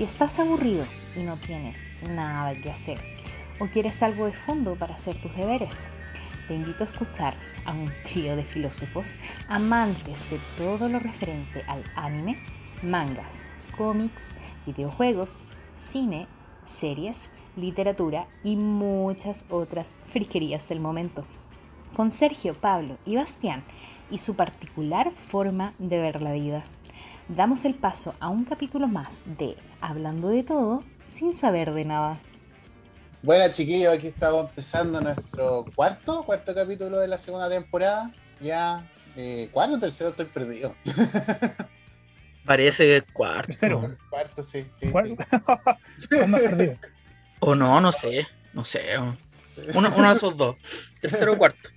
Si estás aburrido y no tienes nada que hacer o quieres algo de fondo para hacer tus deberes, te invito a escuchar a un trío de filósofos amantes de todo lo referente al anime, mangas, cómics, videojuegos, cine, series, literatura y muchas otras friquerías del momento. Con Sergio, Pablo y Bastián y su particular forma de ver la vida. Damos el paso a un capítulo más de Hablando de todo sin saber de nada. Bueno, chiquillos, aquí estamos empezando nuestro cuarto, cuarto capítulo de la segunda temporada. Ya, eh, cuarto o tercero estoy perdido. Parece que es cuarto. Tercero. Cuarto, sí, sí. ¿Cuál? sí. ¿Cuál más perdido? O no, no sé. No sé. Uno, uno de esos dos. Tercero o cuarto.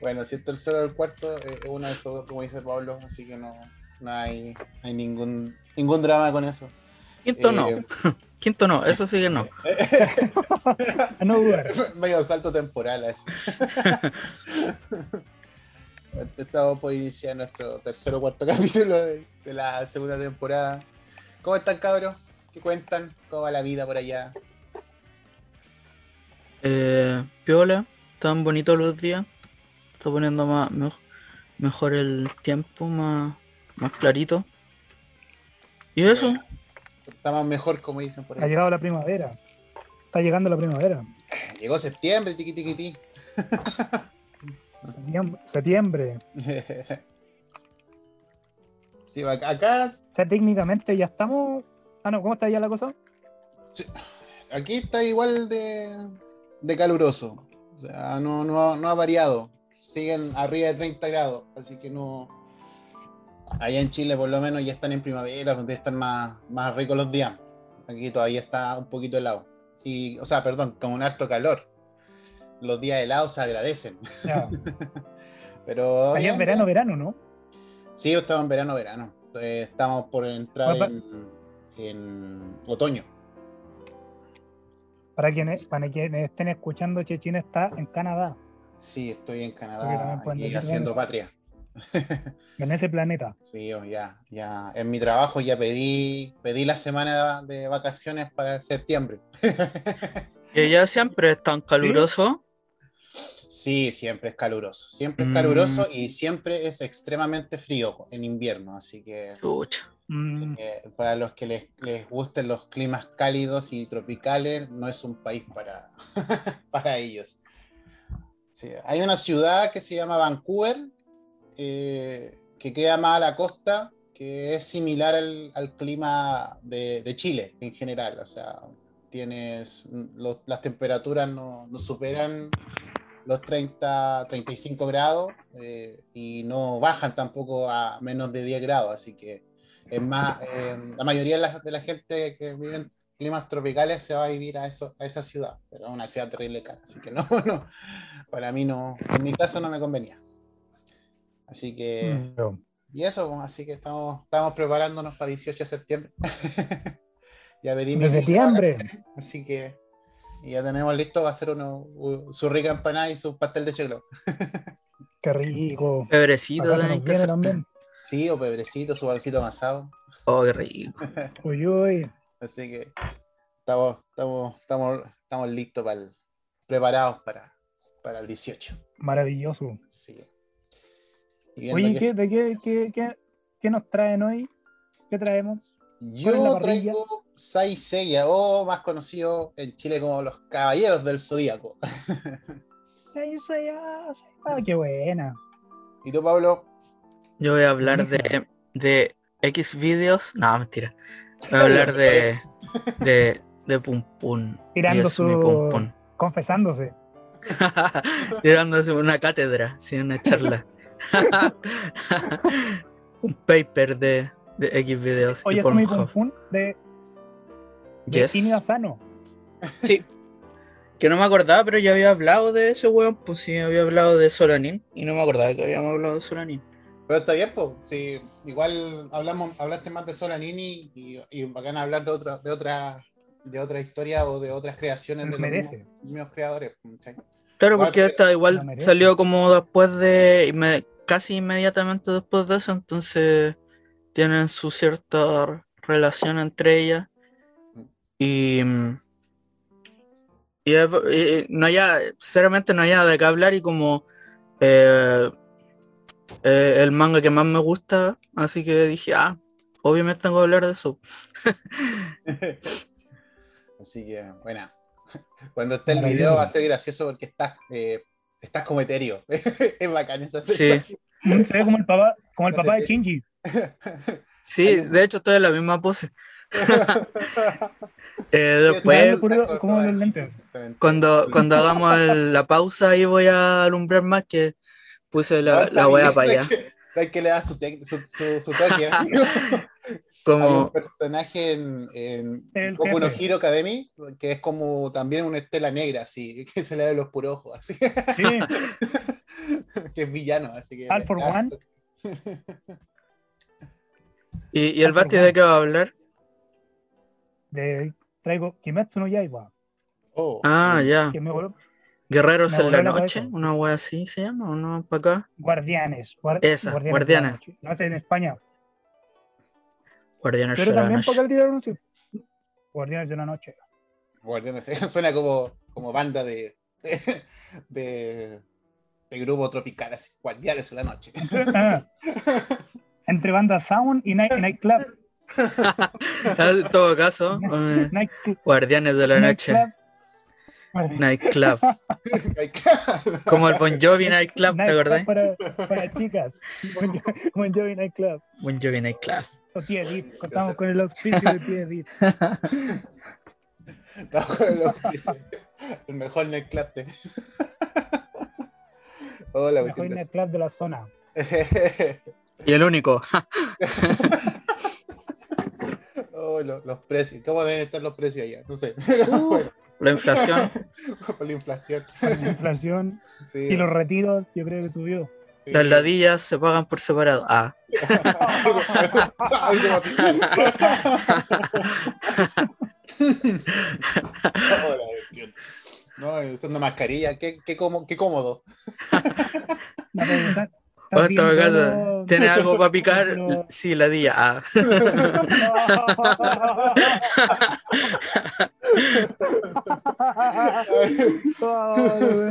Bueno, si es tercero o el cuarto, eh, es uno de esos dos, como dice Pablo, así que no, no hay, no hay ningún, ningún drama con eso. Quinto no. Eh, Quinto no. Eso sí que no. No dudar. Medio salto temporal así. Estamos por iniciar nuestro tercer o cuarto capítulo de, de la segunda temporada. ¿Cómo están, cabros? ¿Qué cuentan? ¿Cómo va la vida por allá? Eh, piola. Tan bonitos los días. Está poniendo más, mej- mejor el tiempo, más, más clarito. Y eso. Estamos mejor, como dicen por Ha ahí. llegado la primavera. Está llegando la primavera. Llegó septiembre, tiqui tiqui ti. Septiembre-. Sí, acá- acá, O sea, técnicamente ya estamos. Ah, no, ¿cómo está ya la cosa? aquí está igual de, de caluroso. O sea, no, no, no ha variado. Siguen arriba de 30 grados, así que no. Allá en Chile, por lo menos, ya están en primavera, donde están más, más ricos los días. Aquí todavía está un poquito helado. Y, o sea, perdón, con un harto calor. Los días helados se agradecen. Pero. Allá en verano, verano, ¿no? Sí, estamos en verano, verano. Eh, Estamos por entrar en, en otoño. Para quienes, para quienes estén escuchando, Chechín está en Canadá, Sí, estoy en Canadá decir haciendo verano. patria. en ese planeta. Sí, oh, ya, ya. En mi trabajo ya pedí, pedí la semana de vacaciones para septiembre. Que ya siempre es tan caluroso. Sí, siempre es caluroso. Siempre es Mm. caluroso y siempre es extremadamente frío en invierno. Así que. Mm, eh, para los que les, les gusten los climas cálidos y tropicales, no es un país para, para ellos. Sí, hay una ciudad que se llama Vancouver, eh, que queda más a la costa, que es similar al, clima de, Chile en general. O sea, tienes las temperaturas no, superan los 30, 35 grados eh, y no bajan tampoco a menos de 10 grados. Así que es más, eh, la mayoría de la, gente que vive en climas tropicales se va a vivir a esa ciudad, pero es una ciudad terrible cara. Así que no, no, para mí no, en mi caso no me convenía. Así que, pero- y eso, pues, así que estamos, estamos preparándonos para 18 de septiembre. ya mi De septiembre. vacaciones, Así que ya tenemos listo para hacer uno, u- su rica empanada y su pastel de choclo. Qué rico. Tenés nos que también. Sí, o pebrecito, su pancito amasado. Oh, qué rico. Uy, uy. Así que estamos, estamos, estamos, estamos listos para el- preparados para, para el 18. Maravilloso. Sí. Oye, que ¿qué, de qué, qué, qué, qué nos traen hoy? ¿Qué traemos? ¿Cuál es la yo traigo Sai Seiya, o más conocido en Chile como los Caballeros del Zodíaco. Ay, soy- ah, ah, qué buena. ¿Y tú, Pablo? Yo voy a hablar de, de X videos. No, mentira. Voy a hablar de, de, de Pum Pum. Tirando su- Pum Pum. Confesándose. Tirándose una cátedra, sin una charla. Un paper de, de X videos. Oye, y Pornhub. confun de, de Yes. Asano. Sí. Que no me acordaba, pero ya había hablado de ese weón. Pues sí, había hablado de Solanin. Y no me acordaba que habíamos hablado de Solanin. Pero está bien, pues. Sí, igual hablamos, hablaste más de Solanini y, y bacán hablar de otra, de otra, de otra historia o de otras creaciones de los mismos, mismos creadores. ¿cachai? Claro, porque que- esta igual salió como después de. casi inmediatamente después de eso. Entonces tienen su cierta relación entre ellas. Y, mm, y no haya, sinceramente no haya de qué hablar y como eh, eh, el manga que más me gusta, así que dije, ah, obviamente tengo que hablar de eso. Así que, bueno. Cuando esté el video va a ser gracioso porque estás, eh, estás como etéreo. es bacán esa Sí. Se ve como el papá, como el papá de Shinji. sí, de hecho estoy en la misma pose. Eh, después. Exactamente. cuando, cuando hagamos el- la pausa, ahí voy a alumbrar más que puse la, la wea para allá. ¿Sabes que le da su, tec- su, su- su toque? Hay un Como, personaje en, en Boku no. Hero Academy que es como también una estela negra, así, que se le ven los puros ojos, así. Sí, que es villano, así que. All for le da one. ¿y, y el Basti de qué va a hablar? de- traigo Kimetsu no Yaiba. Oh, Ah, ya. Me Guerreros Me en la noche, cabeza. una wea así se llama, ¿o no? Para acá. Guardianes. guar- Esa, Guardianes. noche. No sé en España. Guardianes Pero de la también noche. tiraron. Guardianes de la noche. Guardianes, suena como, como banda de, de, de, de grupo tropical, así, Guardianes en la noche. Ah. Entre banda Sound y Night, night Club. En todo caso, eh, Night, Guardianes de la Night noche. Club. Nightclub. Como el Bon Jovi Nightclub, ¿te acordás? Para, para chicas. Bon Jo- Bon Jovi Night Club. Bon Jovi Nightclub. O Tía Edith. Contamos con el auspicio de Tía Edith. Estamos con el auspicio. El mejor nightclub de. Hola, El mejor muchas Night Club de la zona. Y el único. Oh, lo- los precios. ¿Cómo deben estar los precios allá? No sé. Uf, la inflación. Por la inflación. La inflación Sí, y los retiros, yo creo que subió. sí. Las ladillas se pagan por separado. Ah. No, y usando mascarilla, qué, qué, cómo- qué cómodo. No, todo- ¿tiene algo para picar? Pero- Sí,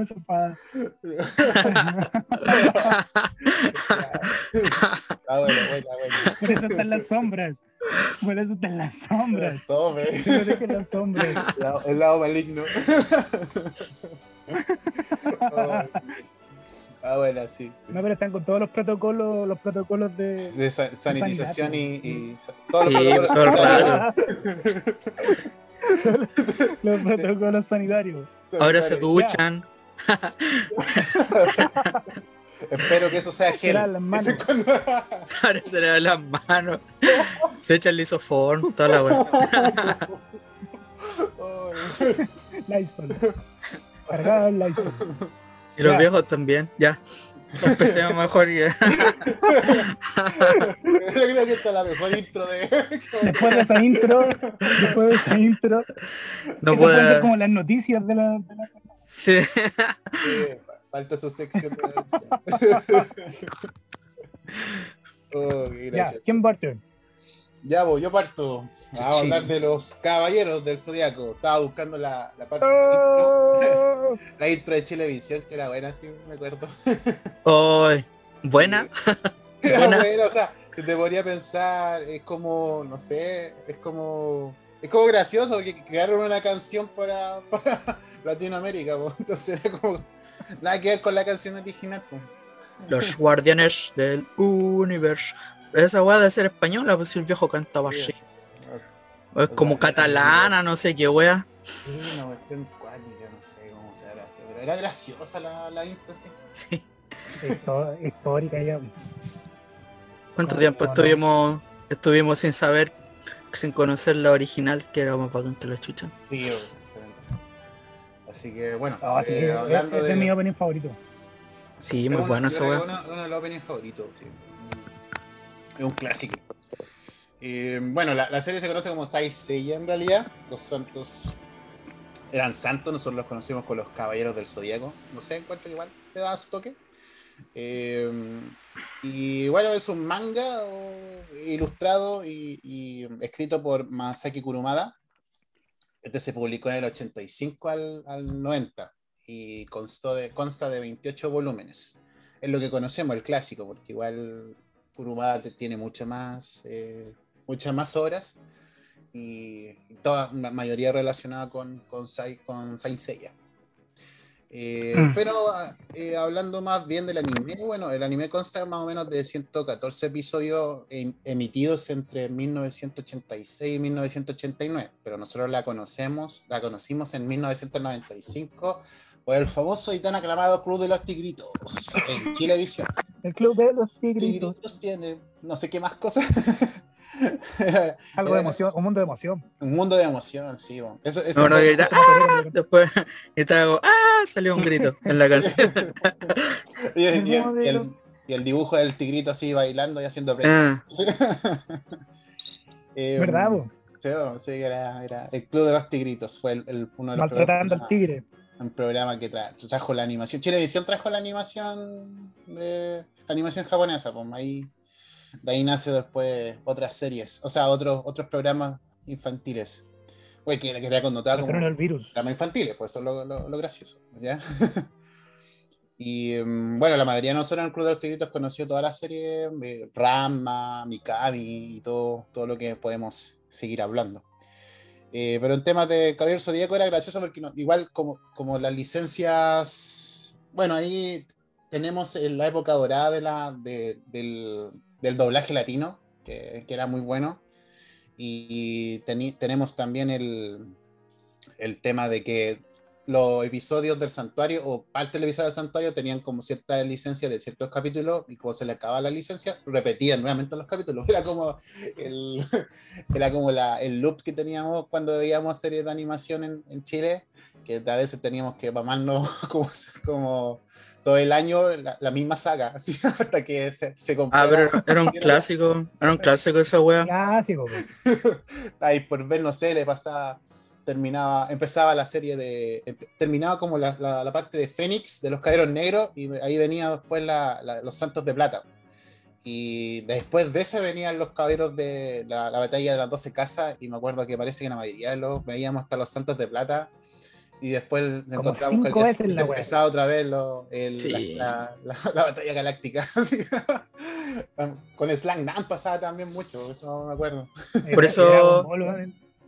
eso pa- Ah, bueno, bueno, bueno. Por eso están las sombras. Por eso están las sombras. No dejen las sombras. El lado- El lado maligno. Oh. Ah, bueno, sí. No, pero están con todos los protocolos, los protocolos de. De sa- sanitización y, y todos Sí, los todo el rato. los protocolos sanitarios. Ahora se duchan. Espero que eso sea gel. lavan las manos. Eso es cuando- Ahora se le dan las manos. Se echa el lisoform, toda la. Oh, Lysol. Cargado el Lysol. Y los Ya. viejos también, ya. Empecemos mejor. Yo creo que esta es la mejor intro de. Después de esa intro, después de esa intro, No puede. como las noticias de la. de la- Sí. Sí, falta su sección de. Oh, qué Ya. ¿quién Barton? Ya, pues, yo parto. Vamos a hablar de los caballeros del zodiaco. Estaba buscando la, la parte Oh, la intro de Chilevisión, que era buena, sí, me acuerdo. Hoy. Buena. Era Buena. buena, o sea, se te podría pensar, es como, no sé, es como. Es como gracioso porque crearon una canción para, para Latinoamérica, entonces era como. Nada que ver con la canción original, pues. Los guardianes del universo. Esa weá de ser española, pues si el viejo cantaba así. O es como catalana, no sé qué wea. Sí, una cuestión cuática, no sé cómo se hará, pero era graciosa la, la intro, sí. Sí. histórica ya. ¿Cuánto No, tiempo no, no. estuvimos estuvimos sin saber, sin conocer la original, que era más bacán que la chucha? Sí, exactamente. Así que, bueno, Ah, sí, eh, es, hablando es de. de mi opening favorito. Sí, es muy bueno que wea. Uno, uno de los openings favoritos, sí. Es un clásico. Eh, bueno, la, serie se conoce como Sai Seiya en realidad. Los santos eran santos, nosotros los conocimos con los caballeros del zodiaco. No sé, encuentro igual le daba su toque. Eh, y bueno, es un manga o- ilustrado y, y escrito por Masaki Kurumada. Este se publicó en el 85 al, al 90 y constó de, consta de 28 volúmenes. Es lo que conocemos, el clásico, porque igual Kurumada tiene mucho más, eh, muchas más obras y toda la mayoría relacionada con, con, con Saint Seiya. Eh, Mm. pero eh, hablando más bien del anime, bueno, el anime consta más o menos de 114 episodios em- emitidos entre 1986 y 1989, pero nosotros la conocemos, la conocimos en 1995 por el famoso y tan aclamado Club de los Tigritos en Chilevisión. El club de los tigritos. Tigritos tiene no sé qué más cosas. Algo de emoción, un mundo de emoción. Un mundo de emoción, sí. bo. Eso, eso No, no, fue- grita, ¡ah! Después estaba ¡ah! Salió un grito en la canción. y, el, y y dibujo del tigrito así bailando y haciendo Ah. Eh, ¿Verdad, bo? Sí, sí, era, era el Club de los Tigritos, fue el, el- uno de los Maltratando al tigre. Un programa que tra- trajo la animación. Chilevisión trajo la animación de animación japonesa, pues ahí de ahí nace después otras series, o sea, otros otros programas infantiles. Güey, que que era connotado como el virus. programas infantiles, pues eso es lo, lo- lo gracioso, ¿ya? y mm, bueno, la mayoría de nosotros en el Club de los Tigritos conoció toda la serie, eh, Rama, Mikami y todo, todo lo que podemos seguir hablando. Eh, pero en temas de Caballero Zodíaco era gracioso porque igual como, como las licencias, bueno, ahí tenemos en la época dorada de la, de- del, del doblaje latino, que, que era muy bueno, y teni- tenemos también el, el tema de que los episodios del santuario o parte del episodio del santuario tenían como cierta licencia de ciertos capítulos y como se le acababa la licencia, repetían nuevamente los capítulos. Era como el, era como la, el loop que teníamos cuando veíamos series de animación en, en Chile, que a veces teníamos que mamarnos como, como todo el año la, la misma saga, así, hasta que se, se Ah, pero era un clásico, era un clásico esa wea. Clásico, ahí por ver, no sé, le pasaba, terminaba, empezaba la serie de, terminaba como la, la- la parte de Fénix, de los caderos negros, y ahí venía después la- la- los Santos de Plata. Y después de ese venían los caballeros de la, la batalla de las 12 casas, y me acuerdo que parece que la mayoría de los veíamos hasta los Santos de Plata, y después Como encontramos cinco que veces la wea. empezaba otra vez lo- el- Sí. la, la- la- la batalla galáctica. Con Slang Dan pasaba también mucho, eso me acuerdo. Por eso-.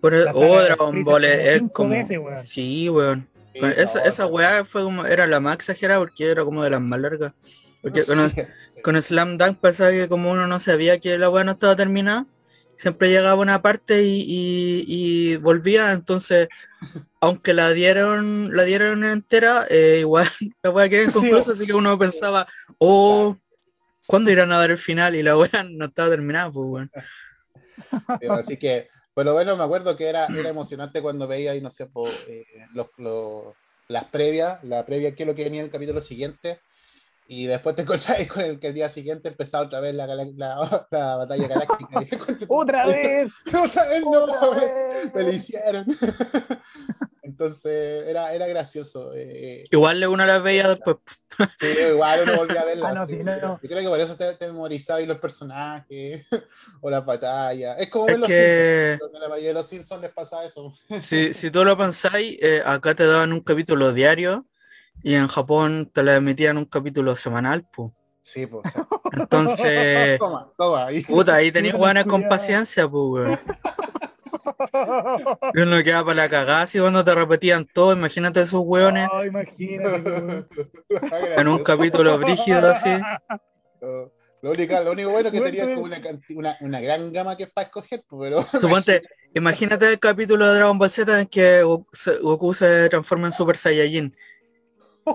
Por el- oh, Dragon Ball es, como. veces, weón. Sí, weón. Sí, Esa, no, esa no. weá fue como, era la más exagerada porque era como de las más largas. Porque con, Sí. con Slam Dunk pasaba que como uno no sabía que la weá no estaba terminada, siempre llegaba una parte y, y- y volvía, entonces, aunque la dieron, la dieron entera, eh, igual la weá quedó inconclusa, así que uno pensaba, oh, ¿cuándo irán a dar el final? Y la weá no estaba terminada, pues weón. Pero así que, por lo menos me acuerdo que era, era emocionante cuando veía, y no sé, po, eh, los, los- las previas, la previa que es lo que venía en el capítulo siguiente, y después te encontrabas con el que el día siguiente empezaba otra vez la, galac- la, la batalla galáctica. Y dije, "Concha tu ¡Otra vez! ¡Otra vez no! ¡Otra me- vez! Me lo hicieron. Entonces era, era gracioso. eh, Igual uno las veía después. Sí, igual uno volvía a verla. Ah, no, sí. sí, no, no. Yo creo que por eso te, te memorizabas los personajes o las batallas. Es como Es ver los que- Simpsons. a la mayoría de los Simpsons les pasa eso. Si, si tú lo pensáis, eh, acá te daban un capítulo diario y en Japón te le emitían un capítulo semanal, pues. Sí, pues. o sea, Entonces, toma, toma. ahí. puta, ahí tenías buenas con paciencia, pues, weón. Y uno quedaba para la cagada así cuando te repetían todo. Imagínate esos weones Oh, imagínate, weón. en un capítulo brígido así. Lo único, lo único bueno que Bueno, tenía es como una, una, una gran gama que es para escoger, pues, pero Suponte, imagínate el capítulo de Dragon Ball Z en que Goku se, transforma en Super Saiyajin.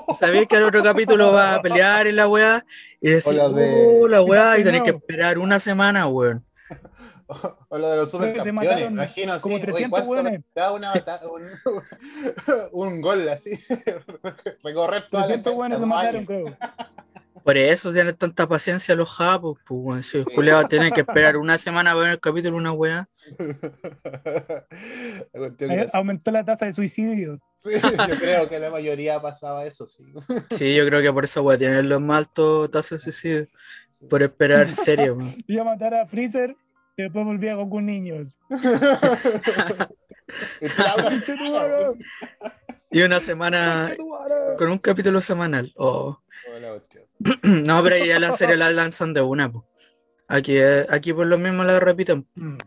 Y Sabías que el otro capítulo va a pelear y la weá, y decís, "Oh, la weá, y tenés que esperar una semana, weón. o lo de los supercampeones, imagino así, como oye, 300 ¿cuánto hueones. da una un, un gol así, recorrer toda la 300 buenos se mataron, creo. Por eso tienen tanta paciencia los japos, pues. Si los culiados tienen que esperar una semana para ver el capítulo, una weá. Aumentó la tasa de suicidios. sí, yo creo que la mayoría pasaba eso, sí. Sí, yo creo que por eso, weá, tienen los más altos tasas de suicidio. Por esperar serio, weón. Iba a matar a Freezer y después volvía con Goku niños. Y una semana con un capítulo semanal. Oh. no, pero ya la serie la lanzan de una. Aquí, aquí por lo mismo la repiten. Mm.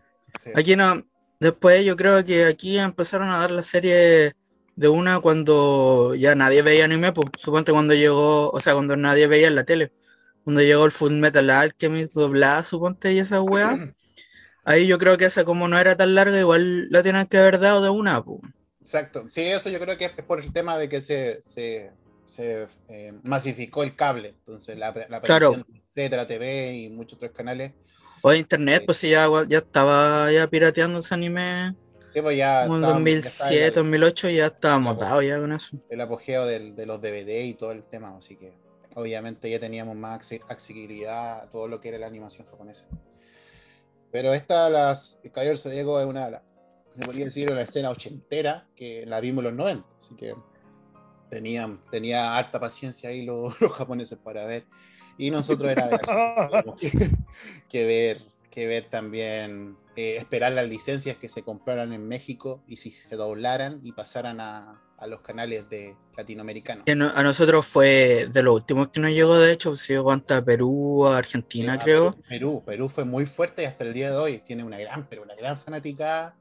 Aquí no. Después yo creo que aquí empezaron a dar la serie de una cuando ya nadie veía anime, pues suponte cuando llegó, o sea, cuando nadie veía en la tele, cuando llegó el Full Metal Alchemist doblada, suponte, y esa weá, ahí yo creo que esa como no era tan larga, igual la tienen que haber dado de una, pues. Exacto, sí, eso yo creo que es por el tema de que se, se, se eh, masificó el cable, entonces la, la claro. etcétera, TV y muchos otros canales. O internet, pues sí, ya, ya estaba ya pirateando ese anime Sí, pues ya. en 2007, 2008 ya estábamos dados ya con eso. El apogeo de los DVD y todo el tema, así que obviamente ya teníamos más accesibilidad a todo lo que era la animación japonesa. Pero esta, las Caballero Zodíaco es una, se podría decir, una escena ochentera que la vimos en los 90, así que tenían, tenía harta paciencia ahí los, japoneses para ver. Y nosotros era que ver que ver también, eh, esperar las licencias que se compraran en México y si se doblaran y pasaran a, a los canales de latinoamericanos. a nosotros fue de los últimos que nos llegó, de hecho, se llegó hasta Perú, a Argentina, creo. Perú, Perú fue muy fuerte y hasta el día de hoy tiene una gran, pero una gran fanática.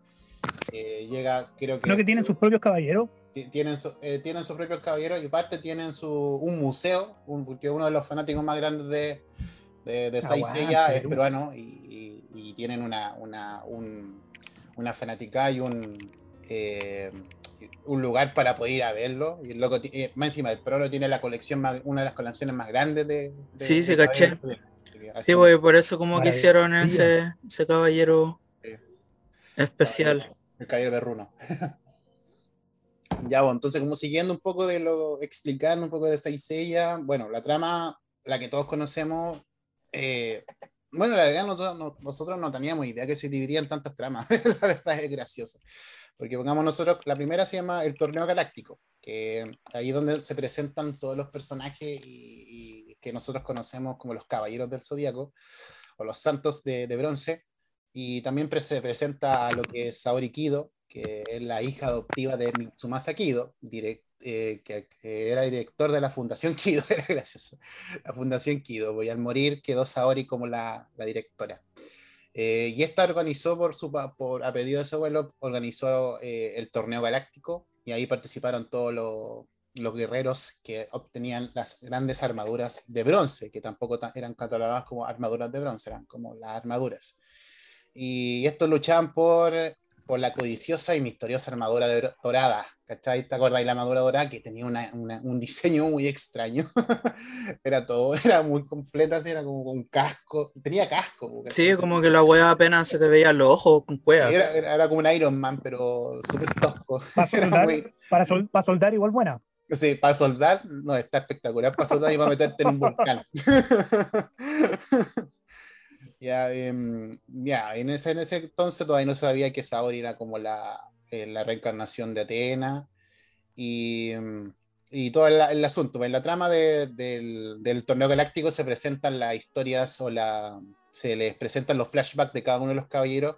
Eh, llega, creo que. Creo que tienen sus propios caballeros. Tienen, eh, tienen sus propios caballeros y aparte tienen su, un museo, un, porque uno de los fanáticos más grandes de, de, de ah, es peruano y, y tienen una, una, un, una fanática y un, eh, un lugar para poder ir a verlo. Y el loco, eh, más encima, el Pro tiene la colección más, una de las colecciones más grandes de. sí, se caché. Sí, pues, por eso como que hicieron ese, ese caballero especial. El caballero perruno. ya, bueno, entonces como siguiendo un poco de lo, explicando un poco de Saisella, bueno, la trama, la que todos conocemos, eh, bueno, la verdad nosotros, nosotros no teníamos idea que se dividían tantas tramas. la verdad es gracioso. Porque pongamos nosotros, la primera se llama el Torneo Galáctico, que ahí es donde se presentan todos los personajes y, que nosotros conocemos como los Caballeros del Zodíaco o los Santos de, de Bronce. Y también se presenta a lo que es Saori Kido, que es la hija adoptiva de Mitsumasa Kido, eh, que, era director de la Fundación Kido, era gracioso, la Fundación Kido, y al morir quedó Saori como la, la directora. Eh, y esta organizó, por, su, por, a pedido de su abuelo, organizó eh, el torneo galáctico y ahí participaron todos los, los guerreros que obtenían las grandes armaduras de bronce, que tampoco eran catalogadas como armaduras de bronce, eran como las armaduras. Y estos luchaban por por la codiciosa y misteriosa armadura dorada. ¿Cachai? ¿Te de la armadura dorada que tenía un diseño muy extraño? era todo, era muy completa, así, era como un casco. Tenía casco. Sí, como que la wea apenas se te veía los ojos con cuevas. Era, como un Iron Man, pero súper tosco. Para soldar, soldar igual buena. Sí, para soldar, no, está espectacular. Para soldar y para meterte en un volcán. Ya, em, ya en, ese, en ese entonces todavía no sabía que Saori era como la, eh, la reencarnación de Atena y, em, y todo el, el, asunto. En la trama de, del, del, torneo galáctico se presentan las historias o la, se les presentan los flashbacks de cada uno de los caballeros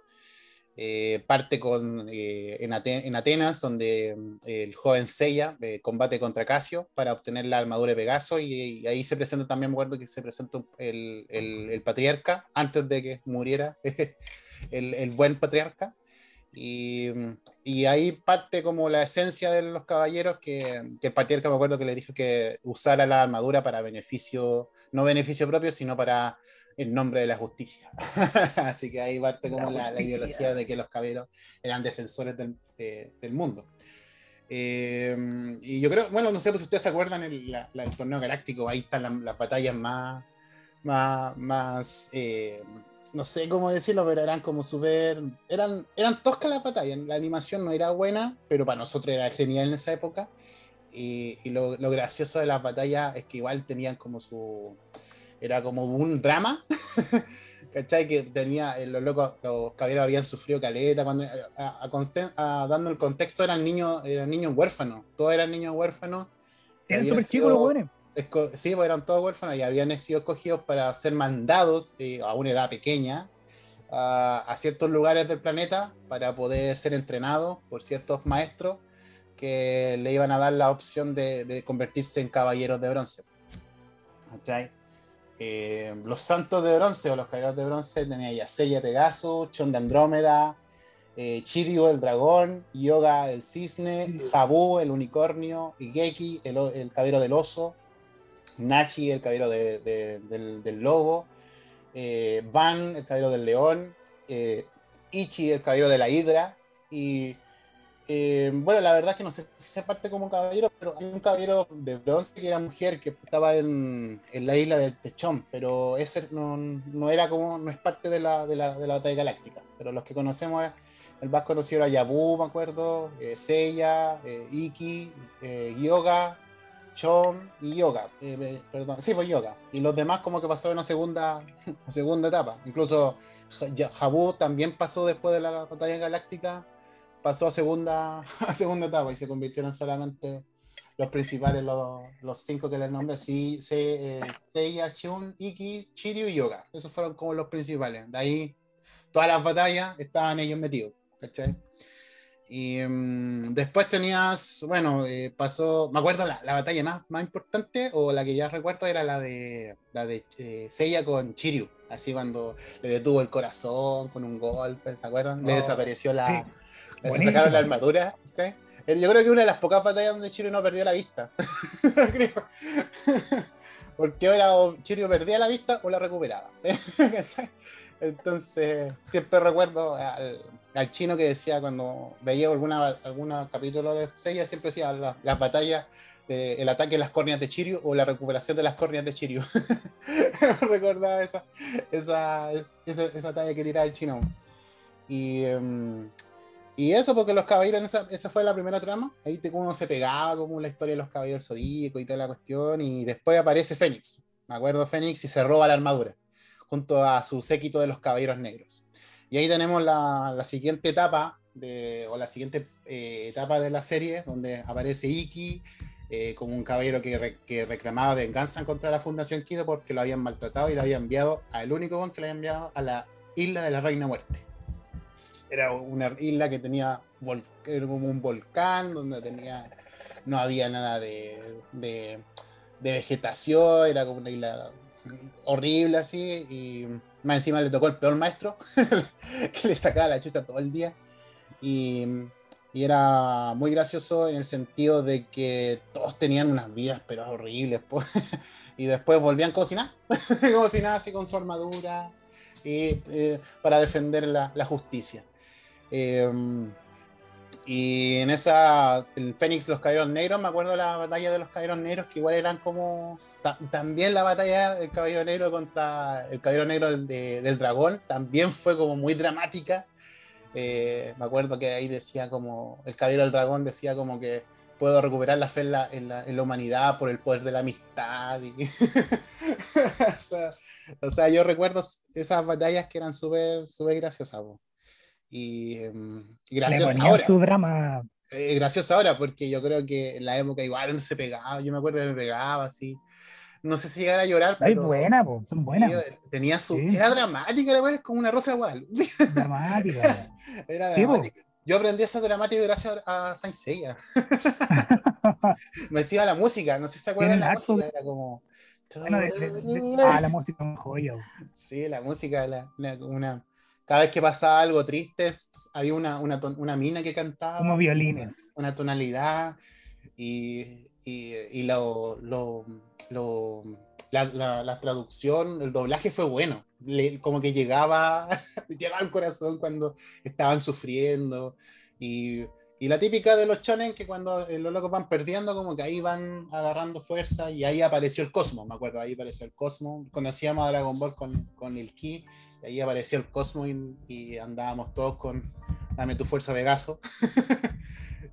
eh, parte con, eh, en, Atenas, donde mm, el joven Seiya eh, combate contra Casio para obtener la armadura de Pegaso, y, ahí se presenta también, me acuerdo que se presentó el, el, patriarca, antes de que muriera el, el, buen patriarca. Y, mm, y, ahí parte como la esencia de los caballeros, que, que, el patriarca me acuerdo que le dijo que usara la armadura para beneficio, no beneficio propio, sino para en nombre de la justicia. Así que ahí parte como la, ideología de que los caballeros eran defensores del, del mundo. Eh, y yo creo, bueno, no sé pues, si ustedes se acuerdan el, el torneo galáctico, ahí están las batallas más, más, más eh, no sé cómo decirlo, pero eran como súper, eran, eran toscas las batallas, la animación no era buena, pero para nosotros era genial en esa época. Y, y lo, lo, gracioso de las batallas es que igual tenían como su, era como un drama, ¿cachai? Que tenía, eh, los locos, los caballeros habían sufrido caleta, cuando, a, dando el contexto eran niños, eran niños huérfanos, todos eran niños huérfanos. Eran súper chicos los buenos. Sí, pues eran todos huérfanos y habían sido escogidos para ser mandados eh, a una edad pequeña a, a ciertos lugares del planeta para poder ser entrenado por ciertos maestros que le iban a dar la opción de, de convertirse en caballeros de bronce. ¿Cachai? Eh, los santos de bronce o los caballeros de bronce tenía ya Seiya Pegaso, Chon de Andrómeda, eh, Chiryu el dragón, Yoga el cisne, Jabu el unicornio, Igeki el, el caballero del oso, Nashi el caballero de- de- del, del lobo, eh, Van el caballero del león, eh, Ichi el caballero de la hidra y eh, bueno, la verdad es que no sé si se parte como un caballero, pero hay un caballero de bronce que era mujer que estaba en, en la isla de Techón, pero ese no, no era como, no es parte de la, de la, de la batalla galáctica. Pero los que conocemos, el más conocido era Yabu, me acuerdo, eh, Seiya, eh, Iki, eh, Yoga, Chon y Yoga. perdón, sí, pues Yoga. Y los demás como que pasó en una segunda, una segunda etapa. Incluso Jabu también pasó después de la batalla galáctica pasó a segunda, a segunda etapa y se convirtieron solamente los principales, los, los cinco que les nombré, sí, se, eh, Seiya, Chun, Iki, Chiryu y Yoga. Esos fueron como los principales. De ahí, todas las batallas estaban ellos metidos, ¿cachai? Y mm, después tenías, bueno, eh, pasó, me acuerdo la, la batalla más, más importante, o la que ya recuerdo, era la de, la de eh, Seiya con Chiryu, así cuando le detuvo el corazón con un golpe, ¿se acuerdan? Le Oh, desapareció la, sí. Buenísimo. sacaron la armadura. ¿sí? Eh, Yo creo que una de las pocas batallas donde Chiryu no perdió la vista. Creo. Porque ahora o Chiryu perdía la vista o la recuperaba. Entonces, siempre recuerdo al, al chino que decía cuando veía alguna, alguna capítulo de Seiya, siempre decía la- las batallas, de- el ataque de las córneas de Chiryu o la recuperación de las córneas de Chiryu. Recordaba esa, esa, esa, esa talla que tiraba el chino. Y, em, y eso, porque los caballeros, esa, fue la primera trama. Ahí te, uno se pegaba como la historia de los caballeros zodíacos y toda la cuestión. Y después aparece Fénix. Me acuerdo Fénix y se roba la armadura. Junto a su séquito de los caballeros negros. Y ahí tenemos la, siguiente etapa, de, o la siguiente eh, etapa de la serie, donde aparece Iki eh, como un caballero que, re- que reclamaba venganza contra la Fundación Kido porque lo habían maltratado y lo había enviado al único que lo había enviado a la isla de la Reina Muerte. Era una isla que tenía era como un volcán, donde tenía no había nada de, de, vegetación, era como una isla horrible así, y más encima le tocó el peor maestro, que le sacaba la chucha todo el día. Y, y era muy gracioso en el sentido de que todos tenían unas vidas, pero horribles. po. y después volvían a cocinar, nada, así con su armadura, eh, para defender la justicia. Eh, y en esa, el Fénix los Caballeros Negros, me acuerdo la batalla de los Caballeros Negros, que igual eran como. ta- también la batalla del Caballero Negro contra el Caballero Negro del, de- del Dragón, también fue como muy dramática. Eh, me acuerdo que ahí decía como. El Caballero del Dragón decía como que puedo recuperar la fe en la, en la- en la humanidad por el poder de la amistad. y- o, sea, o sea, yo recuerdo esas batallas que eran súper graciosas. po. Y, em, y ponían ahora su drama. eh, gracioso ahora, porque yo creo que en la época igual uno se pegaba, yo me acuerdo que me pegaba así. No sé si llegar a llorar, Ay, pero buena, po, son buenas. tío, tenía su. Sí. Era dramática, la weá, es como una rosa de Guadalupe. Dramática. Era Sí, dramática. Yo aprendí a ser dramático gracias a Saint Seiya. me decía la música, no sé si se acuerdan de la música, era como. Bueno, de- de- de- ah, la música es joya. Sí, la música, la- la- una, cada vez que pasaba algo triste, había una, una, una mina que cantaba. Como violines. Una, una tonalidad y, y, y lo, lo, lo- la, la- la traducción, el doblaje fue bueno. Le- como que llegaba, llegaba al corazón cuando estaban sufriendo. Y, y la típica de los chonen que cuando eh, los locos van perdiendo, como que ahí van agarrando fuerza y ahí apareció el Cosmo, me acuerdo, ahí apareció el Cosmo. Conocíamos a Dragon Ball con, con el Ki, y ahí apareció el Cosmo y, y andábamos todos con Dame tu fuerza, Vegaso.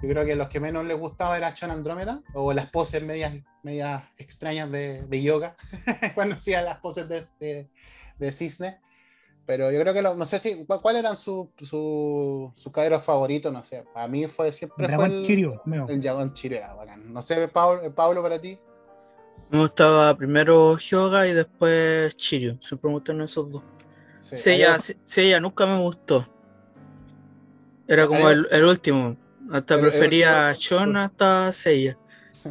Yo creo que los que menos les gustaba era Chon Andrómeda, o las poses medias, medias extrañas de, de yoga, cuando hacía las poses de, de, de cisne. Pero yo creo que lo- no sé si, ¿cuál- ¿cuál eran sus su, sus caballeros favoritos? No sé, a mí fue siempre fue Dragón el, Chirio, el Dragón Chirio, era bacán. No sé, Pablo, Pablo para ti. Me gustaba primero Hyoga y después Chiryu. Siempre me gustaron esos dos. Sí, nunca me gustó. Era como el, el último. Hasta prefería a Sean hasta Seiya.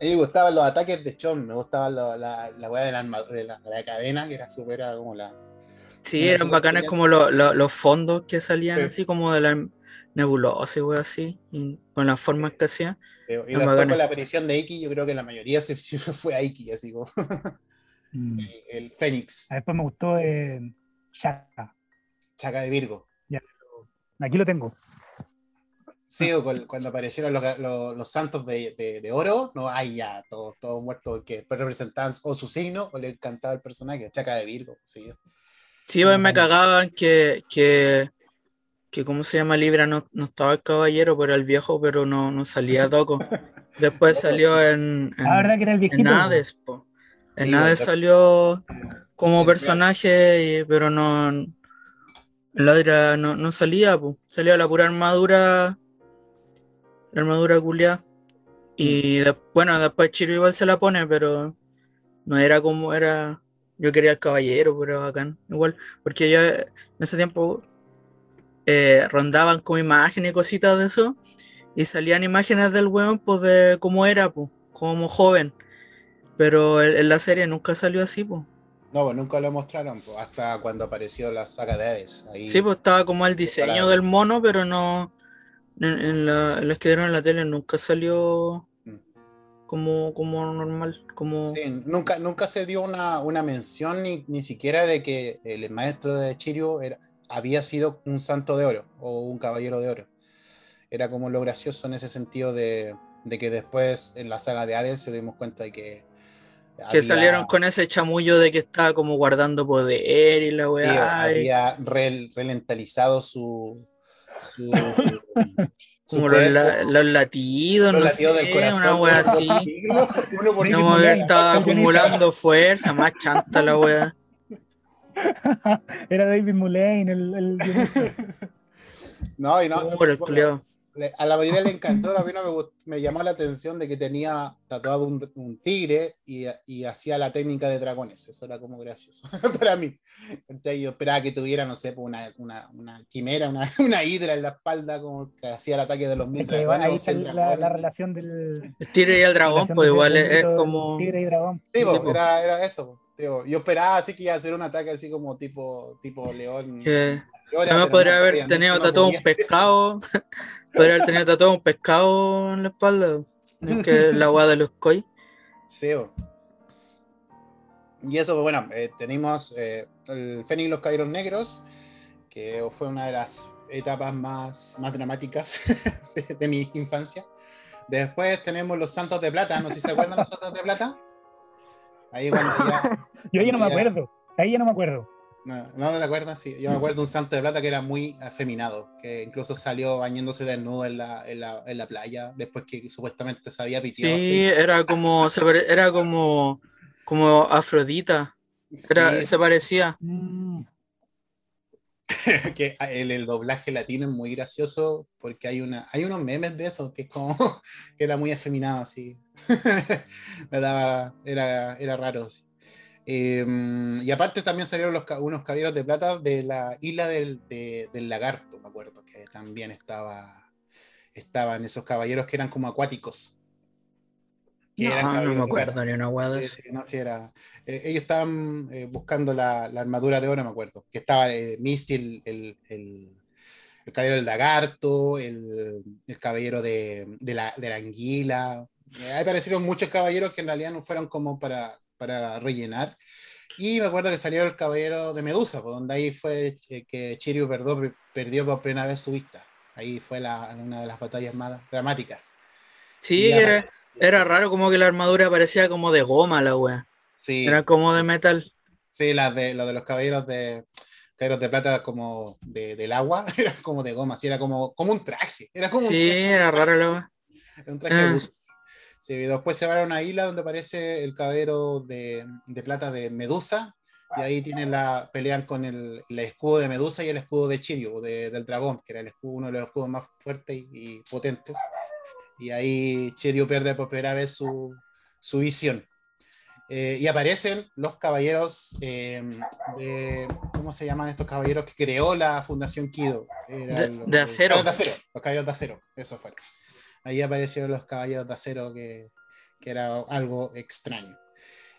A mí me gustaban los ataques de Chon, me gustaba lo- la, la weá de la, de la, de la cadena, que era súper como la. Sí, Era eran genial. como lo- lo- los fondos que salían Sí. así como de la nebulosa y así, y con las formas que hacía. Y Eran después con la aparición de Iki, yo creo que la mayoría se fue a Iki, así como Mm. el, el Fénix, Ah, Después me gustó eh, Shaka. Chaca de Virgo. Aquí lo tengo. Sí, o con- cuando aparecieron los, los- los santos de, de- de oro, no, ay ya, todos todo muertos, porque después representaban o su signo o le encantaba el personaje, Chaca de Virgo, sí. Sí, pues me cagaban que, que, que ¿cómo se llama? Libra no, no estaba el caballero, pero el viejo, pero no, no salía Toco. Después salió en, en, Ah, ¿verdad que era el en viejito? Hades, po. En Sí, bueno, salió como Sí, personaje, y- pero no. En la otra no, no salía, pues. Salía la pura armadura. La armadura culia. Y de- bueno, después Chiro igual se la pone, pero no era como era. Yo quería el caballero, pero bacán. Igual, porque yo en ese tiempo eh, rondaban con imágenes y cositas de eso. Y salían imágenes del weón, pues de cómo era, pues, como joven. Pero en, la serie nunca salió así, pues. No, pues nunca lo mostraron, hasta cuando apareció la saga de Hades. Ahí, Sí, pues estaba como el diseño del mono, pero no. En, en la, en los que dieron en la tele nunca salió Mm. como, como normal. Como... Sí, nunca, nunca se dio una, una mención ni, ni siquiera de que el maestro de Chirio era, había sido un santo de oro o un caballero de oro. Era como lo gracioso en ese sentido de, de que después en la saga de Hades se dimos cuenta de que. Que había- salieron con ese chamullo de que estaba como guardando poder y la weá. había rel- relentalizado su. su- su como los, la- los latidos, los no latidos sé, del corazón, una weá así. uno por Mulaney, estaba acumulando fuerza, más chanta la weá. Era David Mullane, el, el. No, y no. Por el a la mayoría le encantó, a mí no me, me llamó la atención de que tenía tatuado un, un tigre y, y hacía la técnica de dragones. Eso era como gracioso para mí. ¿Cachai? Yo esperaba que tuviera, no sé, pues, una, una, una quimera, una, una hidra en la espalda, como que hacía el ataque de los mil dragones. ahí cien la, la relación del. El tigre y el dragón, pues igual es, como. Tigre y dragón. Sí, po. era, era eso. tío. Yo esperaba así que iba a hacer un ataque así como tipo, tipo león. que Pero podría haber tenido tatuado un pescado. podría haber tenido tatuado un pescado en la espalda. Es que la weá de los koi. Sí, bo. Y eso, pues bueno, eh, tenemos eh, el Fénix y los Caballeros Negros, que fue una de las etapas más, más dramáticas de, de mi infancia. Después tenemos los Santos de Plata, no sé si se acuerdan los Santos de Plata. Ahí cuando ya... Yo ahí no me Ya. acuerdo. Ahí ya no me acuerdo. No, ¿no te acuerdas? Sí, yo me acuerdo de un Santo de Plata que era muy afeminado, que incluso salió bañándose desnudo en la, en la, en la playa, después que supuestamente se había piteado. Sí, era como. se pare- Era como. Como Afrodita. así. Era, Sí. Se parecía. Mm, que el, el doblaje latino es muy gracioso porque hay una hay unos memes de eso que es como que era muy afeminado así me daba era, era raro. Eh, y aparte también salieron los, unos caballeros de plata de la isla del, de- del lagarto me acuerdo que también estaba estaban esos caballeros que eran como acuáticos Que eran No, no caballeros me acuerdo ni una weá de eso. no, sí era. eh, ellos estaban eh, buscando la, la armadura de oro, me acuerdo. Que estaba eh, Misty, el, el, el, el caballero del lagarto, el, el caballero de, de la, de la anguila. Eh, ahí aparecieron muchos caballeros que en realidad no fueron como para, para rellenar. Y me acuerdo que salió el caballero de Medusa, pues, donde ahí fue eh, que Chiryu perdió, perdió por primera vez su vista. Ahí fue la, una de las batallas más dramáticas. Sí, era, era raro como que la armadura parecía como de goma la weá. Sí. Era como de metal. Sí, las de, lo de los caballeros de caballeros de plata como de, del agua, era como de goma, sí, era como, como un traje. Era como Sí, un traje, era raro la weá. era un traje Ah. de buzo. Sí, y después se van a una isla donde aparece el caballero de, de plata de Medusa, y ahí tienen la, pelean con el, el escudo de Medusa y el escudo de Chirio, de- del dragón, que era el escudo, uno de los escudos más fuertes y, y potentes. Y ahí Chirio pierde por primera vez su, su visión. Eh, y aparecen los caballeros eh, de, ¿cómo se llaman estos caballeros que creó la Fundación Kido? De- los- de acero. Los de acero, los caballeros de acero, eso fue. Ahí aparecieron los caballeros de acero, que, que era algo extraño.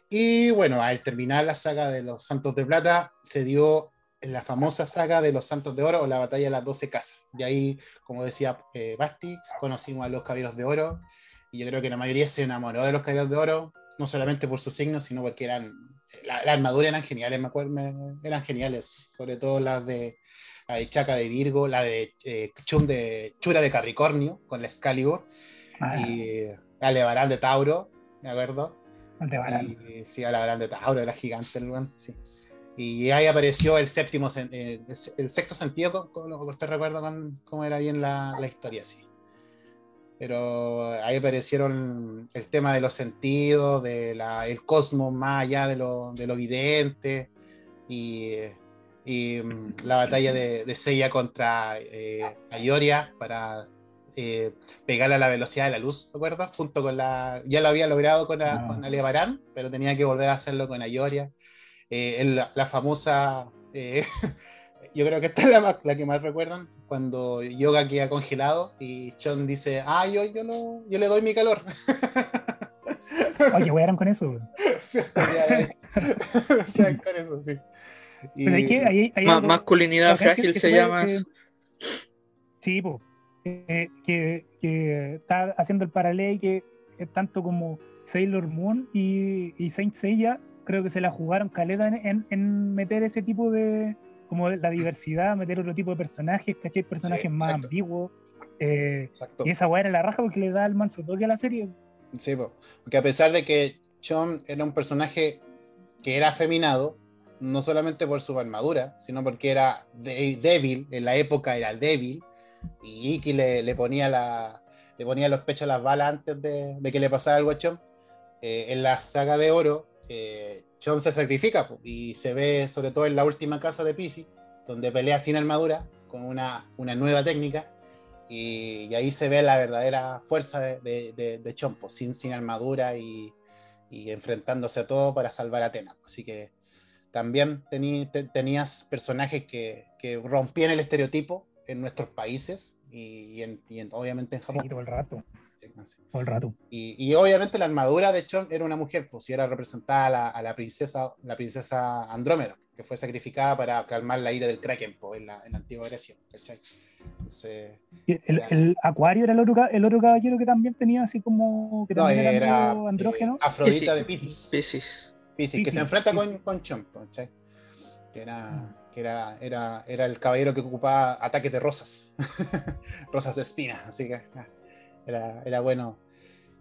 Y bueno, al terminar la saga de los Santos de Plata, se dio la famosa saga de los Santos de Oro o la batalla de las 12 casas. Y ahí, como decía eh, Basti, conocimos a los Caballeros de Oro. Y yo creo que la mayoría se enamoró de los Caballeros de Oro, no solamente por sus signos, sino porque eran. La, la armadura eran geniales, me acuerdo, eran geniales. Sobre todo las de, la de Chaca de Virgo, la de, eh, Chum de Chura de Capricornio, con la Excalibur, Ah, y Alevarán de Tauro, ¿de acuerdo? Aldebarán. Y, sí, Alevarán de Tauro, era gigante el sí. Y ahí apareció el séptimo, eh, el, el sexto sentido, usted recuerda con- cómo era bien la, la historia, sí. Pero ahí aparecieron el tema de los sentidos, de la, el cosmos más allá de lo, de lo evidente, y, y, mm, la batalla de, de Seiya contra eh, Ayoria para eh, pegarle a la velocidad de la luz, ¿de acuerdo? Junto con la. Ya lo había logrado con, la- Ah. con Alevarán, pero tenía que volver a hacerlo con Ayoria. Eh, la, la famosa. eh, yo creo que esta es la, la que más recuerdan, cuando Yoga queda congelado y Chon dice: Ah, yo, yo, lo- yo le doy mi calor. Oye, wearon con eso. o sea, con eso, sí. Y- hay que, hay, hay Ma- algo- masculinidad que- frágil que se llama que-. Sí, po. Eh, que, que está haciendo el paralelo que es tanto como Sailor Moon y, y Saint Seiya, creo que se la jugaron caleta en, en- en meter ese tipo de, como la diversidad, meter otro tipo de personajes, ¿cachai? Personajes Sí, más exacto. ambiguos. eh, Exacto. y esa weá era la raja porque le da el manso toque a la serie. Sí, po. porque a pesar de que Chon era un personaje que era afeminado, no solamente por su armadura, sino porque era débil, en la época era débil, y Iki le, le ponía, la, le ponía los pechos a las balas antes de, de que le pasara algo a Chon. Eh, en la saga de oro, eh, se sacrifica y se ve sobre todo en la última casa de Pisi, donde pelea sin armadura, con una, una nueva técnica, y, y ahí se ve la verdadera fuerza de, de, de- sin, sin armadura y, y enfrentándose a todo para salvar a Atena. Así que también tení- te- tenías personajes que, que rompían el estereotipo en nuestros países y, y en- y en- obviamente en Sí, Japón. todo el rato, Sí, todo el rato. Y, y obviamente la armadura de Chon era una mujer, pues y era representada a la, a la princesa, la princesa Andrómeda, que fue sacrificada para calmar la ira del Kraken pues, en, la, en la antigua Grecia. El, el Acuario era el otro, el otro caballero que también tenía así como que no, también era, era andrógeno. eh, Afrodita Piscis. de Pisces. Que se enfrenta con, con Chon, ¿cachai? Que, era, que era, era, era el caballero que ocupaba ataques de rosas, rosas de espinas, así que ah, era, era bueno.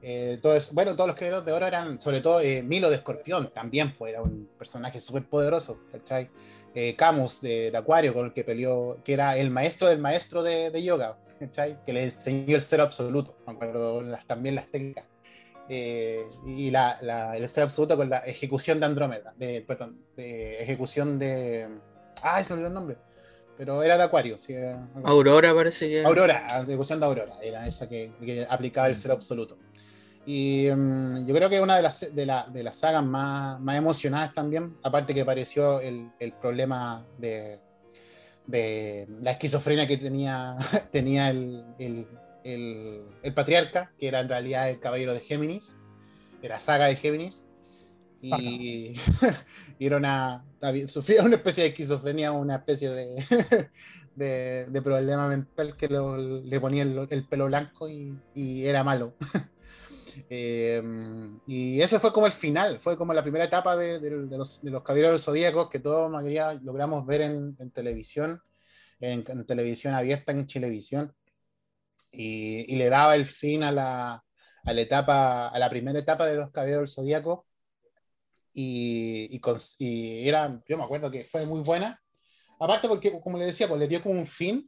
Eh, todo eso- bueno, todos los caballeros de oro eran, sobre todo eh, Milo de Escorpión, también pues, era un personaje súper poderoso, ¿cachai? Eh, Camus de, de Acuario, con el que peleó, que era el maestro del maestro de, de yoga, ¿cachai? Que le enseñó el cero absoluto, me acuerdo las, también las técnicas. Eh, y la, la- el ser absoluto con la ejecución de Andrómeda, de, perdón, de ejecución de. Ah, se olvidó el nombre. Pero era de Acuario. sí, era- Aurora parece que. era. Aurora, ejecución de Aurora, era esa que, que aplicaba el ser absoluto. Y mm, yo creo que una de las, de, la- de las sagas más, más emocionadas también, aparte que apareció el, el problema de, de la esquizofrenia que tenía, tenía el, el- el- el patriarca, que era en realidad el caballero de Géminis, era saga de Géminis. Y, y era una, sufría una especie de esquizofrenia, una especie de, de, de problema mental que lo- le ponía el, el pelo blanco y, y era malo. Eh, y eso fue como el final, fue como la primera etapa de, de- de los, de los Caballeros Zodíacos que todos mayoría logramos ver en, en televisión, en, en televisión abierta, en Chilevisión, y, y le daba el fin a la, a la etapa, a la primera etapa de los Caballeros del Zodíaco. Y, y, cons- y era, yo me acuerdo que fue muy buena. Aparte porque, como le decía, pues le dio como un fin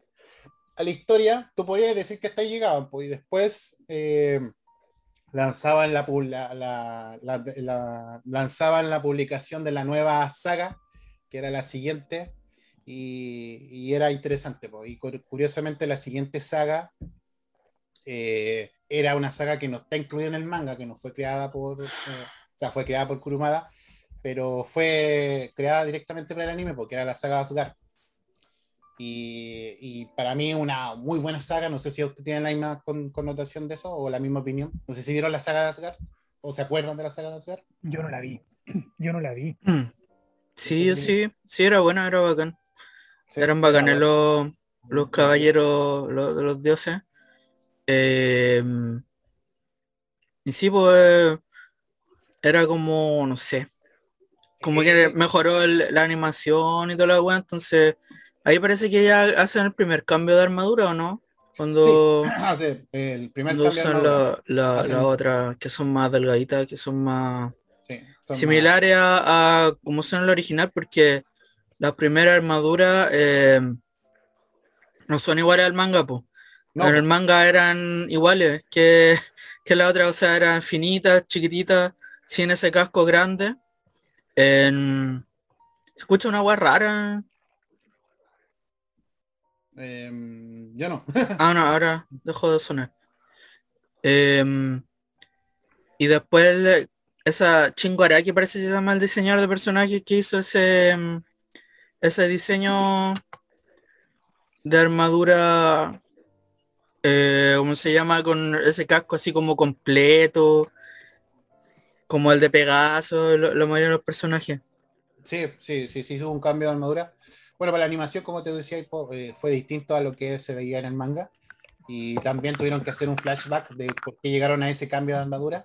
a la historia. Tú podrías decir que hasta ahí llegaban, pues, y después eh, lanzaban la, la, la- la- la- lanzaban la publicación de la nueva saga, que era la siguiente, y, y era interesante. pues. Y cu- curiosamente la siguiente saga eh, era una saga que no está incluida en el manga, que no fue creada por, eh, sea, fue creada por Kurumada, pero fue creada directamente por el anime porque era la saga Asgard. Y, y para mí una muy buena saga, no sé si usted tiene la misma con- connotación de eso o la misma opinión. No sé si vieron la saga de Asgard o se acuerdan de la saga de Asgard. Yo no la vi. Yo no la vi. Sí, sí, sí, era buena, era bacán. Sí, Eran bacanes era bueno. los, los caballeros los, de los dioses. Eh, y sí, pues era como, no sé, como que Eh, mejoró el- la animación y toda la weá, entonces ahí parece que ya hacen el primer cambio de armadura, ¿o no? Cuando, Ah, sí, el primer cuando cambio de usan armadura. la, la, Hacen- la otra, que son más delgaditas, que son más Sí, son similares a, a como son el original, porque las primeras armaduras eh, no son iguales al manga, pues. más- En el no, manga eran iguales que, que la otra, o sea, eran finitas, chiquititas, sin ese casco grande. En- Se escucha una agua rara. em, yo no. Ah, no, ahora dejó de sonar. Em, y después esa Chinguaraki parece que se llama el diseñador de personajes que hizo ese, em, ese diseño de armadura, eh, ¿cómo se llama? Con ese casco así como completo, como el de Pegaso, lo, lo mayoría de los personajes. Sí, sí, sí, sí, hubo un cambio de armadura. Bueno, para la animación, como te decía, eh, fue distinto a lo que se veía en el manga. Y también tuvieron que hacer un flashback de por qué llegaron a ese cambio de armadura.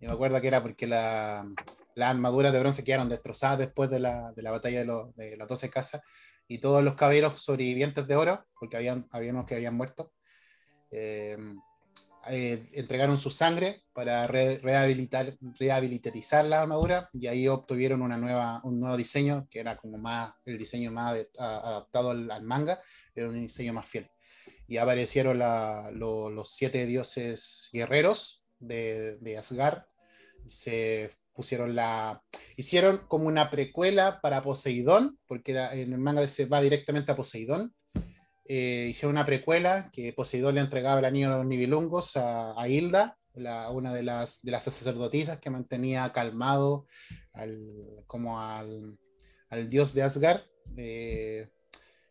Y me acuerdo que era porque la- las armaduras de bronce quedaron destrozadas después de la, de la batalla de, de las 12 casas. Y todos los caballeros sobrevivientes de oro, porque habían, había unos que habían muerto, entregaron su sangre para re- rehabilitar, rehabilitarizar la armadura y ahí obtuvieron una nueva, un nuevo diseño que era como más el diseño más ade- a- adaptado al, al manga, era un diseño más fiel. Y aparecieron la- lo- los siete dioses guerreros de, de Asgard, se pusieron la... Hicieron como una precuela para Poseidón, porque en el manga se va directamente a Poseidón, eh, hicieron una precuela que Poseidón le entregaba el anillo de los Nibilungos a, a Hilda, la- una de las, de las sacerdotisas que mantenía calmado al, como al, al dios de Asgard. eh,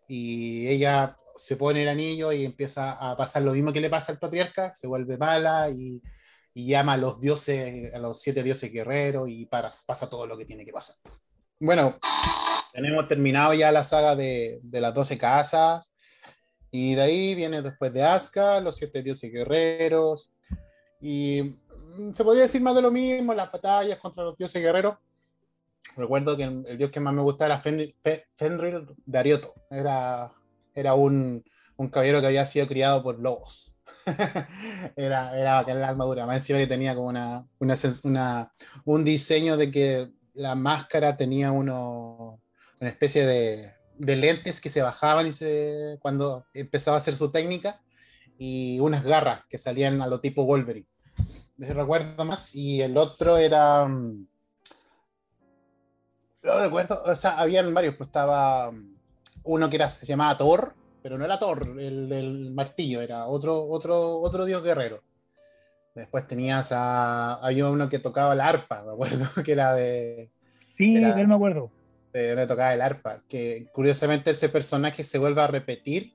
y ella se pone el anillo y empieza a pasar lo mismo que le pasa al patriarca, se vuelve mala y, y llama a los dioses, a los siete dioses guerreros y para, pasa todo lo que tiene que pasar. Bueno, tenemos terminado ya la saga de, de las 12 casas. Y de ahí viene después de Asgard, los siete dioses guerreros. Y mm, se podría decir más de lo mismo, las batallas contra los dioses guerreros. Recuerdo que el, dios que más me gustaba era Fen- Fe- Fenrir de Arioto. Era, era un, un caballero que había sido criado por lobos. era, era bacán la armadura. Más encima que tenía como una, una, una- un diseño de que la máscara tenía uno, una especie de, de lentes que se bajaban y se, cuando empezaba a hacer su técnica y unas garras que salían a lo tipo Wolverine. Me recuerdo más. Y el otro era. mm, No recuerdo, o sea, habían varios, pues estaba mm, uno que era, se llamaba Thor, pero no era Thor, el del martillo, era otro, otro, otro dios guerrero. Después tenías a. Había uno que tocaba la arpa, me acuerdo, que era de Sí, Era- de él me acuerdo. De donde tocaba el arpa, que curiosamente ese personaje se vuelve a repetir,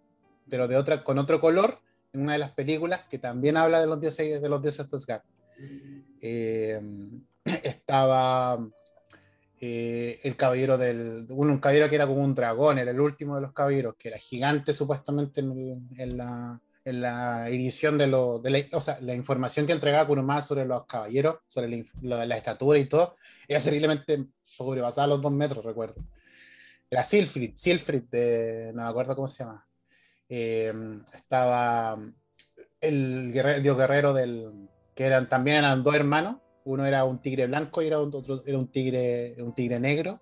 pero de otra, con otro color, en una de las películas que también habla de los dioses de los dioses de Asgard. Eh, estaba eh, el caballero del, un, caballero que era como un dragón, era el último de los caballeros, que era gigante supuestamente en, en la, en la edición de, lo, de la, o sea, la información que entregaba Kurumada sobre los caballeros, sobre la, la- la estatura y todo, era terriblemente sobrepasaba los dos metros, recuerdo. Era Silfrid, Silfrid, de, no me acuerdo cómo se llama. Eh, estaba el, dios guerrero del, que eran, también eran dos hermanos, uno era un tigre blanco y era un, otro era un tigre, un tigre negro,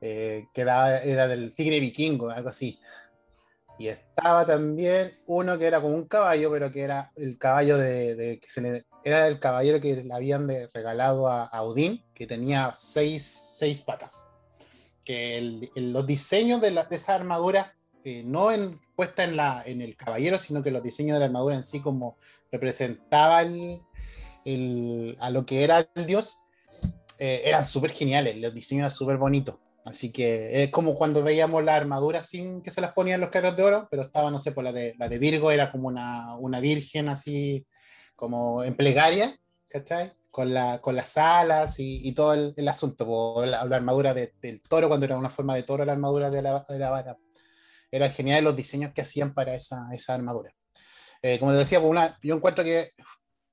eh, que era, era del tigre vikingo, algo así. Y estaba también uno que era como un caballo, pero que era el caballo de- que se le, era el caballero que le habían regalado a, a Odín, que tenía seis, seis patas. Que el- el- los diseños de, la, de esa armadura, eh, no en, puesta en, la, en el caballero, sino que los diseños de la armadura en sí, como representaba el, el- a lo que era el dios, eh, eran súper geniales, los diseños eran súper bonitos. Así que es como cuando veíamos las armaduras sin que se las ponían los carros de oro, pero estaba, no sé, por la de, la de Virgo era como una, una virgen así, como en plegaria, ¿cachai? Con, la, con las alas y, y todo el, el asunto. po. La, la armadura de- del toro, cuando era una forma de toro, la armadura de la, de la vara. Eran geniales los diseños que hacían para esa, esa armadura. Eh, como te decía, una, yo encuentro que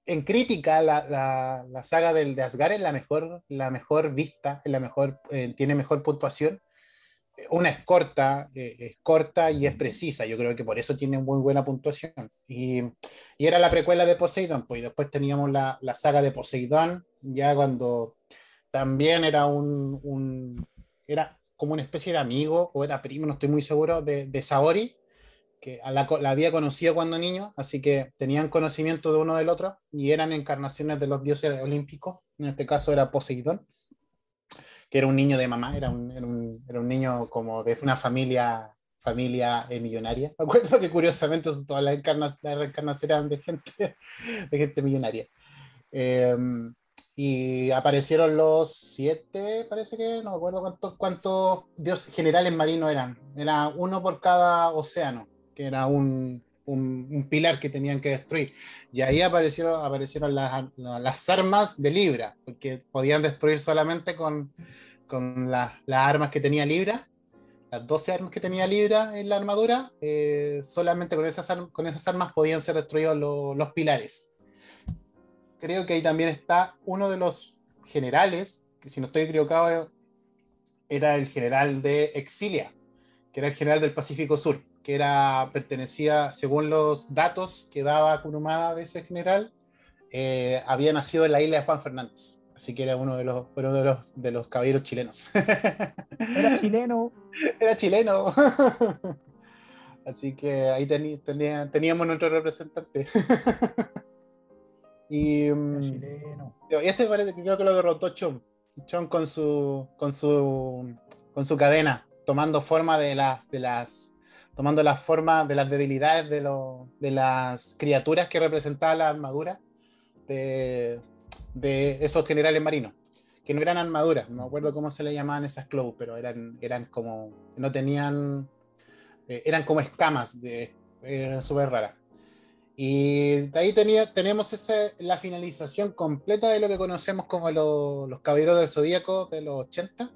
en crítica la, la, la saga del, de Asgard es la mejor, la mejor vista, la mejor, eh, tiene mejor puntuación. Una es corta, eh, es corta y es precisa. Yo creo que por eso tiene muy buena puntuación. Y, y era la precuela de Poseidon, pues y después teníamos la, la saga de Poseidón, ya cuando también era un, un- era como una especie de amigo o era primo, no estoy muy seguro, de, de Saori, que a la, la había conocido cuando niño, así que tenían conocimiento de uno del otro y eran encarnaciones de los dioses olímpicos. En este caso era Poseidón, era un niño de mamá, era un, era un, era un niño como de una familia familia eh, millonaria. Me acuerdo que curiosamente todas las, encarnas, reencarnaciones eran de gente, de gente millonaria. Eh, y aparecieron los siete, parece que, no me acuerdo cuántos, cuántos dioses generales marinos eran. Era uno por cada océano, que era un, un, un pilar que tenían que destruir. Y ahí aparecieron, aparecieron las, las armas de Libra, porque podían destruir solamente con, con las, las armas que tenía Libra. Las 12 armas que tenía Libra en la armadura, eh, solamente con esas, con armas podían ser destruidos lo- los pilares creo que ahí también está uno de los generales, que si no estoy equivocado, era el general de Exilia, que era el general del Pacífico Sur, que era, pertenecía, según los datos que daba Kurumada de ese general, eh, había nacido en la isla de Juan Fernández. Así que era uno de los, uno de los, de los caballeros chilenos. Era chileno. Era chileno. Así que ahí teni- tenía- teníamos nuestro representante. y mm, chileno. ese parece que creo que lo derrotó Chon. Chon con su, con su, con su cadena, tomando forma de las, de las, tomando la forma de las debilidades de, lo- de las criaturas que representaba la armadura de, de esos generales marinos que no eran armaduras, no me acuerdo cómo se le llamaban esas clothes, pero eran, eran como, no tenían, eh, eran como escamas, de, eran súper raras. Y de ahí tenía, tenemos ese, la finalización completa de lo que conocemos como lo- los Caballeros del Zodíaco de los 80,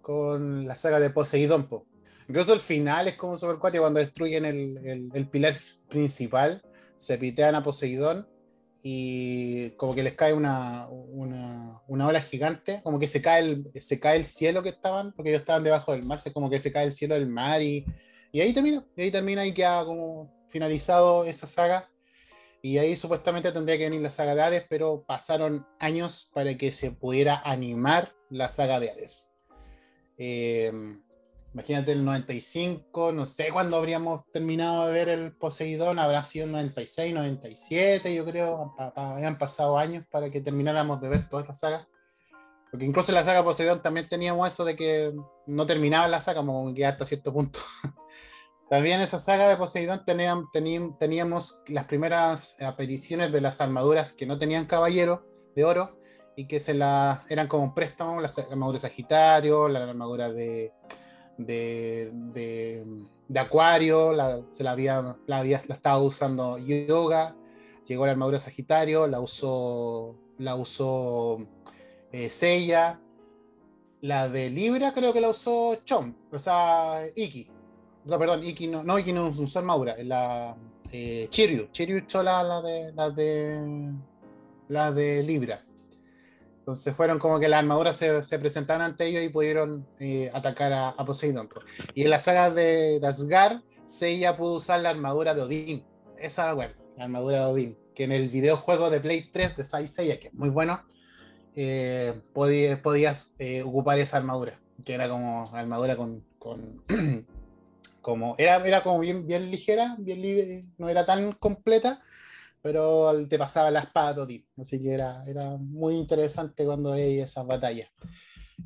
con la saga de Poseidón. po. Incluso el final es como super cuático cuando destruyen el, el- el pilar principal, se pitean a Poseidón y como que les cae una, una, una ola gigante, como que se cae, el, se cae el cielo que estaban, porque ellos estaban debajo del mar, se como que se cae el cielo del mar y, y ahí termina, y ahí termina y queda como finalizado esa saga. Y ahí supuestamente tendría que venir la saga de Hades, pero pasaron años para que se pudiera animar la saga de Hades. Eh, imagínate el 95, no sé cuándo habríamos terminado de ver el Poseidón, habrá sido el 96, 97, yo creo, habían pasado años para que termináramos de ver toda esa saga. Porque incluso en la saga Poseidón también teníamos eso de que no terminaba la saga, como que hasta cierto punto. También esa saga de Poseidón tenían- teníamos las primeras apariciones de las armaduras que no tenían caballero de oro y que se la, eran como un préstamo, la armadura de Sagitario, la armadura de, de, de, Acuario, la, se la había, la había la estaba usando Yoga, llegó la armadura Sagitario, la usó, la usó eh, la de Libra creo que la usó Chom, o sea, Iki. No, perdón, Iki no, no, Iki no usó armadura, la eh, Chiryu, Chiryu usó la, la de, la de la de Libra. Entonces fueron como que las armaduras se, se presentaron ante ellos y pudieron eh, atacar a, a Poseidon. po. Y en la saga de, Asgard, Seiya pudo usar la armadura de Odín. Esa, bueno, la armadura de Odín. Que en el videojuego de Play 3 de Sai Seiya, que es muy bueno, eh, podí- podías eh, ocupar esa armadura. Que era como armadura con. con como, era, era como bien, bien ligera, bien libre, no era tan completa, pero te pasaba la espada Odín. Así que era, era muy interesante cuando veía esas batallas.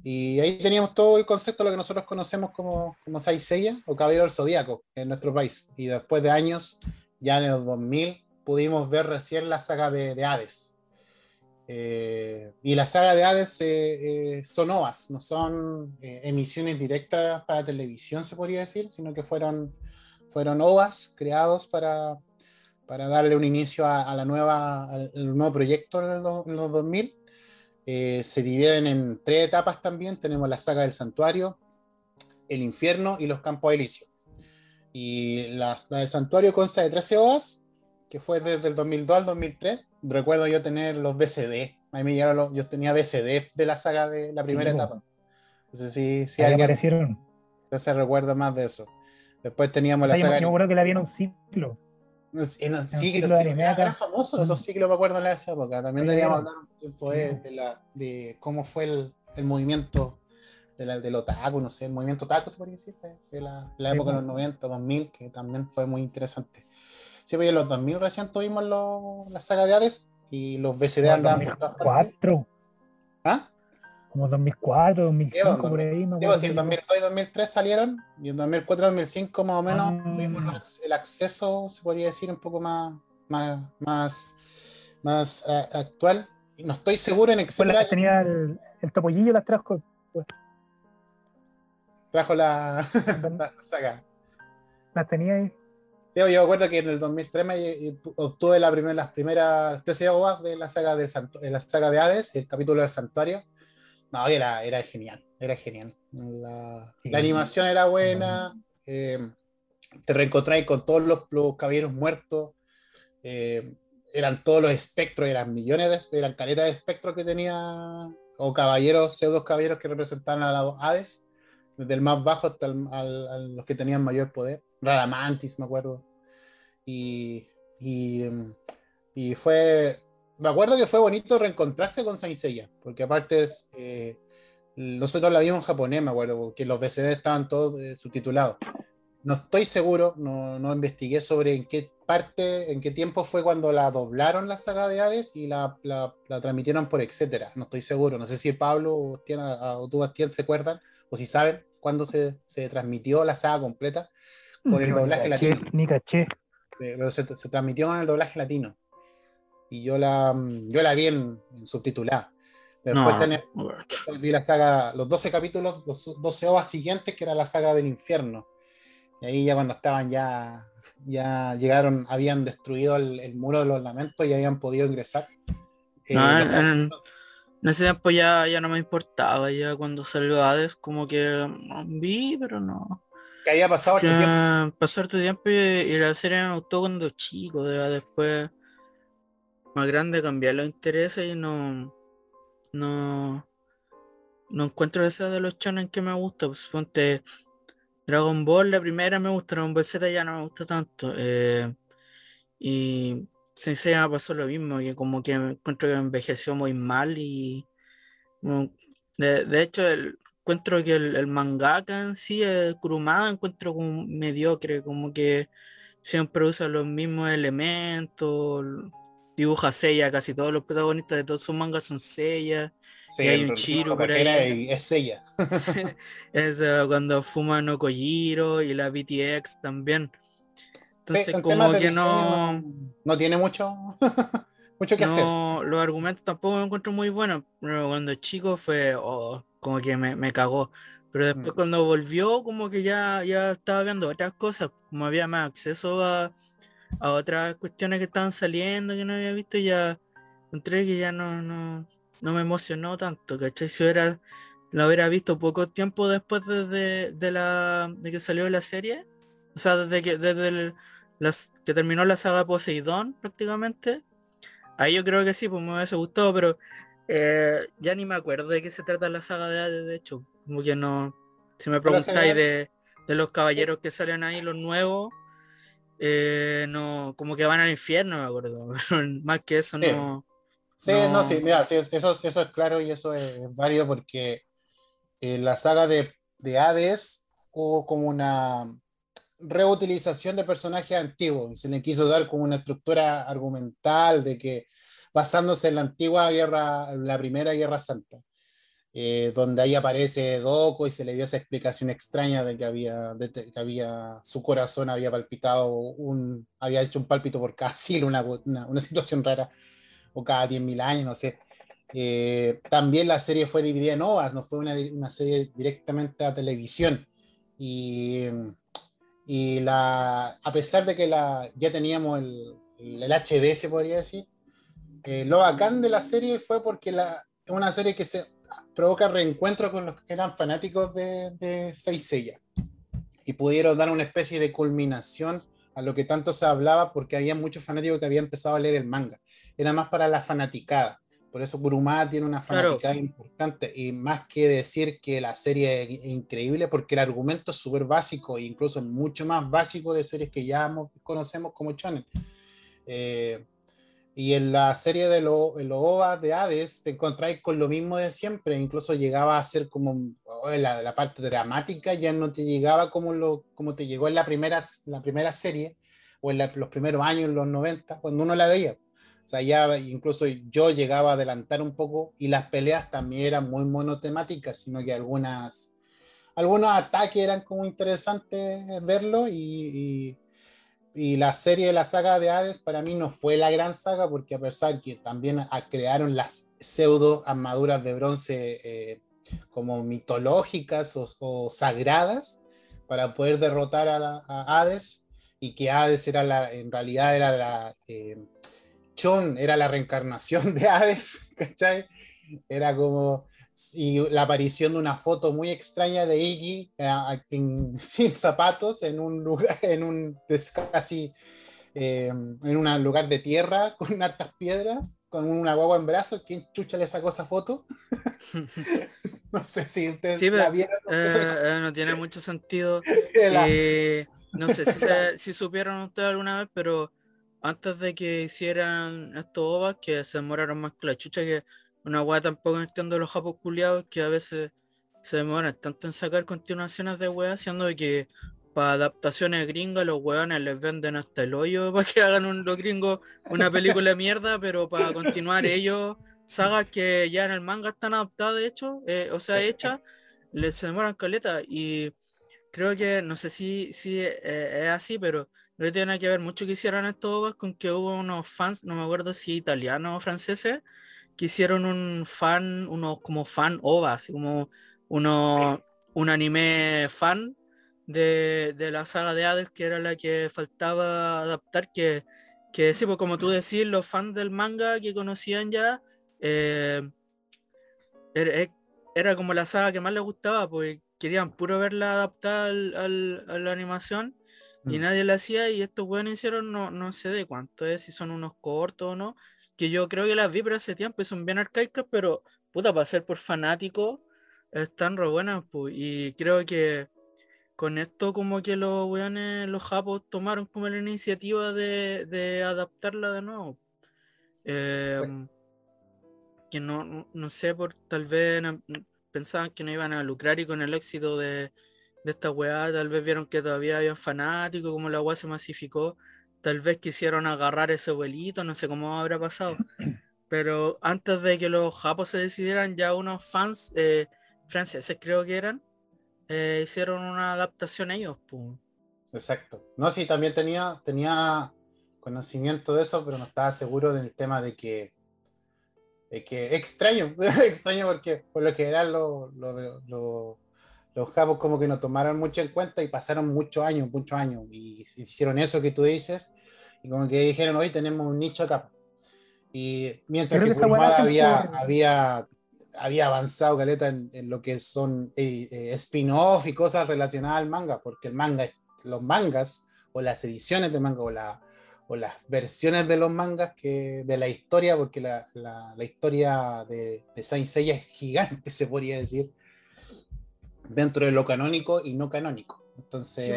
Y ahí teníamos todo el concepto de lo que nosotros conocemos como, como Seiya o Caballero del Zodíaco en nuestro país. Y después de años, ya en los 2000, pudimos ver recién la saga de, de Hades. Eh, y la saga de Hades eh, eh, son ovas, no son emisiones directas para televisión, se podría decir, sino que fueron, fueron ovas creados para, para darle un inicio a, la nueva, al, nuevo proyecto en, los 2000. se dividen en tres etapas también. Tenemos la saga del santuario, el infierno y los campos elíseos. Y la, la del santuario consta de 13 ovas, que fue desde el 2002 al 2003 recuerdo yo tener los BCD. A mí me llegaron los, yo tenía BCD de la saga de la primera etapa. Entonces sí, sí alguien aparecieron. Entonces recuerdo más de eso. Después teníamos la saga. Yo recuerdo que la vi en un ciclo. En un ciclo, sí, eran famosos los ciclos, me acuerdo en esa época. También deberíamos hablar un tiempo de, la, de cómo fue el, el movimiento de la, del otaku, no sé, el movimiento otaku se podría decir, de la, la época de los 90, 2000, que también fue muy interesante. Sí, pues en los 2000 recién tuvimos la saga de Hades y los BCD andaban por todas partes. ¿Ah? Como 2004, 2005, por ahí. No digo, si en 2002 y 2003 salieron, y en 2004 2005 más o menos ah. tuvimos el acceso, se podría decir, un poco más, más, más, más uh, actual. No estoy seguro en Excel. Pues tenía el, el topollillo, las trajo. Pues. Trajo la, la saga. Las tenía ahí yo me acuerdo que en el 2003 me obtuve la las primeras 13 ovas de la saga de, la saga de Hades, el capítulo del santuario. No, era, era genial, era genial. La, animación era buena, eh, te reencontráis con todos los, caballeros muertos, eh, eran todos los espectros, eran millones de, eran caletas de espectros que tenía, o caballeros, pseudos caballeros que representaban a la Hades, desde el más bajo hasta los que tenían mayor poder. Radamantis, me acuerdo. Y, y, fue, me acuerdo que fue bonito reencontrarse con Saint porque aparte eh, nosotros la vimos en japonés, me acuerdo, porque los BCD estaban todos eh, subtitulados. No estoy seguro, no, no, investigué sobre en qué parte, en qué tiempo fue cuando la doblaron la saga de Hades y la, la, transmitieron por etcétera. No estoy seguro, no sé si Pablo o, o tú, Bastián, se acuerdan o si saben cuándo se, se transmitió la saga completa con el doblaje latino. Ni caché. Se, se, transmitió con el doblaje latino. Y yo la, yo la vi en, subtitulada. Después vi la saga, los 12 capítulos, los 12 ovas siguientes, que era la saga del infierno. Y ahí ya cuando estaban ya, ya llegaron, habían destruido el, muro de los lamentos y habían podido ingresar. Eh, en, ese tiempo ya, ya no me importaba, ya cuando salió Hades, como que vi, pero no que había pasado este tiempo. Pasó harto tiempo y, la serie me gustó cuando chico, después más grande cambiar los intereses y no no no encuentro esa de los chones que me gusta, pues ponte Dragon Ball la primera me gusta, Dragon Ball Z ya no me gusta tanto. Eh, y Sensei me pasó lo mismo, que como que encuentro que envejeció muy mal y de, de hecho el, encuentro que el, mangaka en sí, el Kurumada, encuentro como mediocre, como que siempre usa los mismos elementos, dibuja sella, casi todos los protagonistas de todos sus mangas son sella. y hay un Chiro por ahí. Es sella. es cuando fuma no Kojiro y la BTX también. Entonces, como que no. No tiene mucho. mucho que hacer. Los argumentos tampoco me encuentro muy buenos. Pero cuando chico fue. Oh, como que me, me cagó. Pero después mm. cuando volvió, como que ya, ya estaba viendo otras cosas, como había más acceso a, a otras cuestiones que estaban saliendo que no había visto, ya encontré que ya no, no, no me emocionó tanto, ¿cachai? Si hubiera, lo hubiera visto poco tiempo después de, de, la, de que salió la serie, o sea, desde que, desde las, que terminó la saga Poseidón prácticamente, ahí yo creo que sí, pues me hubiese gustado, pero eh, ya ni me acuerdo de qué se trata la saga de Hades, de hecho. Como que no. Si me preguntáis de, los caballeros que salen ahí, los nuevos, eh, no, como que van al infierno, me acuerdo. Pero más que eso no. Sí, no, sí, mira, eso, eso es claro y eso es válido porque en la saga de, de Hades hubo como una reutilización de personajes antiguos y se le quiso dar como una estructura argumental de que basándose en la antigua guerra, la primera guerra santa, eh, donde ahí aparece Doko y se le dio esa explicación extraña de que había, que había su corazón había palpitado, un, había hecho un pálpito por cada una, una, situación rara, o cada 10.000 años, no sé. Eh, también la serie fue dividida en ovas, no fue una, una serie directamente a televisión. Y, y la, a pesar de que la, ya teníamos el, el HD, se podría decir, eh, lo bacán de la serie fue porque la, es una serie que se provoca reencuentro con los que eran fanáticos de, de Seis y pudieron dar una especie de culminación a lo que tanto se hablaba porque había muchos fanáticos que habían empezado a leer el manga. Era más para la fanaticada. Por eso Kurumada tiene una fanaticada importante y más que decir que la serie es increíble porque el argumento es súper básico e incluso mucho más básico de series que ya conocemos como Channel. Eh, y en la serie de los OVA de Hades te encontráis con lo mismo de siempre, incluso llegaba a ser como oh, la, la, parte dramática, ya no te llegaba como, lo, como te llegó en la primera, la primera serie o en los primeros años, en los 90, cuando uno la veía. O sea, ya incluso yo llegaba a adelantar un poco y las peleas también eran muy monotemáticas, sino que algunas, algunos ataques eran como interesantes verlo y, y y la serie de la saga de Hades para mí no fue la gran saga porque a pesar que también crearon las pseudo armaduras de bronce eh, como mitológicas o, sagradas para poder derrotar a, Hades y que Hades era la, en realidad era la eh, Chon era la reencarnación de Hades, ¿cachai? Era como y la aparición de una foto muy extraña de Iggy eh, sin zapatos en un lugar, en un casi eh, en un lugar de tierra con hartas piedras, con una guagua en brazos. ¿Quién chucha le sacó esa foto? no sé si ustedes la vieron. Eh, no tiene mucho sentido. no sé si, si supieron ustedes alguna vez, pero antes de que hicieran estos ovas, que se demoraron más que la chucha, que una weá tampoco entiendo los japos culiados que a veces se demoran tanto en sacar continuaciones de weá, siendo que para adaptaciones gringas los weones les venden hasta el hoyo para que hagan un, los gringos una película de mierda, pero para continuar ellos, sagas que ya en el manga están adaptadas, de hecho, eh, o sea, hechas, les demoran caleta. Y creo que, no sé si, si eh, es así, pero no tiene que ver mucho que hicieron estos con que hubo unos fans, no me acuerdo si italianos o franceses, que hicieron un fan, uno como fan OVA, así como uno, un anime fan de, de, la saga de Hades, que era la que faltaba adaptar, que, que sí, pues como tú decís, los fans del manga que conocían ya, eh, era, era, como la saga que más les gustaba, pues querían puro verla adaptada al, a la animación. Y mm. nadie la hacía, y estos buenos hicieron no, no sé de cuánto es, si son unos cortos o no, que yo creo que las vi, pero hace tiempo son bien arcaicas, pero puta, para ser por fanático, están re buenas, pues, y creo que con esto como que los weones, los japos tomaron como la iniciativa de, de adaptarla de nuevo. Em, que no, no sé, por tal vez pensaban que no iban a lucrar y con el éxito de, de esta weá, tal vez vieron que todavía había fanáticos, como la weá se masificó tal vez quisieron agarrar ese vuelito, no sé cómo habrá pasado. Pero antes de que los japos se decidieran, ya unos fans eh, franceses creo que eran, eh, hicieron una adaptación ellos. Exacto. No, sí, también tenía, tenía conocimiento de eso, pero no estaba seguro del tema de que, de que extraño, extraño porque por lo que eran los, los japos como que no tomaron mucho en cuenta y pasaron muchos años, muchos años, y hicieron eso que tú dices, y como que dijeron, hoy tenemos un nicho acá. Y mientras que, había, había, había avanzado caleta en, lo que son eh, eh, spin-off y cosas relacionadas al manga, porque el manga, los mangas, o las ediciones de manga, o, la, o las versiones de los mangas que, de la historia, porque la, la, la historia de, de Saint Seiya es gigante, se podría decir, dentro de lo canónico y no canónico. Entonces.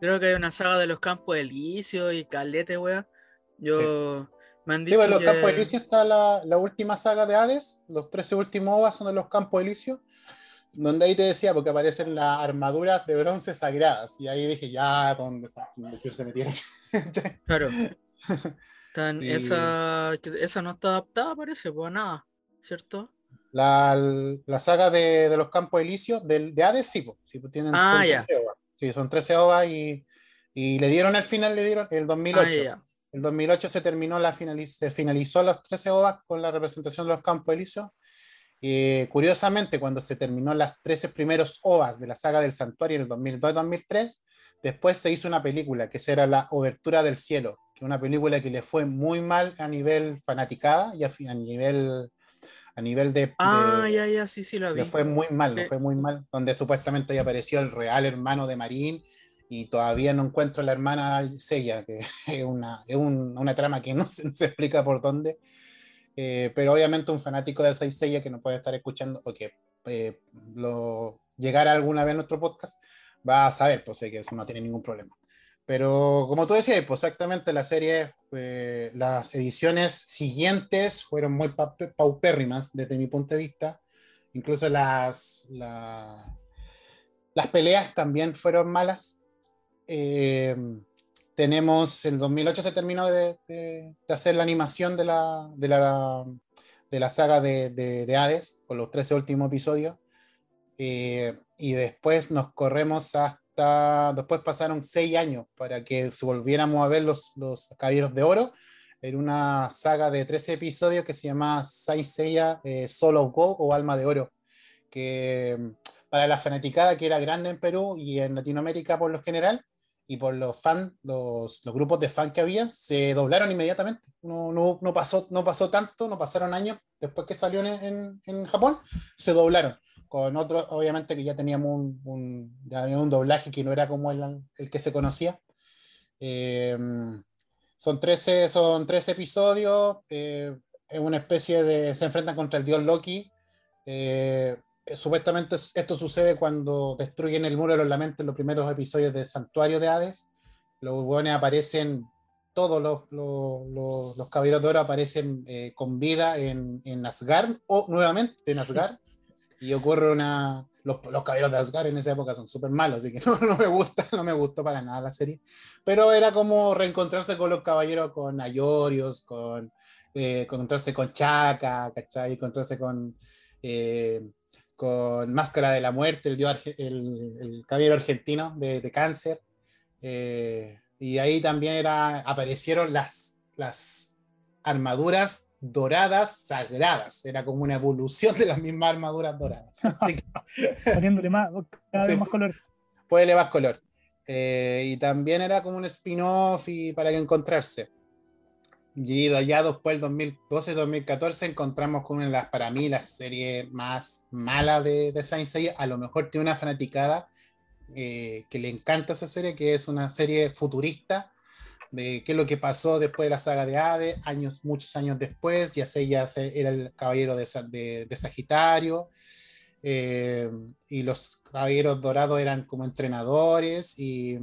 creo que hay una saga de los Campos Elíseos y Calete, weón. Yo. Me han dicho. Sí, los Campos Elíseos está la, la, última saga de Hades. Los 13 últimos OVA son de los Campos Elíseos. Donde ahí te decía, porque aparecen las armaduras de bronce sagradas. Y ahí dije, ya, ¿dónde se metieron? claro. esa, esa no está adaptada, parece, pues nada, ¿cierto? La, la saga de, de, los Campos Elíseos de, de Hades, sí, sí pues tienen ah, ya. Sí, son 13 ovas y, y, le dieron el final, le dieron el 2008. Ah, El 2008 se terminó la finaliz se finalizó los 13 OVAs con la representación de los Campos Elíseos. Eh, curiosamente, cuando se terminó las 13 primeros OVAs de la saga del Santuario en el 2002-2003, después se hizo una película que era La Obertura del Cielo, que una película que le fue muy mal a nivel fanaticada y a, a nivel a nivel de, Ah, de- ya, ya, sí, sí la vi. le fue muy mal, le Sí. fue muy mal, donde supuestamente ahí apareció el real hermano de Marín y todavía no encuentro a la hermana Sella, que es una, es un- una trama que no se, no se explica por dónde, Eh, pero obviamente un fanático de Seis Sella que nos puede estar escuchando o que eh, lo llegara alguna vez a nuestro podcast va a saber, pues que eso no tiene ningún problema. Pero como tú decías, pues exactamente la serie, eh, las ediciones siguientes fueron muy pa- paupérrimas desde mi punto de vista. Incluso las, la- las peleas también fueron malas. Eh, tenemos, el 2008 se terminó de, de- de hacer la animación de la, de la, de la saga de Hades, con los 13 últimos episodios. Eh, y después nos corremos hasta, después pasaron seis años para que volviéramos a ver los, los Caballeros de Oro. En una saga de 13 episodios que se llama Saint Seiya eh, Soul of o Alma de Oro, que mm, para la fanaticada que era grande en Perú y en Latinoamérica por lo general, y por los fans, los, los grupos de fan que había, se doblaron inmediatamente. No, no, no, pasó, no pasó tanto, no pasaron años después que salió en, en, en Japón, se doblaron. Con otros, obviamente, que ya teníamos un, un, ya había un doblaje que no era como el, el que se conocía. Eh, son 13, son 13 episodios, eh, es una especie de. Se enfrentan contra el dios Loki. Eh, supuestamente esto sucede cuando destruyen el muro de los lamentos en los primeros episodios de Santuario de Hades. Los hueones aparecen, todos los, los, los, los caballeros de oro aparecen eh, con vida en, en Asgard, o nuevamente en Asgard, y ocurre una. Los, los caballeros de Asgard en esa época son súper malos, así que no, no, me gusta, no me gustó para nada la serie. Pero era como reencontrarse con los caballeros, con Ayorios, con eh, encontrarse con Chaka, ¿cachai? Encontrarse con. Eh, con Máscara de la Muerte, el, el, el caballero argentino de, de cáncer. Eh, y ahí también era, aparecieron las, las armaduras doradas sagradas. Era como una evolución de las mismas armaduras doradas. Así que poniéndole más, cada Sí. vez más color. ponele más color. Eh, y también era como un spin-off y para que encontrarse. Y allá después, el 2012-2014, encontramos con una de las, para mí, la serie más mala de, de Saint Seiya. A lo mejor tiene una fanaticada eh, que le encanta esa serie, que es una serie futurista de qué es lo que pasó después de la saga de Hades, años, muchos años después, ya Seiya se- era el caballero de, de- Sagitario, eh, y los caballeros dorados eran como entrenadores, y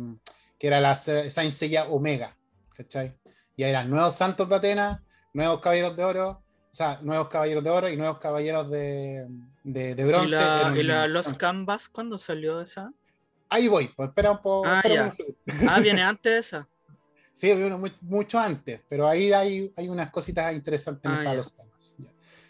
que era la Saint Seiya Omega, ¿cachai? Ya eran nuevos santos de Atenas, nuevos caballeros de oro, o sea, nuevos caballeros de oro y nuevos caballeros de, de, de ¿Y bronce. la, Era un- y la Los Canvas cuándo salió esa? Ahí voy, pues espera un poco. Ah, ya. un. Ah, viene antes de esa. Sí, uno muy- mucho antes, pero ahí hay, hay unas cositas interesantes en Ah, esa. Los.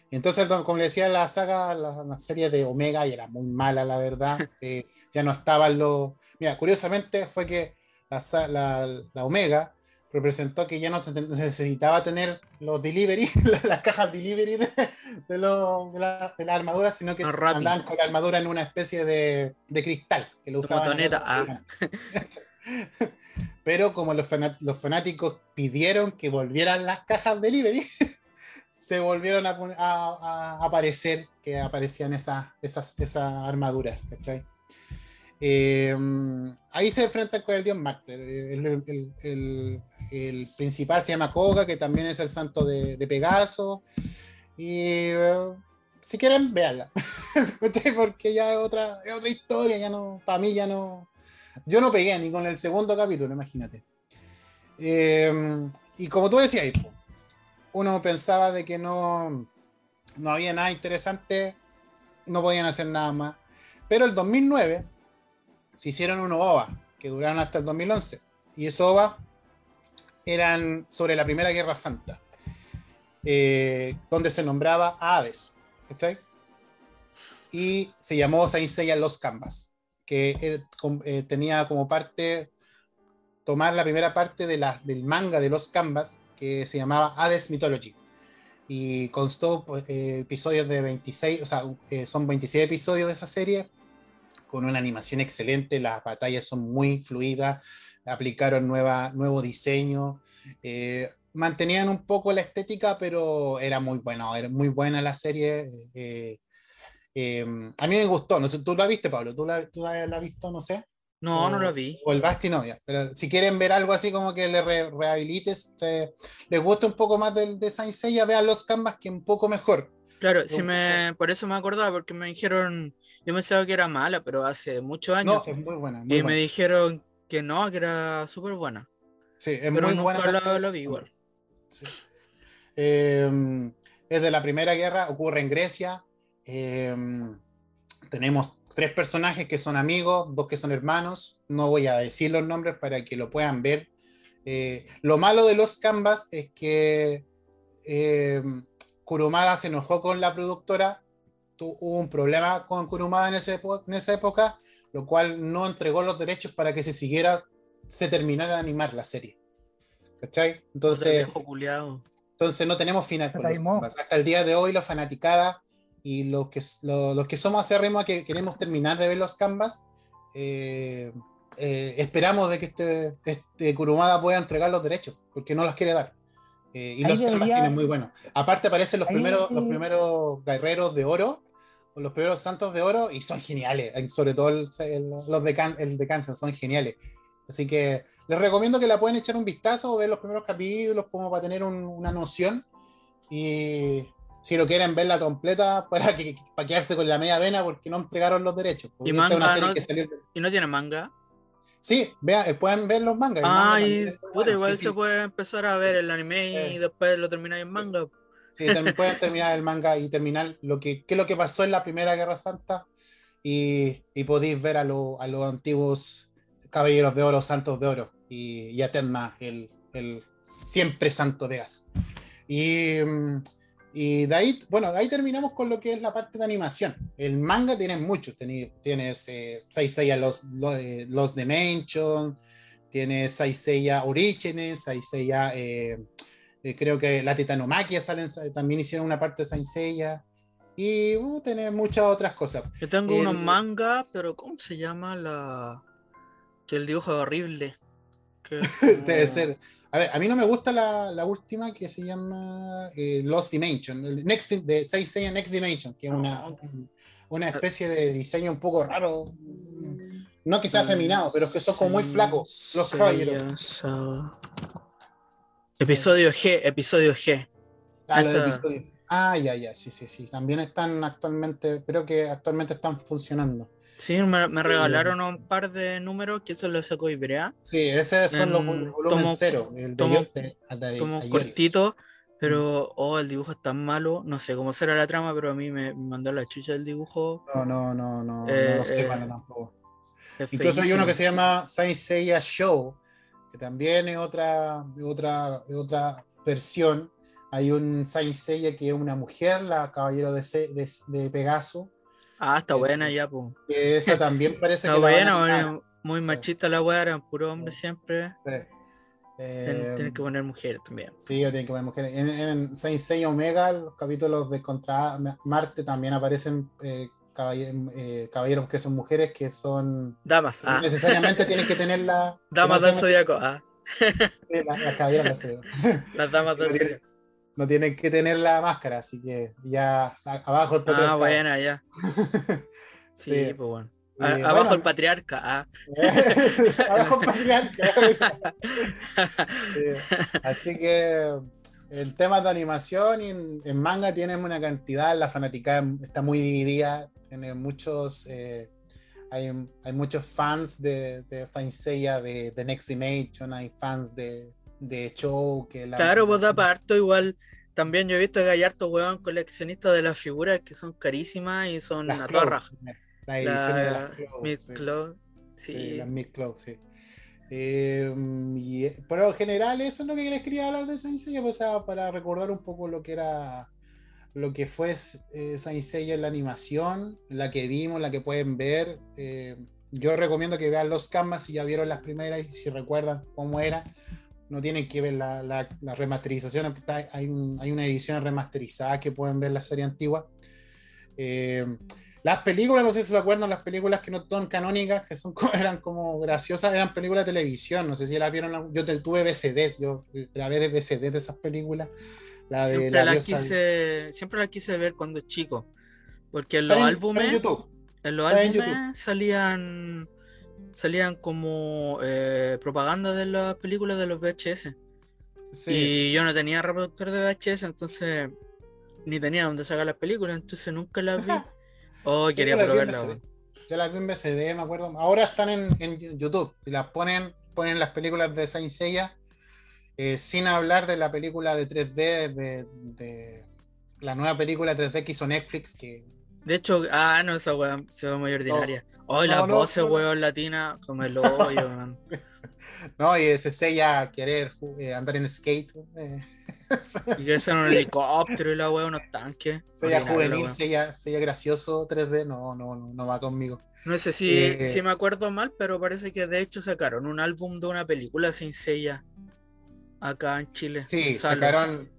Y entonces, como le decía, la saga, la, la serie de Omega y era muy mala, la verdad. Eh, ya no estaban los. Mira, curiosamente fue que la, la, la Omega representó que ya no se necesitaba tener los delivery, las, cajas delivery de, de, de la, de la armadura, sino que Más rápido. andaban con la armadura en una especie de, de cristal que lo usaban. películas. Pero como los, fanáticos pidieron que volvieran las cajas delivery, se volvieron a, pon- a- a aparecer, que aparecían esas, esas, esas armaduras, ¿cachai? Eh, ahí se enfrentan con el dios Marte. El, el- el- el principal se llama Koga, que también es el santo de, de Pegaso. Y eh, si quieren, véanla. Porque ya es otra, es otra historia, ya no, para mí ya no. Yo no pegué ni con el segundo capítulo, imagínate. Eh, y como tú decías, uno pensaba de que no, no había nada interesante, no podían hacer nada más. Pero el 2009 se hicieron unos OVA que duraron hasta el 2011. Y esos OVA eran sobre la Primera Guerra Santa, eh, donde se nombraba a Hades. Y se llamó Saint Seiya Los Canvas, que eh, tenía como parte tomar la primera parte de la, del manga de los Canvas, que se llamaba Hades Mythology. Y constó pues, eh, episodios de 26, o sea, son 26 episodios de esa serie, con una animación excelente, las batallas son muy fluidas, aplicaron nueva, nuevo diseño, eh, mantenían un poco la estética, pero era muy bueno, era muy buena la serie. eh, eh, a mí me gustó, no sé, ¿tú la viste, Pablo? ¿Tú la, tú la, la has visto, no sé? No, no o- la vi. O el Basti no, ya. Pero si quieren ver algo así como que le re- rehabilites, re- les guste un poco más del de Saint Seiya, vean los canvas que un poco mejor. Claro, sí me, por eso me acordaba, porque me dijeron, yo pensaba que era mala, pero hace muchos años. No, es muy buena. muy y me buena. dijeron que no, que era súper buena. Sí, es Pero muy nunca buena. la, la vi igual. Sí. Eh, es de la Primera Guerra, ocurre en Grecia. Eh, tenemos tres personajes que son amigos, dos que son hermanos. No voy a decir los nombres para que lo puedan ver. Eh, lo malo de los Canvas es que eh, Kurumada se enojó con la productora. Tu- hubo un problema con Kurumada en, ese en esa época, lo cual no entregó los derechos para que se siguiera, se terminara de animar la serie. ¿Cachai? Entonces, entonces no tenemos final con los. Hasta el día de hoy, los fanaticadas y los que, lo- los que somos acérrimos que queremos terminar de ver los Canvas, eh, eh, esperamos de que este, este Kurumada pueda entregar los derechos, porque no los quiere dar. Eh, y Ahí los Canvas debería- tienen muy buenos. Aparte aparecen los Ahí- primeros, los primeros guerreros de oro, los primeros santos de oro, y son geniales. Sobre todo el- el- los de, Can- el de Kansas son geniales. Así que les recomiendo que la pueden echar un vistazo o ver los primeros capítulos como para tener un- una noción. Y si lo quieren verla completa, para, que, para quedarse con la media vena porque no entregaron los derechos. Una manga, no? salió- ¿Y no tiene manga? Sí, vean, eh, pueden ver los mangas. el manga muy puta, igual sí, se sí. puede empezar a ver el anime y Eh. después lo termináis en manga. Sí, también pueden terminar el manga y terminar lo que, qué es lo que pasó en la Primera Guerra Santa y, y podéis ver a, lo- a los antiguos caballeros de oro, santos de oro y, y a Tenma, el, el siempre santo de Gas. Y, mm, y de ahí, bueno, de ahí terminamos con lo que es la parte de animación. El manga tiene muchos, teni- tienes eh, Saiseiya los, los, eh, los Dimension, tienes Saiseiya Origins, Saiseiya... Eh, eh, creo que la Titanomaquia salen, también hicieron una parte de Saint Seiya. Y uh, tenés muchas otras cosas. Yo tengo El- unos mangas, pero ¿cómo se llama la. que el dibujo es horrible? Que Debe ser. A ver, a mí no me gusta la, la última que se llama eh, Lost Dimension, el Next, de Saint Seiya Next Dimension, que es una, Ah. una especie de diseño un poco raro. No que sea afeminado, pero es que son como muy flacos los caballeros. Episodio G, episodio G. Ah, los esa- episodios. Ah, ya, ya, sí, sí, sí. También están actualmente, creo que actualmente están funcionando. Sí, me, me regalaron un par de números que eso lo sacó Ibrea. Sí, esos son los En vol- volumen tomo- cero. El tomo- de- de Ayori. cortito, Mm. pero oh, el dibujo es tan malo. No sé cómo será la trama, pero a mí me, mandó la chucha el dibujo. No, no, no, no, Eh, no sé eh, cuál tampoco. Es Incluso hay uno que se llama Saint Seiya Show, que también es otra, otra, otra versión. Hay un Saint Seiya que es una mujer, la caballero de, Se- de, de Pegaso. Ah, está eh, buena ya, pues. Que esa también parece Está que a buena, muy machista la weá, eran puro hombre siempre. Sí. Eh, tienen que poner mujeres también. Sí, tienen que poner mujeres. En, en Saint Seiya Omega, los capítulos de Contra Marte también aparecen eh, eh, caballeros que son mujeres que son. Damas, ah, Necesariamente tienen que tener la. damas que del zodiaco, ah, sean- la- las caballeras, las damas del zodiaco. no tienen que tener la máscara, así que ya abajo el Ah, patriarcado. buena, ya. Sí, Sí. pues bueno. Eh, bueno, abajo el patriarca, ah. abajo el patriarca. Sí. Así que en temas de animación y en, en manga tienen una cantidad, la fanaticada está muy dividida, tiene muchos, eh, hay, hay muchos fans de, de Saint Seiya, de, de Next Dimension, hay fans de, de Show, que la Claro, pues da para harto igual. También yo he visto que hay harto weón coleccionistas de las figuras que son carísimas y son las a toda raja. las ediciones de La las sí. Sí, sí. las Mid sí. Eh, y, pero en general eso es lo que les quería hablar de Saint Seiya, pues, o sea, para recordar un poco lo que era lo que fue eh, Saint Seiya en la animación, la que vimos, la que pueden ver, eh, yo recomiendo que vean los canvas si ya vieron las primeras y si recuerdan cómo era. No tienen que ver la, la, la remasterización. Hay, un- hay una edición remasterizada que pueden ver la serie antigua. Eh, las películas, no sé si se acuerdan, las películas que no son canónicas, que son, como- eran como graciosas, eran películas de televisión. No sé si las vieron. Yo tuve VCDs, yo grabé de VCDs de esas películas. La de Siempre la quise, siempre la quise ver cuando chico. Porque en los álbumes, en los en álbumes salían salían como eh, propaganda de las películas de los VHS. Sí. Y yo no tenía reproductor de VHS, entonces ni tenía dónde sacar las películas, entonces nunca las vi. Oh, Sí, quería probarla. Yo las vi en VCD, me acuerdo. Ahora están en, en YouTube. Si las ponen, ponen las películas de Saint Seiya, eh, sin hablar de la película de 3D, de, de la nueva película 3D que hizo Netflix, que De hecho, ah, no, esa weá se ve muy ordinaria. Oh, No, las no, voces, no. weón, latinas, como el hoyo, man. no, y ese Seiya querer eh, andar en skate. eh, Y que sea un helicóptero y la weá, unos tanques. La juvenil. Seiya, Seiya gracioso 3D, no, no, no, no va conmigo. No sé si, Eh, si me acuerdo mal, pero parece que de hecho sacaron un álbum de una película sin sella acá en Chile. Sí, en salas. sacaron,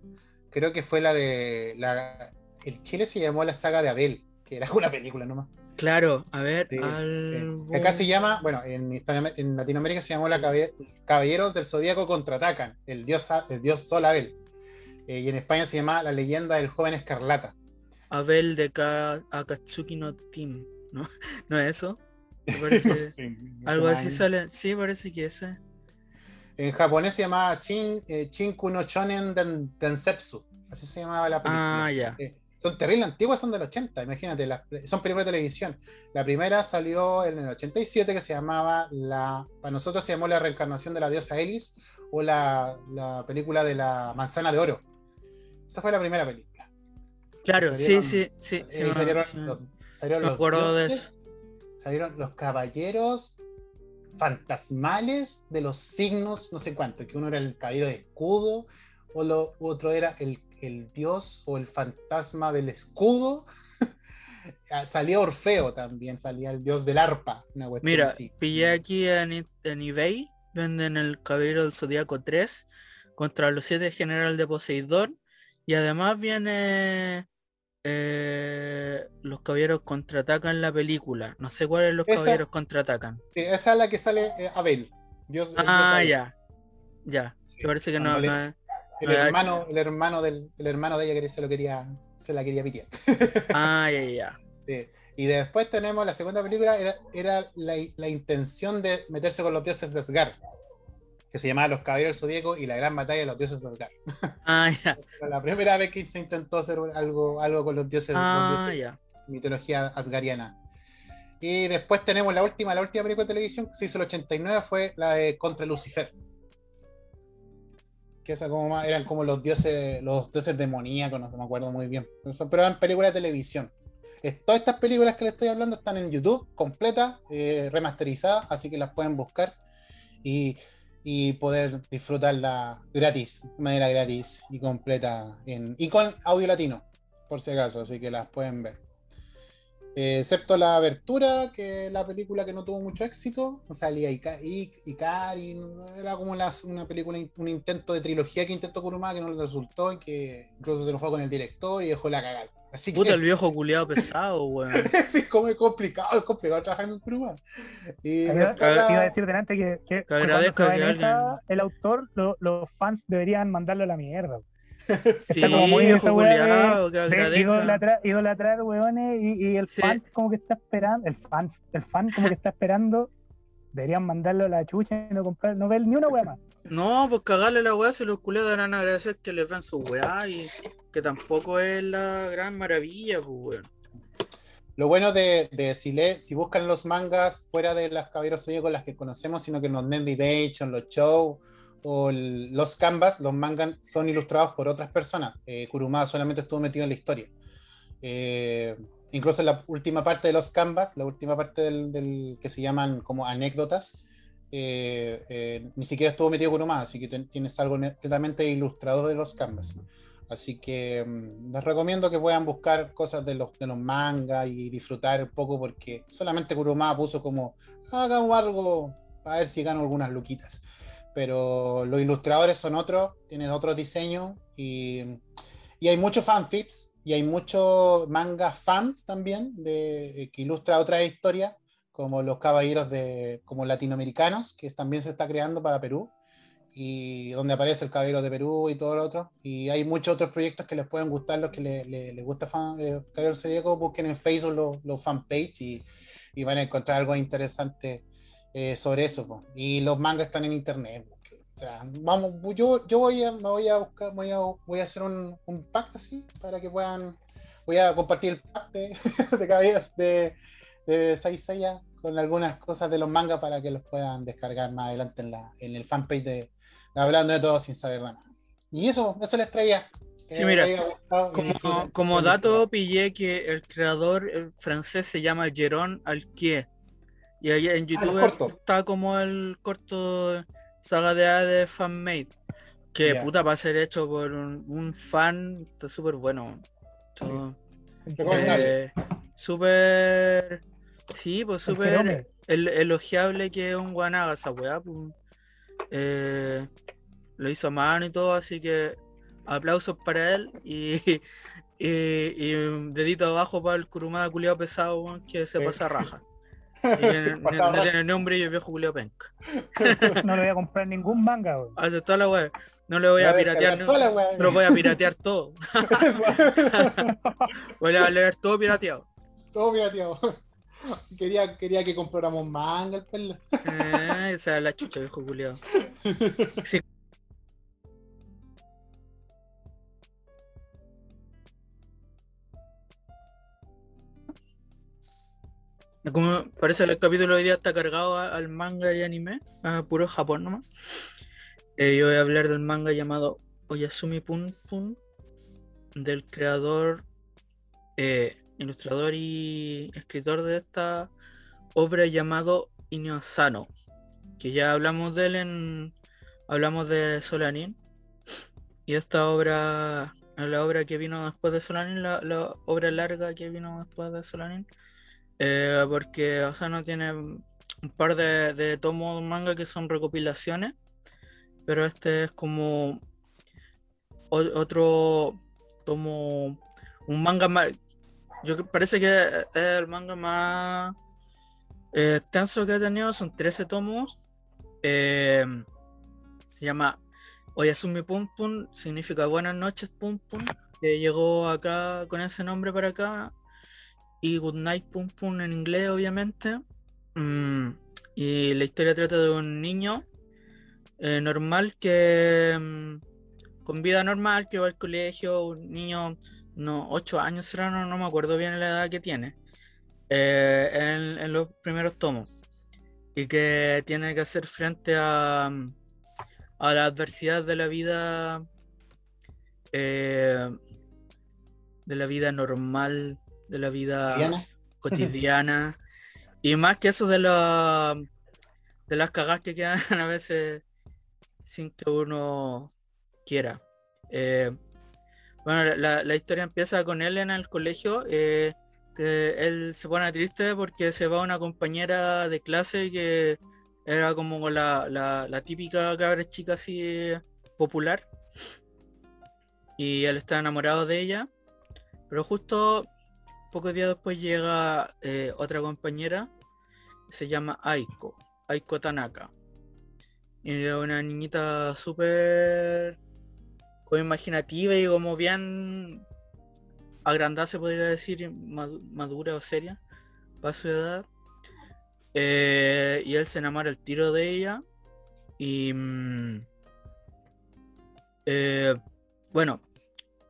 creo que fue la de, la, en Chile se llamó la saga de Abel, que era una película nomás. Claro, a ver, Sí. Eh, acá se llama, bueno, en, en Latinoamérica se llamó la Caballeros del Zodíaco contraatacan, el dios, el dios Sol Abel. Eh, y en España se llama La leyenda del joven escarlata. Abel de Ka- Akatsuki no Team, ¿no? ¿No es eso? Me parece- No sé, no Algo así sale. Sí, parece que ese. En japonés se llamaba Chin, eh, Chinku no Chonen Den- Densetsu. Así se llamaba la película. Ah, ya. Eh, son terribles antiguas, son del 80, imagínate, las- son películas de televisión. La primera salió en el 87 que se llamaba la, para nosotros se llamó La reencarnación de la diosa Elis o la, la película de la manzana de oro. Esa fue la primera película. Claro, sí, salieron- sí, sí. sí, Eh, salieron sí. los, salieron me los de dioses, salieron los caballeros fantasmales de los signos, no sé cuánto, que uno era el caballero de escudo, o lo otro era el, el dios o el fantasma del escudo. Ah, salía Orfeo también, salía el dios del arpa. Una Mira, así. pillé aquí en, eBay, venden el Caballero del Zodíaco 3 contra los 7 General de Poseidón y además viene eh, los Caballeros contraatacan la película. No sé cuáles los Esa- Caballeros contraatacan. Sí, esa es la que sale eh, Abel. Dios, Ah, ya. Ya. Que parece que no, le- no es- El hermano, el hermano del el hermano de ella que se lo quería, se la quería pitear. Ah, ya, ya, ya. Sí. Y después tenemos la segunda película, era, era la, la intención de meterse con los dioses de Asgard, que se llamaba Los Caballeros del Zodíaco y la gran batalla de los dioses de Asgard. Ah. Fue la primera vez que se intentó hacer algo, algo con los dioses, los Ah, dioses mitología asgariana. Y después tenemos la última, la última película de televisión que se hizo en el 89 fue la de Contra Lucifer. Que esa como más, eran como los dioses, los dioses demoníacos, no me acuerdo muy bien. Pero eran películas de televisión. Es- Todas estas películas que les estoy hablando están en YouTube, completas, eh, remasterizadas, así que las pueden buscar y, y poder disfrutarla gratis, de manera gratis y completa, en, y con audio latino, por si acaso, así que las pueden ver. Eh, excepto la abertura, que la película que no tuvo mucho éxito, salía Ikari, no- era como las- una película, un intento de trilogía que intentó Kuruma que no le resultó y que incluso se enojó con el director y dejó la cagar. Así Puta, el viejo culiado pesado, weón. sí, como es complicado, es complicado trabajar en Kuruma. Y Iba, a decir delante que, que, que cuando agradezca se que vaya esa, alguien- el autor, lo- los fans deberían mandarlo a la mierda. Sí, como muy viejo weá culiado, que De agradezca. idolatrar, idolatrar weones y, y el Sí. fan como que está esperando, el fan, el fan como que está esperando, deberían mandarlo a la chucha y no comprar, no ver ni una wea más. No, pues cagarle la weá si los culiados van a agradecer que les ven su weá y que tampoco es la gran maravilla, pues weón. Lo bueno de, de si, le, si buscan los mangas fuera de las caballeros zodíacos las que conocemos, sino que los Nendy Nation, los show o los canvas, los mangas son ilustrados por otras personas. Eh, Kurumada solamente estuvo metido en la historia. Eh, incluso en la última parte de los canvas, la última parte del, del- que se llaman como anécdotas, eh, eh, ni siquiera estuvo metido Kurumada, así que ten- tienes algo netamente ilustrado de los canvas. Así que mm, les recomiendo que puedan buscar cosas de los, de los mangas y disfrutar un poco porque solamente Kurumada puso como, hagamos algo, a ver si gano algunas luquitas. Pero los ilustradores son otros, tienen otros diseños y, hay muchos fanfics y hay muchos manga fans también de, que ilustra otras historias como los caballeros de como latinoamericanos que también se está creando para Perú y donde aparece el Caballero de Perú y todo lo otro. Y hay muchos otros proyectos que les pueden gustar, los que les le, gusta fan, eh, Caballero Zodíaco, busquen en Facebook los, los fanpage y, y, van a encontrar algo interesante eh, sobre eso. Y los mangas están en internet. O sea, vamos, yo, yo voy a, me voy a buscar, voy a, voy a hacer un, un así para que puedan, voy a compartir el pack de, de de, de Saisaya con algunas cosas de los mangas para que los puedan descargar más adelante en, la, en el fanpage de, hablando de todo sin saber nada. Y eso, eso les traía. Sí, mira, como, como dato pillé que el creador francés se llama Jérôme Alquier. Y ahí en ah, YouTube está como el corto saga de A de fanmade. Que puta va a ser hecho por un, fan, está súper bueno. Eh, súper. Sí, pues súper elogiable que un guanaga esa weá. Pues. Eh, lo hizo a mano y todo, así que aplausos para él y, dedito abajo para el curumada culiado pesado que se pasa raja. Y no, tiene nombre y el viejo culiado penca. No le voy a comprar ningún manga, Hace toda la wea. No le voy a, piratear, no, se lo voy a piratear todo. voy a leer todo pirateado. Todo pirateado. Quería, quería que compráramos manga el. Eh, esa es la chucha, viejo culiado. Sí. Como parece que el capítulo de hoy día está cargado al manga y anime, a puro Japón nomás. Eh, yo voy a hablar del manga llamado Oyasumi Pun Pun, del creador, eh, ilustrador y escritor de esta obra llamado Inyo Asano, que ya hablamos de él en. Hablamos de Solanin. Y esta obra la obra que vino después de Solanin, la, obra larga que vino después de Solanin eh, porque no tiene un par de, tomos de manga que son recopilaciones, pero este es como otro tomo, un manga yo parece que es el manga más eh, extenso que ha tenido, son 13 tomos, eh, se llama Oyasumi Pum Pum, significa buenas noches Pum Pum, que llegó acá con ese nombre para acá y Goodnight Pum Pum en inglés, obviamente. Mm, y la historia trata de un niño eh, normal que mm, con vida normal que va al colegio, un niño, no, 8 años será, no, no me acuerdo bien la edad que tiene, eh, en, los primeros tomos. Y que tiene que hacer frente a, a la adversidad de la vida. Eh, de la vida normal de la vida cotidiana. y más que eso de, la, de las cagas que quedan a veces sin que uno quiera. Eh, bueno, la, historia empieza con él en el colegio, eh, él se pone triste porque se va una compañera de clase que era como la, la típica cabra chica así popular. Y él está enamorado de ella. Pero justo pocos días después llega eh, otra compañera, se llama Aiko, Aiko Tanaka. Y es una niñita súper imaginativa y como bien agrandada, se podría decir, madura o seria, para su edad. Eh, y él se enamora el tiro de ella. Y mm, eh, bueno,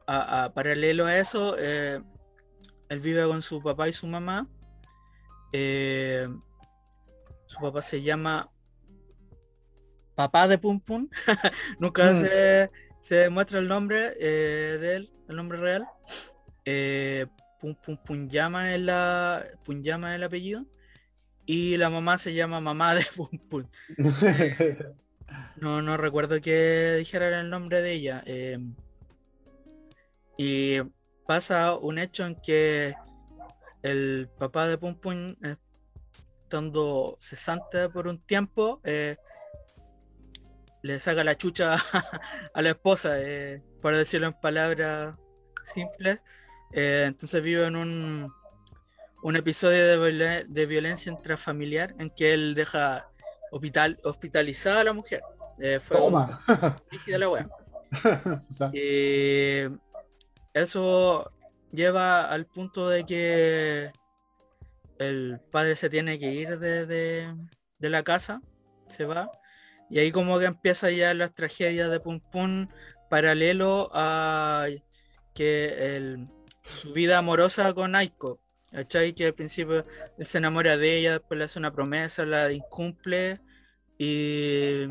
a, paralelo a eso, él vive con su papá y su mamá. Eh, su papá se llama Papá de Pum Pum. Nunca mm. se, se, demuestra el nombre eh, de él, el nombre real. Eh, Pum Pum llama es la llama el apellido. Y la mamá se llama Mamá de Pum Pum. no, no recuerdo que dijera el nombre de ella. Y pasa un hecho en que el papá de Pum Pum, estando cesante por un tiempo, eh, le saca la chucha a la esposa, eh, por decirlo en palabras simples. Eh, entonces vive en un, un episodio de, violen- de violencia intrafamiliar en que él deja hospital, hospitalizada a la mujer. Eh, fue Toma. la wea. Y eso lleva al punto de que el padre se tiene que ir de, de- de la casa, se va, y ahí como que empieza ya las tragedias de Pum Pum paralelo a que su vida amorosa con Aiko. ¿Cachai? Que al principio él se enamora de ella, después le hace una promesa, la incumple y,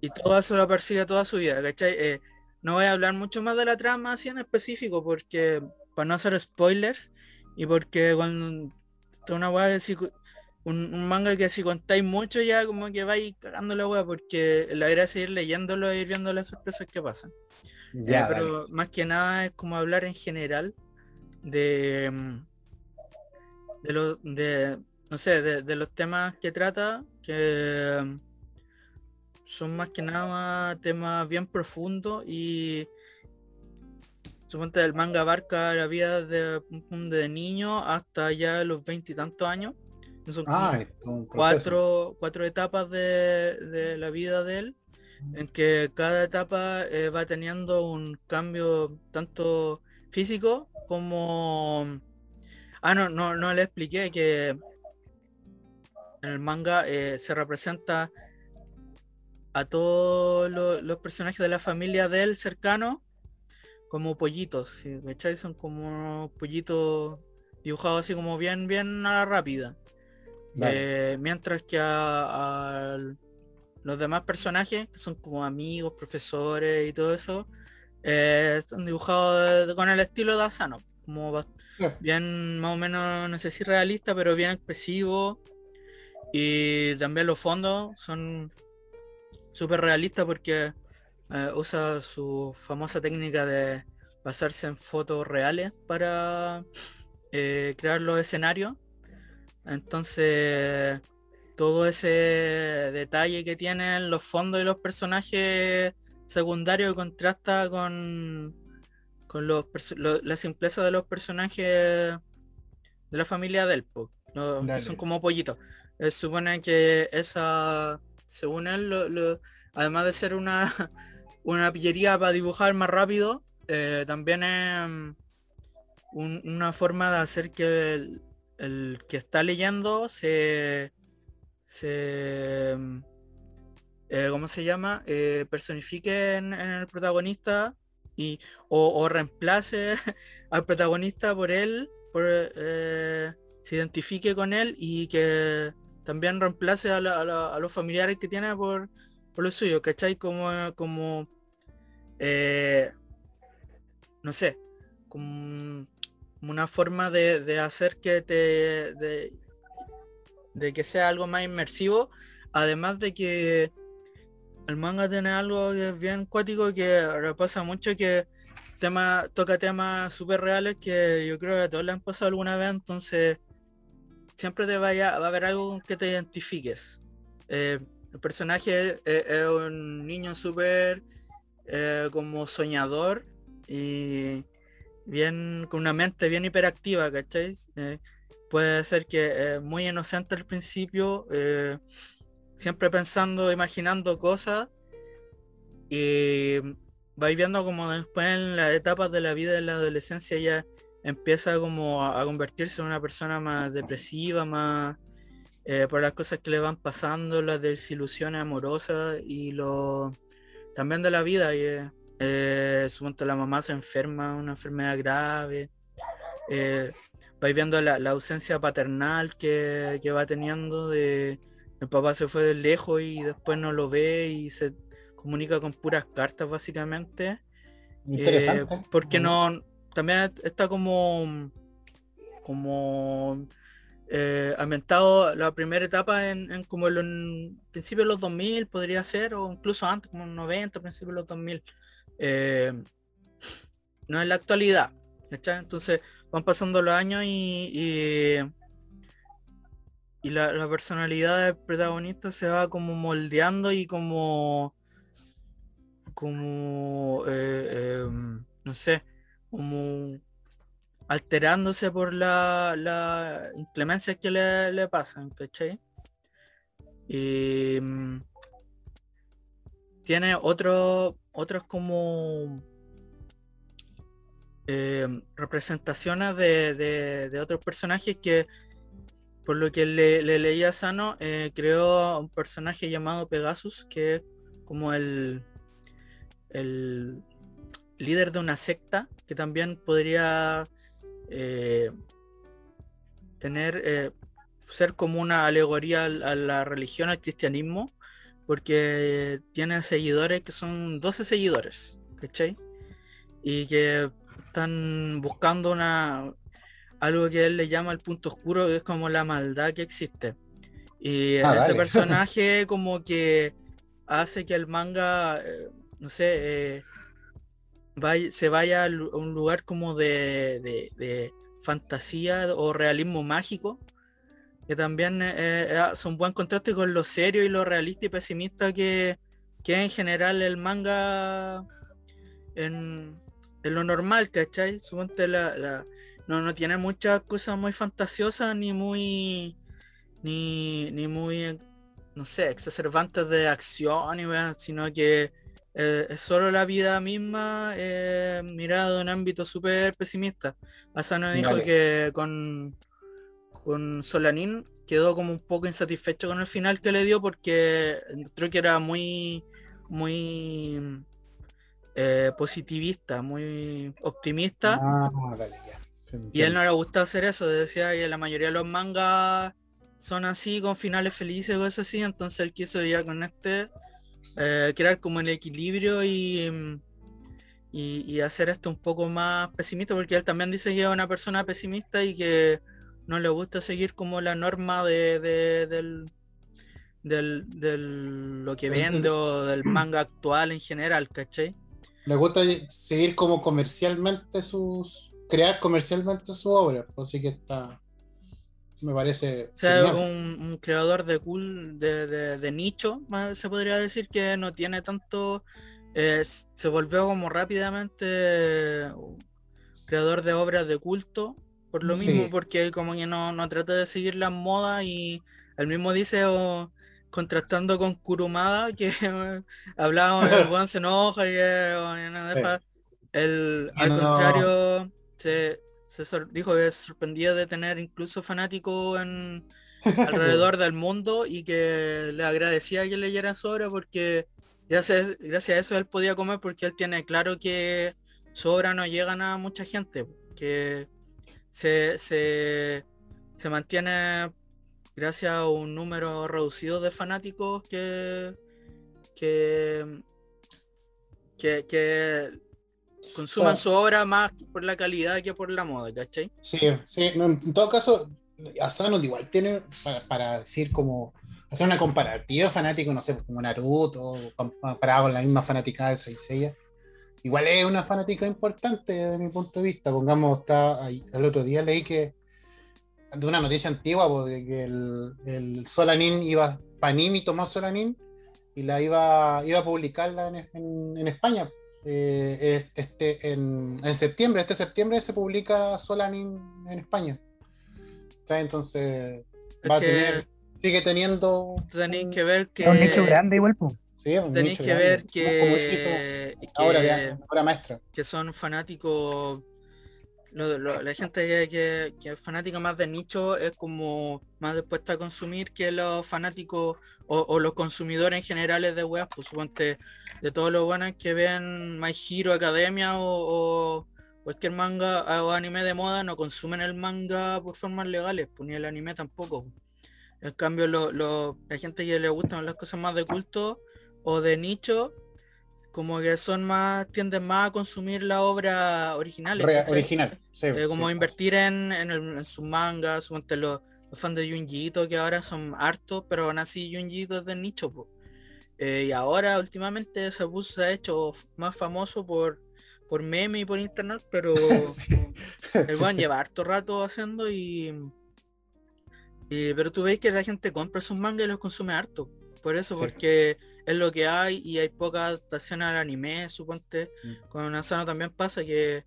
y todo eso lo persigue toda su vida, ¿cachai? Eh, no voy a hablar mucho más de la trama así en específico, porque para no hacer spoilers y porque cuando una weá cu- un, un manga que si contáis mucho ya como que vais cagando la weá, porque la gracia es ir leyéndolo e ir viendo las sorpresas que pasan. Eh, ya, pero más que nada es como hablar en general de, mm, de, lo- de no sé, de, de los temas que trata, que mm, son más que nada temas bien profundos y suponte el manga abarca la vida de, de niño hasta ya los veintitantos años. Son Ah, cuatro, cuatro etapas de, de la vida de él, en que cada etapa eh, va teniendo un cambio tanto físico como... Ah, no, no, no le expliqué que en el manga eh, se representa a todos lo- los personajes de la familia de él cercano como pollitos, ¿sí? ¿cachai? Son como pollitos dibujados así como bien, bien a la rápida. Eh, mientras que a, a los demás personajes, que son como amigos, profesores y todo eso, eh, están dibujados con el estilo de Asano, como bien más o menos, no sé si realista, pero bien expresivo. Y también los fondos son súper realistas porque eh, usa su famosa técnica de basarse en fotos reales para eh, crear los escenarios. Entonces, todo ese detalle que tienen los fondos y los personajes secundarios contrasta con, con los, lo- la simpleza de los personajes de la familia del po, los que Dale. son como pollitos. Eh, supone que esa, según él, lo- lo- además de ser una, una pillería para dibujar más rápido, eh, también es mm, un- una forma de hacer que el, el que está leyendo se, se mm, eh, ¿cómo se llama? Eh, personifique en, el protagonista y o, reemplace al protagonista por él, por, eh, se identifique con él y que también reemplace a, la- a la- a los familiares que tiene por, por lo suyo, ¿cachai? Como, como no sé, como una forma de, de hacer que te de, que sea algo más inmersivo, además de que el manga tiene algo que es bien cuático que repasa mucho que tema, toca temas súper reales que yo creo que a todos le han pasado alguna vez, entonces siempre te va a haber algo con que te identifiques. Eh, el personaje es, es un niño súper eh, como soñador y bien con una mente bien hiperactiva, ¿cachai? Eh, puede ser que eh, muy inocente al principio, eh, siempre pensando, imaginando cosas y vais viendo como después en las etapas de la vida de la adolescencia ya empieza como a, a convertirse en una persona más depresiva, más eh, por las cosas que le van pasando, las desilusiones amorosas y lo también de la vida. Y, eh, suponte la mamá se enferma, una enfermedad grave. Eh, vais viendo la, la ausencia paternal que, que va teniendo de el papá se fue de lejos y después no lo ve y se comunica con puras cartas básicamente. Interesante. Eh, porque no, también está como, como eh, ambientado la primera etapa en, en como en principios de los 2000 podría ser, o incluso antes, como en 90, principios de los 2000. Eh, no en la actualidad. Entonces van pasando los años y, y, la, personalidad del protagonista se va como moldeando y como, como, eh, em, no sé, como alterándose por la, la inclemencias que le, le pasan, ¿cachai? Tiene otro, otros como eh, representaciones de, de- otros personajes que, por lo que le, le leí a Sano, eh, creó un personaje llamado Pegasus, que es como el, el líder de una secta, que también podría eh, tener, ser como una alegoría al- a la religión, al cristianismo, porque tiene seguidores que son 12 seguidores, ¿cachai? Y que están buscando una algo que él le llama el punto oscuro, que es como la maldad que existe. Y Ah, ese dale. personaje como que hace que el manga, eh, no sé, eh, vaya- se vaya a un lugar como de, de- de fantasía o realismo mágico, que también eh, eh, son buen contraste con lo serio y lo realista y pesimista que, que en general el manga en, en lo normal, ¿cachai? Suponte la, la- no, no tiene muchas cosas muy fantasiosas ni muy ni, ni muy eh, no sé, exacerbantes de acción, y sino que eh, es solo la vida misma eh, mirada de un ámbito súper pesimista. Asano dijo Vale. que con, con Solanin quedó como un poco insatisfecho con el final que le dio porque creo que era muy, muy eh, positivista, muy optimista. Ah, ya. Y a él no le gusta hacer eso, decía que la mayoría de los mangas son así, con finales felices o cosas así, entonces él quiso ya con este eh, crear como el equilibrio y, y, y hacer esto un poco más pesimista, porque él también dice que es una persona pesimista y que no le gusta seguir como la norma de, de- del, del, del- lo que vende o del manga actual en general, ¿cachai? Le gusta seguir como comercialmente sus. crear comercialmente su obra. Así que está. Me parece. O sea, un, un creador de cool, de, de- de nicho, se podría decir que no tiene tanto. eh, se volvió como rápidamente un creador de obras de culto, por lo Sí. mismo, porque como que no, no trata de seguir las modas y él mismo dice, o, contrastando con Kurumada, que hablábamos, el weón se enoja y que bueno, no deja. Él, al No. contrario, se, se dijo que se sorprendía de tener incluso fanáticos en, alrededor del mundo y que le agradecía que leyera su obra porque gracias, gracias a eso él podía comer porque él tiene claro que su obra no llegan a mucha gente, que se, se, se mantiene gracias a un número reducido de fanáticos que, que, que, que consuman sea, su obra más por la calidad que por la moda, ¿cachai? Sí, sí, no, en todo caso, Asano igual tiene para, para decir como hacer una comparativa fanático, no sé, como Naruto, comparado con la misma fanaticada de Saiseiya. Igual es una fanática importante desde mi punto de vista. Pongamos, está ahí- el otro día leí que de una noticia antigua, pues, de que el, el Solanin iba, Panini tomó Solanin y la iba, iba a publicarla en, en- en España. Eh, este, en, en septiembre, este septiembre se publica Solanin en España. ¿Sabes? Entonces Es va a que tener, sigue teniendo. tenéis que ver que... Es un nicho grande igual, pues. Sí, Tenéis que ver que, ahora, maestra. que son fanáticos. lo- lo- la gente que, que- que es fanática más de nicho es como más dispuesta a consumir que los fanáticos o, o los consumidores en generales de weas. Pues suponte de todos los buenos que ven My Hero Academia o, o cualquier manga o anime de moda no consumen el manga por formas legales, pues ni el anime tampoco. En cambio, lo, lo- la gente que le gustan las cosas más de culto o de nicho, como que son más, tienden más a consumir la obra original. Re- original. sí, Eh, como sí. invertir en, en, sus mangas, suponte los, los fans de Junji Ito, que ahora son hartos, pero aún así Junji Ito es de nicho. Eh, y ahora últimamente se ha hecho más famoso por, por meme y por internet, pero el weón lleva harto rato haciendo y, y- Pero tú ves que la gente compra sus mangas y los consume harto. Por eso, Sí. porque es lo que hay y hay poca adaptación al anime, suponte. Mm. Con Asano también pasa que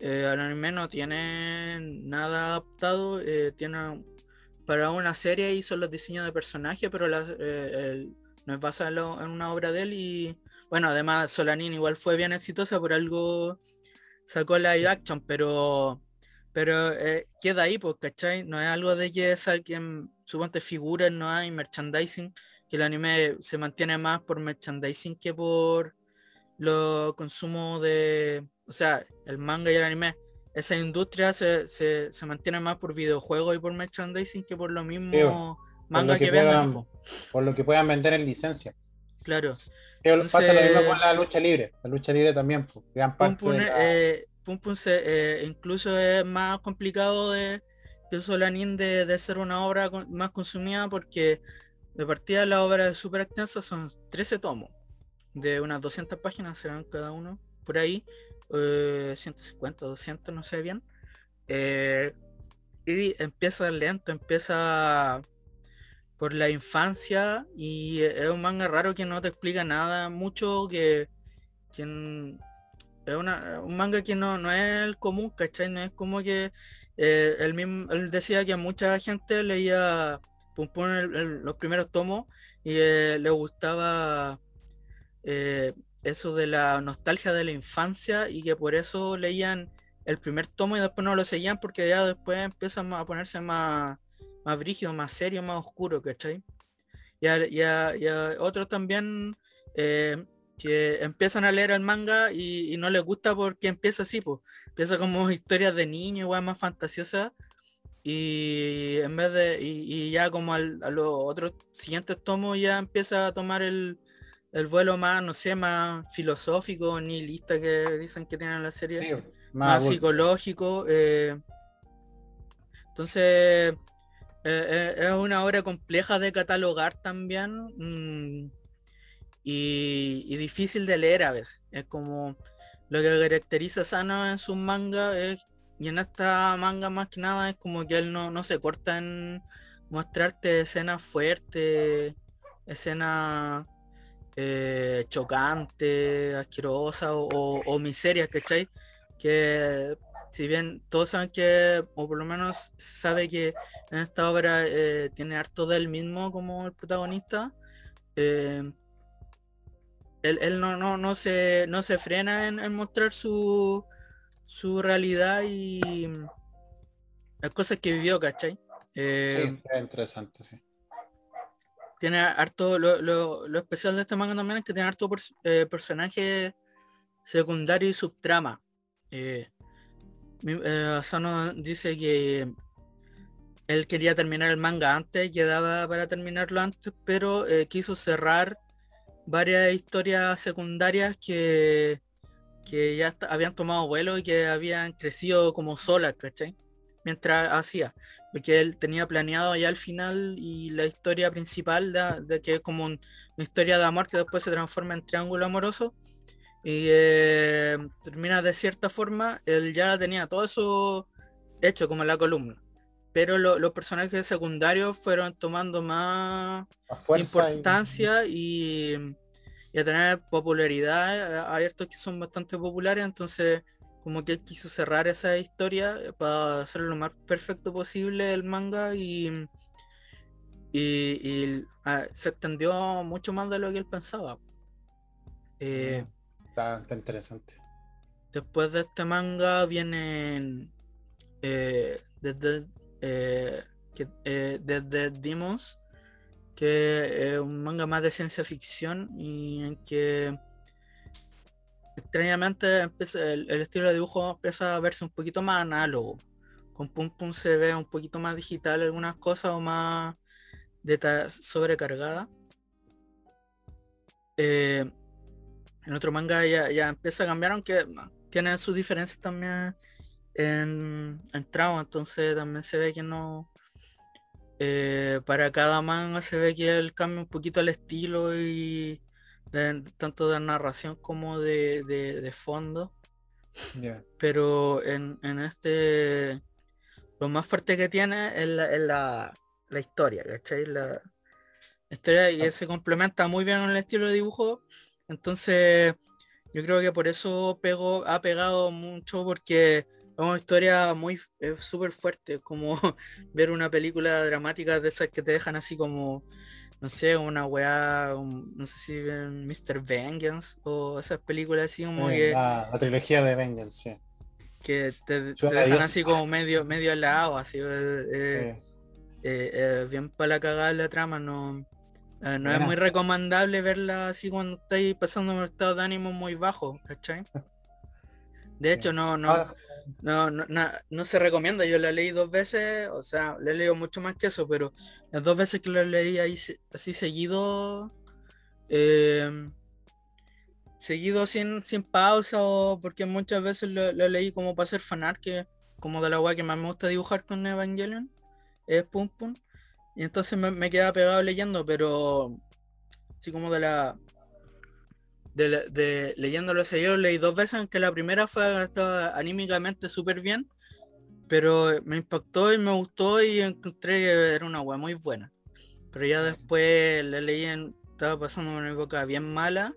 eh, al anime no tiene nada adaptado, eh, tiene para una serie hizo los diseños de personajes, pero la- eh, el- no es basada en, una obra de él y bueno, además Solanin igual fue bien exitosa, por algo sacó live Sí. action, pero pero eh, queda ahí, pues, ¿cachai? No es algo de que alguien, suponte figuras, no hay merchandising, que el anime se mantiene más por merchandising que por lo consumo de, o sea, el manga y el anime. Esa industria se, se, se mantiene más por videojuegos y por merchandising que por lo mismo manga lo que que, venden. puedan- po. Por lo que puedan vender en licencia. Claro. Sí, Pasa lo mismo Entonces- con la lucha libre. La lucha libre también, pues, gran Pum parte Pum, de la- eh, Pum Pum se- eh, incluso es más complicado de que Solanin de, de ser una obra con- más consumida porque de partida la obra es súper extensa, son 13 tomos de unas 200 páginas serán cada uno por ahí, eh, 150, 200, no sé bien. Eh, y empieza lento, empieza por la infancia y es un manga raro que no te explica nada mucho, que, es un manga que no, no es el común, ¿cachai? No es como que eh, él, mismo, él decía que mucha gente leía Pum Pum los primeros tomos y eh, le gustaba eh, eso de la nostalgia de la infancia y que por eso leían el primer tomo y después no lo seguían porque ya después empiezan a ponerse más, más brígido, más serio, más oscuro, ¿cachai? Y y a- y otros también eh, que empiezan a leer el manga y, y no les gusta porque empieza así, pues. Empieza como historias de niños, igual más fantasiosas. Y en vez de. Y, y ya como al- a los otros siguientes tomos ya empieza a tomar el, el vuelo más, no sé, más filosófico, nihilista que dicen que tienen la serie Sí, más, psicológico. eh, entonces, eh, eh, es una obra compleja de catalogar también mm, y, y difícil de leer a veces. Es como lo que caracteriza a Sano en sus mangas es- y en esta manga más que nada es como que él no, no se corta en mostrarte escenas fuertes, escenas eh, chocantes, asquerosas o, o, o miserias, ¿cachai? Que si bien todos saben que, o por lo menos sabe que en esta obra eh, tiene harto del mismo como el protagonista, eh, él, él no, no, no, se, no se frena en, en mostrar su, su realidad y las cosas que vivió, ¿cachai? Eh, Sí, es interesante, sí. tiene harto, lo, lo- lo especial de este manga también es que tiene harto pers- eh, personaje secundario y subtrama. Eh, eh, Asano dice que él quería terminar el manga antes, quedaba para terminarlo antes, pero eh, quiso cerrar varias historias secundarias que, que ya habían tomado vuelo y que habían crecido como solas, ¿cachai? Mientras hacía, porque él tenía planeado ya al final y la historia principal de, de que es como un- una historia de amor que después se transforma en triángulo amoroso y eh, termina de cierta forma, él ya tenía todo eso hecho como en la columna. Pero lo- los personajes secundarios fueron tomando más y- importancia y, y a tener popularidad. Hay hartos que son bastante populares, entonces como que él quiso cerrar esa historia eh, para hacerlo lo más perfecto posible el manga y, y, y, ah, se extendió mucho más de lo que él pensaba. Eh, Está, está interesante. Después de este manga vienen eh, desde, eh, que- eh, desde Demons, que es un manga más de ciencia ficción y en que extrañamente el, estilo de dibujo empieza a verse un poquito más análogo. Con Pum Pum se ve un poquito más digital algunas cosas o más sobrecargada. Eh, en otro manga ya, ya empieza a cambiar, aunque tiene sus diferencias también en, en trama, entonces también se ve que no. Eh, para cada manga se ve que él cambia un poquito el estilo y de- tanto de narración como de, de- de fondo. Ya. pero en, en este lo más fuerte que tiene es la, es la, la historia, ¿cachai? La historia y Ah. se complementa muy bien con el estilo de dibujo, entonces yo creo que por eso pegó, ha pegado mucho porque es una historia muy es súper fuerte, como ver una película dramática de esas que te dejan así como, no sé, una weá, un- no sé si ven Mr. Vengeance o esas películas así como Eh, que la, la trilogía de Vengeance, sí. que te, te dejan así como medio, medio al lado, así, eh, eh, Eh, eh, eh, bien para la cagada la trama, no, eh, no es Buena. muy recomendable verla así cuando estáis pasando un estado de ánimo muy bajo, ¿cachai? De hecho, no, no, no, no, no se recomienda, yo la leí dos veces, o sea, la he leído mucho más que eso, pero las dos veces que la leí ahí así seguido, eh, seguido sin, sin pausa, o porque muchas veces lo leí como para hacer fanart, que como de la weá que más me gusta dibujar con Evangelion, es Pum Pum, y entonces me, me quedaba pegado leyendo, pero así como de la... De, de leyéndolo ese yo leí dos veces, aunque la primera fue estaba anímicamente súper bien, pero me impactó y me gustó y encontré que era una weá muy buena. Pero ya después la leí en, estaba pasando una época bien mala,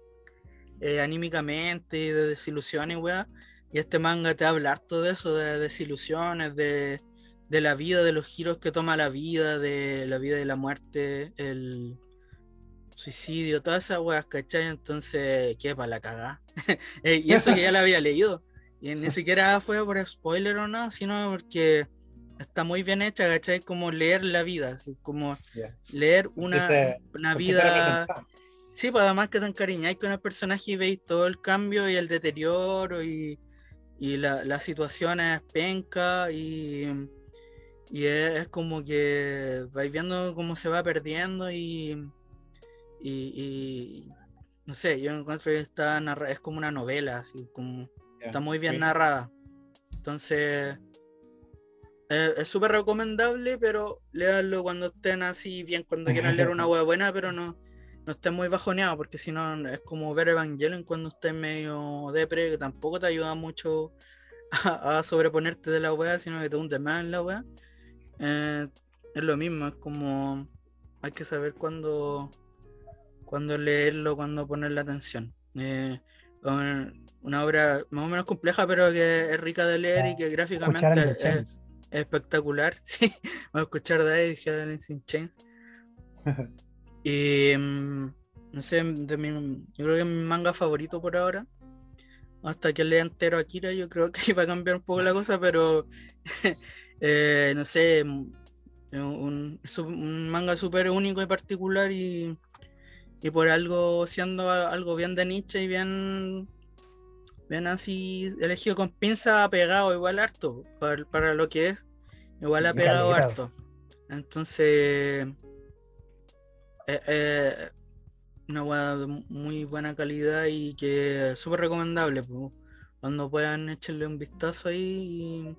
eh, anímicamente y de desilusiones, weá. Y este manga te habla harto de eso, de desilusiones, de, de la vida, de los giros que toma la vida, de la vida y la muerte, el suicidio, todas esas weas, ¿cachai? Entonces, ¿qué para la cagada? Eh, y eso que ya la había leído. Y ni siquiera fue por spoiler o nada, sino porque está muy bien hecha, ¿cachai? Como leer la vida, así como ya. leer una, Sentirse- una vida. Sí, pues además que te encariñáis con el personaje y veis todo el cambio y el deterioro y, y la, las situaciones penca y, y es, es como que vais viendo cómo se va perdiendo y, y, y no sé, yo encuentro que está narra- es como una novela, así como Ya, está muy bien sí. narrada. Entonces, eh, es súper recomendable, pero léanlo cuando estén así bien, cuando quieran leer una hueá buena, pero no, no estén muy bajoneados, porque si no es como ver Evangelion cuando estés medio depre, que tampoco te ayuda mucho a, a sobreponerte de la hueá, sino que te hundes más en la hueá. Eh, es lo mismo, es como hay que saber cuándo, cuándo leerlo, cuándo ponerle atención. Eh, un- una obra más o menos compleja, pero que es rica de leer y que gráficamente en es, espectacular. Sí, voy a escuchar de ahí, dije in Chains. Y mm, no sé, de mi, yo creo que es mi manga favorito por ahora. Hasta que lea entero Akira, yo creo que iba a cambiar un poco la cosa, pero eh, no sé, mm, un, un manga súper único y particular y, y por algo siendo algo bien de niche y bien, bien así elegido con pinza, ha pegado igual harto para, para lo que es, igual ha pegado harto. Entonces, eh, eh, una weá de muy buena calidad y que es súper recomendable. Cuando puedan echarle un vistazo ahí,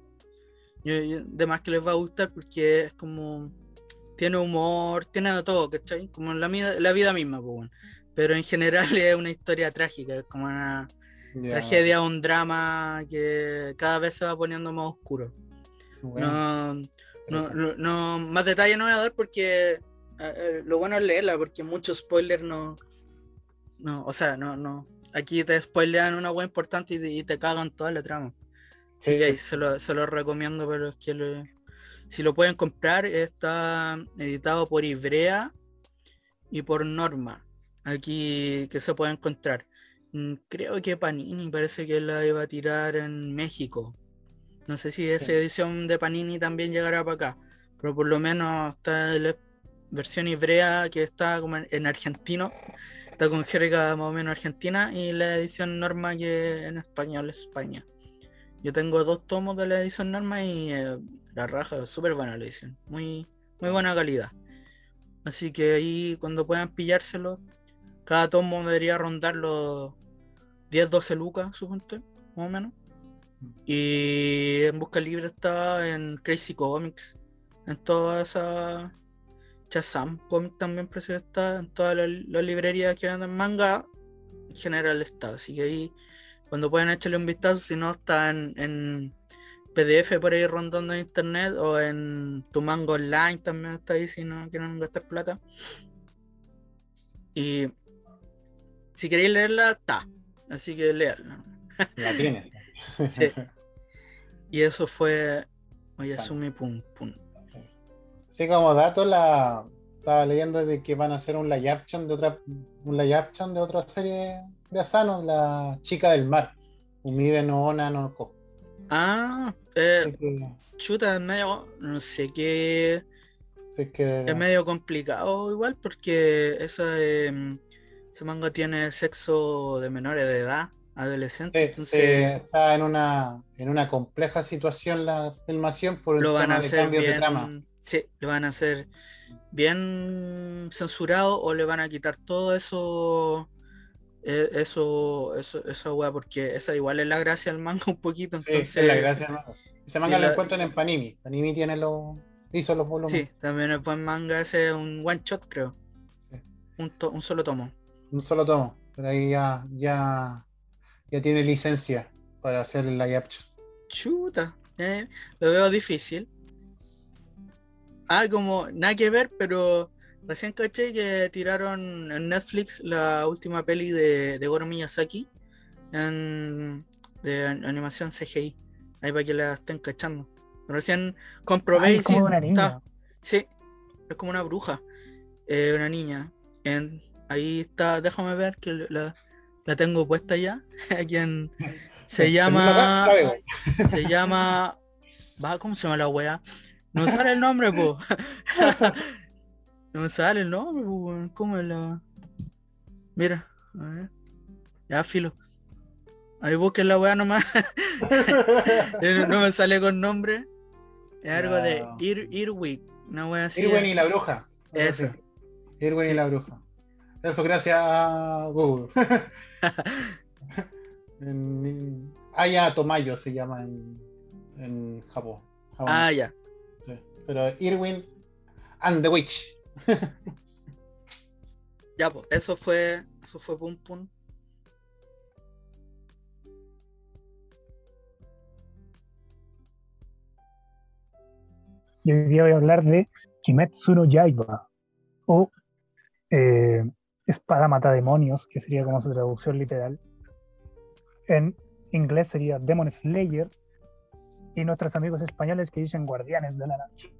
y, yo- yo- de más que les va a gustar porque es como. Tiene humor, tiene de todo, ¿cachai? Como la, vida- la vida misma, po, weón. Pero en general es una historia trágica, es como una Ya, tragedia, un drama que cada vez se va poniendo más oscuro. bueno, No, no, no, no- más detalle no voy a dar porque eh, eh, lo bueno es leerla, porque muchos spoilers no. No, o sea, no, no. Aquí te spoilean una wea importante y te, y te cagan toda la trama. Sí. que se lo, se lo recomiendo para los que si lo pueden comprar, está editado por Ibrea y por Norma. Aquí que se puede encontrar. Mm, Creo que Panini parece que la iba a tirar en México. No sé si esa Sí. edición de Panini también llegará para acá, pero por lo menos está la versión hebrea que está como en, en argentino, está con jerga más o menos argentina y la edición norma que en español es España. Yo tengo dos tomos de la edición norma y eh, la raja es súper buena la edición, muy, muy buena calidad. Así que ahí cuando puedan pillárselo, cada tomo debería rondar los 10-12 lucas, suponte, más o menos. Y en Busca Libre está en Crazy Comics, en toda esa. Chazam Comics también parece que está, en todas las, las librerías que venden manga, en general está. Así que ahí cuando pueden echarle un vistazo, si no está en, en PDF por ahí rondando en internet o en tu mango online también está ahí si no quieren gastar plata. Y si queréis leerla, está. Así que leerla. La tienes. Sí. Y eso fue. Oyasumi Pum Pum. Sí, como dato, la estaba leyendo de que van a hacer un live action de otra, un live action de otra serie de Asano, la chica del mar. Umibe no Ona no Ko. Ah, eh, que, chuta, es medio, no sé qué, que- es medio complicado igual porque esa, em, ese manga tiene sexo de menores de edad, adolescente, Sí, entonces está en una, en una compleja situación la filmación por el lo van a de hacer de bien, trama. sí, lo van a hacer bien censurado o le van a quitar todo eso, eh, eso, eso, esa weá, porque esa igual es la gracia del manga un poquito, Sí, entonces es la gracia. ¿no? Ese manga sí, lo la- encuentran en Panini. Panini tiene los, hizo los volúmenes. Sí, también es buen manga, ese es un one shot, creo. Sí. Un, to- un solo tomo. Un solo tomo. Pero ahí ya, ya, ya tiene licencia para hacer el live action. Chuta, eh, lo veo difícil. Ah, como nada que ver, pero recién caché que tiraron en Netflix la última peli de, de Goro Miyazaki en, de an- animación CGI. Ahí para que la estén cachando. Recién comprobé Ay, es como sí, una está- niña. Sí, es como una bruja, eh, una niña. En- ahí está, déjame ver que la, la tengo puesta ya. Aquí en- se llama, se llama, va, ¿cómo se llama la wea? No sale el nombre, po. No me sale el nombre, po, weón. ¿Cómo es la? Mira, a ver. Ya, filo. Ahí busquen la wea nomás. Eh, no me sale con nombre. Es algo de. Ir, Irwig, una wea así. Irwin y la bruja. Eso. Irwin y la bruja. Eso gracias a Google. en, Aya Tomayo se llama en, en Japón. Japón. Ah, ya. Sí. Pero Irwin and the Witch. Ya, pues, eso fue, eso fue Pum Pum. Y hoy día voy a hablar de Kimetsu no Yaiba o eh, Espada Mata Demonios, que sería como su traducción literal. En inglés sería Demon Slayer y nuestros amigos españoles que dicen Guardianes de la Noche.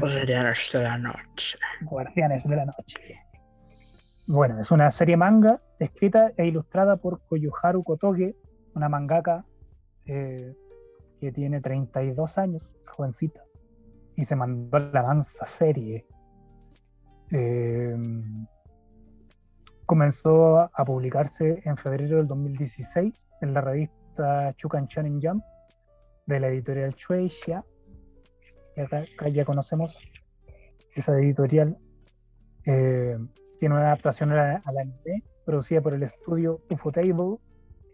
Guardianes de la noche. Guardianes de la Noche. Bueno, es una serie manga escrita e ilustrada por Koyoharu Kotoge, una mangaka eh, que tiene 32 años, jovencita, y se mandó la mansa serie. Eh, comenzó a publicarse en febrero del 2016 en la revista Chukan Shonen Jump de la editorial Shueisha, que acá, acá ya conocemos esa editorial. Eh, tiene una adaptación al, al anime producida por el estudio Ufotable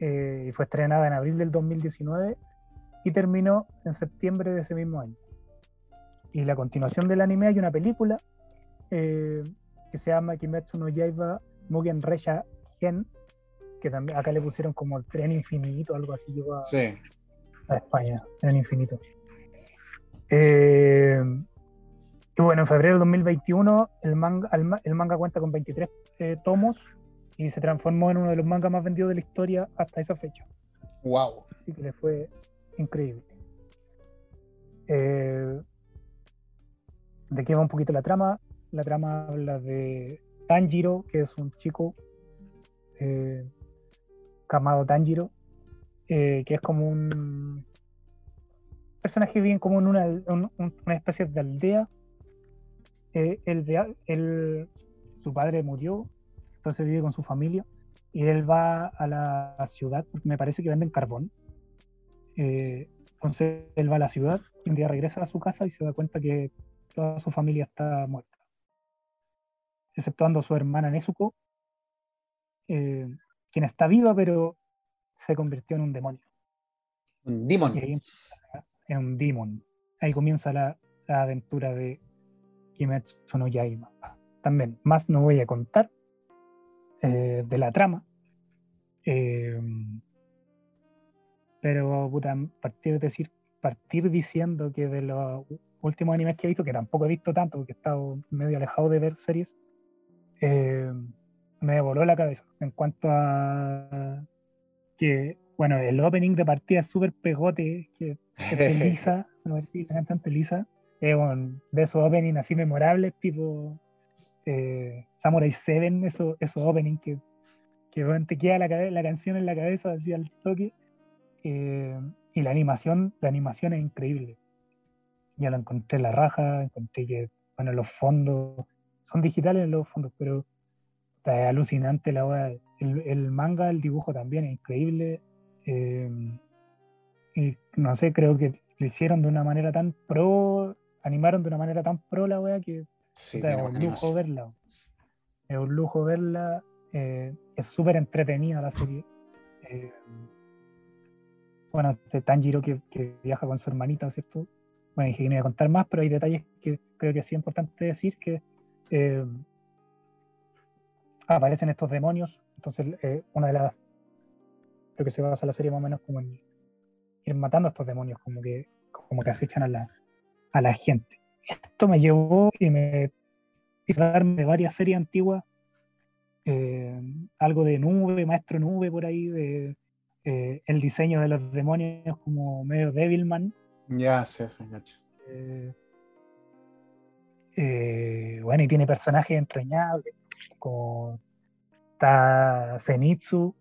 eh, y fue estrenada en abril del 2019 y terminó en septiembre de ese mismo año. Y la continuación del anime hay una película eh, que se llama Kimetsu no Yaiba Mugen Resha Gen, que también acá le pusieron como el tren infinito, algo así llegó a, Sí. a España, tren infinito. Eh, y bueno, en febrero del 2021 el manga, el, ma- el manga cuenta con 23 eh, tomos y se transformó en uno de los mangas más vendidos de la historia hasta esa fecha. Wow. Así que le fue increíble. Eh, ¿De qué va un poquito la trama? La trama habla de Tanjiro, que es un chico eh, llamado Tanjiro, eh, que es como un personaje bien como en una, un- un- una especie de aldea. Eh, él él- su padre murió, entonces vive con su familia y él va a la ciudad, porque me parece que venden carbón. Eh, entonces él va a la ciudad y un día regresa a su casa y se da cuenta que toda su familia está muerta, exceptuando a su hermana Nezuko, eh, quien está viva pero se convirtió en un demonio, Un demon. y ahí en demon. Ahí comienza la, la aventura de Kimetsu no Yaiba. También, más no voy a contar eh, de la trama. Eh, pero, puta, partir, decir, partir diciendo que de los últimos animes que he visto, que tampoco he visto tanto porque he estado medio alejado de ver series, eh, me voló la cabeza en cuanto a que, bueno, el opening de partida es súper pegote, que, que es Lisa, a ver si la cantante Lisa, es un, de esos openings así memorables, tipo eh, Samurai 7, esos eso openings que, que bueno, te queda la, la, canción en la cabeza así al toque. Eh, y la animación, la animación es increíble. Ya lo encontré en la raja, encontré que, bueno, los fondos son digitales los fondos, pero está alucinante la hora. El, el, manga, el dibujo también es increíble. Eh, y no sé, creo que lo hicieron de una manera tan pro, animaron de una manera tan pro la wea que Sí, es un lujo verla. Es un lujo verla. eh, es súper entretenida la serie. Eh, bueno, este Tanjiro que, que viaja con su hermanita, ¿cierto? Bueno, dije que no iba a contar más, pero hay detalles que creo que sí es importante decir que eh, aparecen estos demonios. Entonces, una de las. Creo que se basa la serie más o menos como en ir matando a estos demonios, como que, como que acechan a la, a la gente. Esto me llevó y me hizo darme de varias series antiguas, eh, algo de nube, maestro nube por ahí, de eh, el diseño de los demonios como medio Devilman. Ya, sí, sí. Eh, eh, bueno, y tiene personajes entrañables, como está Zenitsu,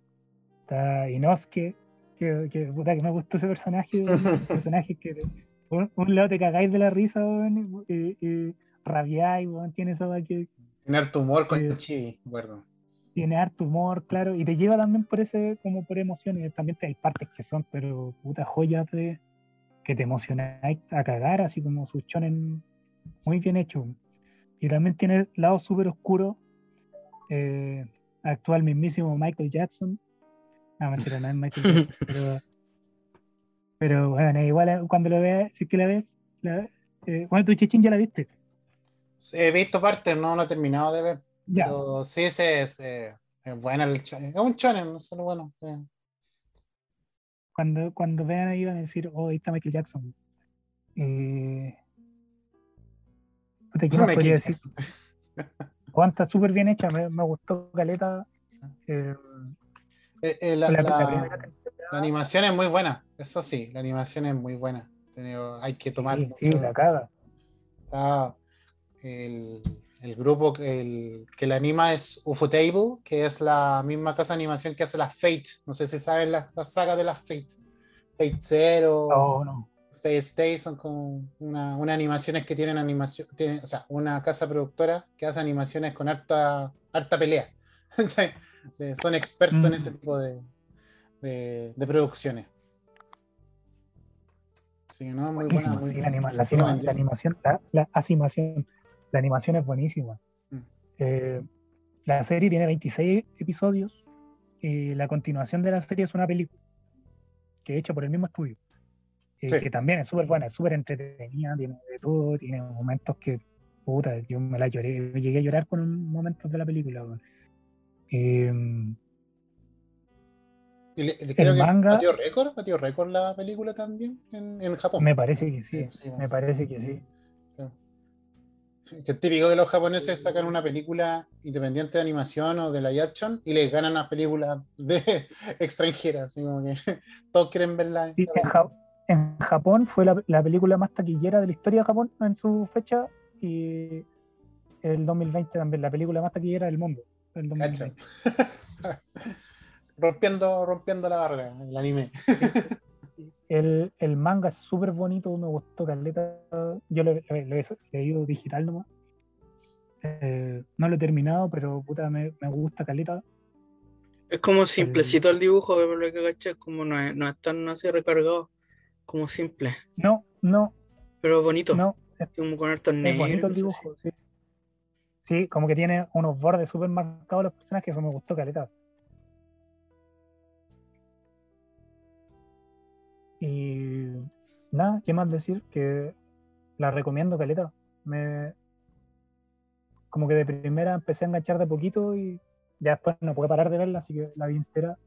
está Inosuke, que, que, puta, que me gustó ese personaje, personaje que un, un lado te cagáis de la risa, weón, y, y rabiáis, weón, tiene weá que Tener tu humor con Sí. Chibi, acuerdo. tiene harto humor, claro, y te lleva también por ese, como por emociones, también hay partes que son, pero puta joyas de que te emocionáis a cagar, así como sus shonen muy bien hecho. Y también tiene lado súper oscuro, eh, actúa el mismísimo Michael Jackson. No, mentira, no es Michael Jackson, pero, pero bueno, igual eh, cuando lo veas, si es que la ves, la- eh, bueno, tu chichín ya la viste. Sí, he visto partes, no lo he terminado de ver. Ya, Pero sí, ese es, eh, es buena el shonen. Es un shonen, no solo bueno. eh. cuando, cuando vean ahí van a decir, oh, ahí está Michael Jackson. Eh, ¿qué más Me podría decir? Juan está súper bien hecha, me, me gustó Caleta. eh, Eh, eh, la, la- la- la la animación es muy buena, eso sí, la animación es muy buena. Hay que tomar sí, sí, la caga. el, el grupo que, el, que la anima es Ufotable, que es la misma casa de animación que hace las Fate. No sé si saben las la saga de las Fate. Fate Zero, No, no. Fate Stay, son como una, una animaciones que tienen animación, tienen- o sea, una casa productora que hace animaciones con harta, harta pelea. Son expertos en Mm. ese tipo de, de, de producciones. Sí, no, muy buena. Muy sí, la, anima- la, anima- la animación, la, la animación, la animación es buenísima. Mm. Eh, la serie tiene 26 episodios y la continuación de la serie es una película que es hecha por el mismo estudio. eh, Sí. Que también es súper buena, es súper entretenida, tiene de todo, tiene momentos que, puta, yo me la lloré, me llegué a llorar con momentos de la película. Eh, Y le- le- creo que manga- batió récord, batió récord la película también en, en Japón. me parece que sí, Sí, me parece que sí. Sí. Que es típico que los japoneses sacan una película independiente de animación o de live action y les ganan las películas de extranjeras. Así como que todos quieren verla. Sí, en, Ja- en Japón fue la, la película más taquillera de la historia de Japón en su fecha y el 2020 también la película más taquillera del mundo. El Cacha. 2020. rompiendo, rompiendo la barrera, el anime. El, el manga es súper bonito, me gustó caleta. Yo lo, lo- lo he leído digital nomás. Eh, no lo he terminado, pero puta, me, me gusta caleta. Es como simplecito el dibujo, por lo que caché, como no es, no es tan así recargado, como simple, No, no, pero bonito, no, es, como con hartos es negros. bonito el dibujo. Sí. Sí, como que tiene unos bordes súper marcados los personajes, eso me gustó caleta. Y nada, ¿qué más decir? Que la recomiendo caleta. Me como que de primera empecé a enganchar de poquito y ya después no pude parar de verla, así que la vi entera.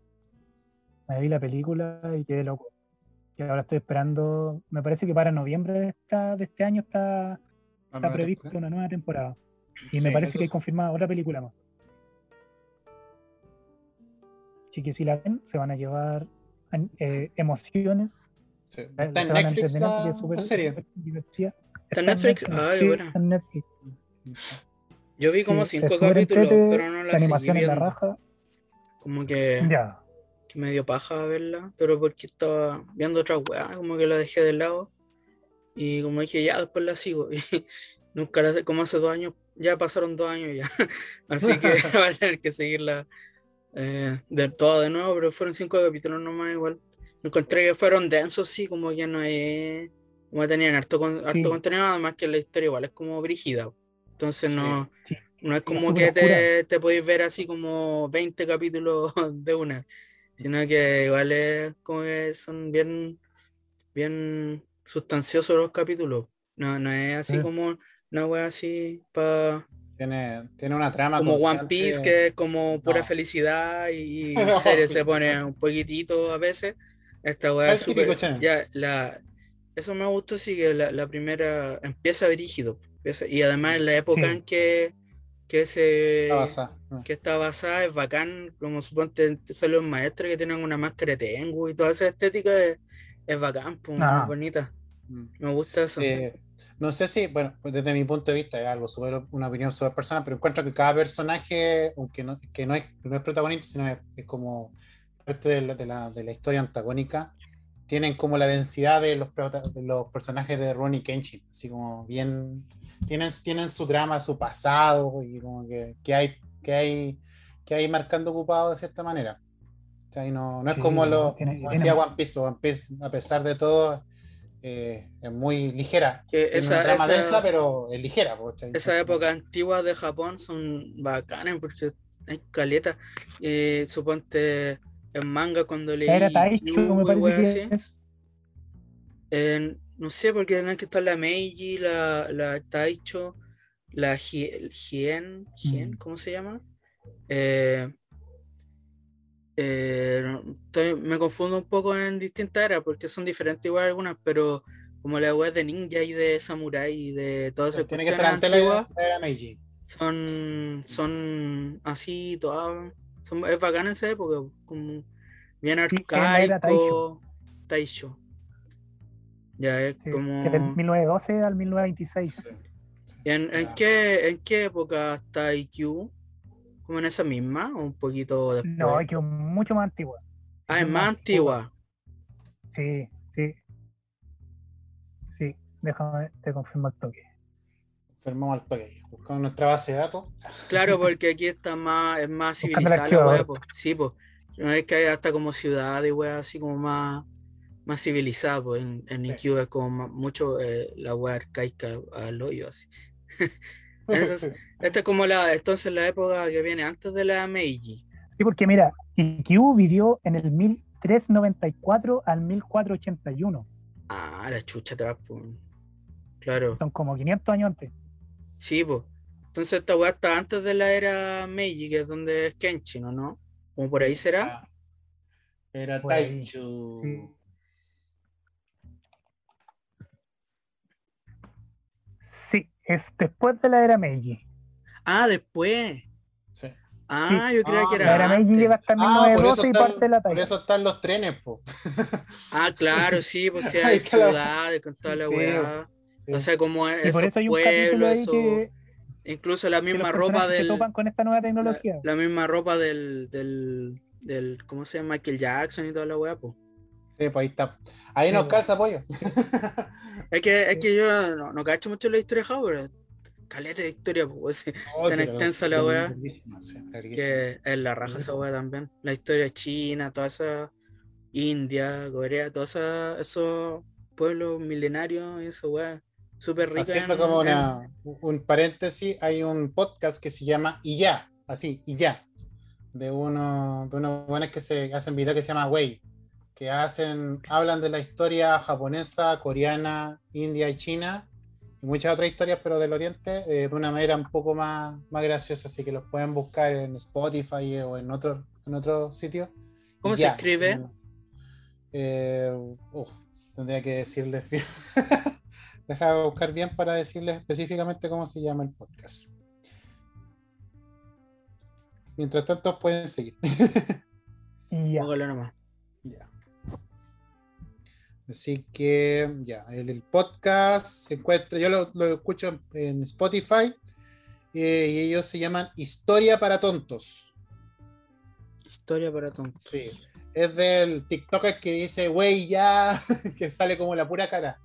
me vi la película y quedé loco. Y ahora estoy esperando, me parece que para noviembre de, esta, de este año está, está prevista una nueva temporada. Y Sí, me parece eso que hay confirmada otra película más. Así que si la ven, se van a llevar eh, emociones. sí. Está en Netflix la, la serie. divertida. ¿Está en Netflix? Ay, está en Netflix. Yo vi como Sí, cinco capítulos, pero no la, la seguí animación en la viendo. raja. Como que, Ya. que me dio paja verla, pero porque estaba viendo otra weá, como que la dejé de lado. Y como dije, ya después la sigo. Y nunca la como hace dos años, ya pasaron dos años ya. Así que voy a tener que seguirla eh, de todo de nuevo, pero fueron cinco capítulos nomás igual. Encontré que fueron densos, sí, como que no es. Como tenían harto, con- harto Sí. contenido, además que la historia igual es como brígida. Entonces no. Sí. No es como súper que te, te podéis ver así como 20 capítulos de una, sino que igual es como que son bien, bien sustanciosos los capítulos. No, no es así Sí. como una wea así pa, Tiene, tiene una trama como One. Piece que es como pura No. felicidad y No. serie se pone un poquitito a veces. Esta wea es channel. Ya, la, eso me gustó, sí, que la, la primera empieza brígido. empieza- y además en la época en que, que se Está basada, ¿no? que está basada es bacán, como suponte salen los maestros que tienen una máscara de Tengu y toda esa estética es, es bacán, pues, muy Ah. bonita. Mm. Me gusta eso. Eh, no sé si, bueno, pues desde mi punto de vista es algo súper- una opinión súper personal, pero encuentro que cada personaje, aunque no, que no, es, no es protagonista, sino es, es como parte de la, de, la, de la historia antagónica, tienen como la densidad de los, de los personajes de Ronnie Kenshin, así como bien, tienen, tienen su drama, su pasado, y como que, que hay, que hay, que hay marcando ocupado de cierta manera. O sea, y no, no es Sí, como lo tiene- como tiene- One Piece, One Piece, a pesar de todo, eh, es muy ligera. Que esa, una trama esa- densa, pero es ligera. esa época antigua de Japón son bacanas porque hay caleta. Eh, suponte en manga cuando leí Era Taichu, me así, eh, no sé, porque tienen que estar la Meiji, la, la Taicho, la Hie- Hien, Hien, Mm. ¿cómo se llama? Eh, eh, estoy- me confundo un poco en distintas eras porque son diferentes igual algunas, pero como la web de ninja y de samurai y de todas esas Tiene que ser antes la era Meiji. son, son así, todas, son, es bacán esa época, como bien Sí, arcaico, Taisho. Ya es Sí, como... que del 1912 al 1926. ¿En, en Ya. qué, ¿En qué época está IQ? ¿Como en esa misma o un poquito después? No, es que es mucho más antigua. ah, es más antigua. Sí, sí. Sí, déjame, te confirmo el toque. Firmamos al toque. Buscamos nuestra base de datos. Claro, porque aquí está más, es más civilizada la wea, po. Sí, pues. No es que hay hasta como ciudad y wea así como más, más civilizada, pues. En, en Sí. IQ es como más- mucho eh, la wea arcaica al hoyo, así. Esta es como la, entonces la época que viene antes de la Meiji. Sí, porque mira, IQ vivió en el 1394 al 1481. Ah, la chucha atrás, pues. Claro. Son como 500 años antes. Sí, pues. Entonces esta weá está antes de la era Meiji, que es donde es Kenshin, ¿o no? Como por ahí será. Era Taichu. sí. Sí, es después de la era Meiji. Ah, después. Sí. Ah, yo creía Ah, que La era era Meiji llega hasta Ah, por eso, 1912 y están, parte de la por Taisho. eso están los trenes, po. Ah, claro, sí, pues sí, Ahí hay ciudades con toda la Sí, weá. Sí. O sea, como Y esos por pueblos, eso- que, incluso la que misma ropa se del. topan con esta nueva La, tecnología. la misma ropa del, del, del. ¿Cómo se llama? Michael Jackson y toda la weá, pues. Sí, pues ahí está. Ahí nos calza apoyo. Es que, es que yo no, no cacho mucho la historia de pero caleta de historia, pues. sí. Tan extensa la weá. que es la raja esa weá también. La historia de China, toda esa India, Corea, todos esos pueblos milenarios y esa weá. Súper rica. Haciendo en- como en- una, un paréntesis, hay un podcast que se llama Y ya, así, Y ya, de, uno, de unos buenos que se hacen videos que se llama Way, que hacen, hablan de la historia japonesa, coreana, india y china, y muchas otras historias, pero del oriente, eh, de una manera un poco más, más graciosa, así que los pueden buscar en Spotify o en otro, en otro sitio. ¿Cómo se escribe? Eh, uf, tendría que decirles bien. Deja de buscar bien para decirles específicamente cómo se llama el podcast. Mientras tanto, pueden seguir. Ya. Póngale nomás. Así que ya, el, el podcast se encuentra, yo lo, lo escucho en, en Spotify eh, y ellos se llaman Historia para Tontos. Historia para tontos. Sí. Es del TikToker que dice, wey, ya, que sale como la pura cara.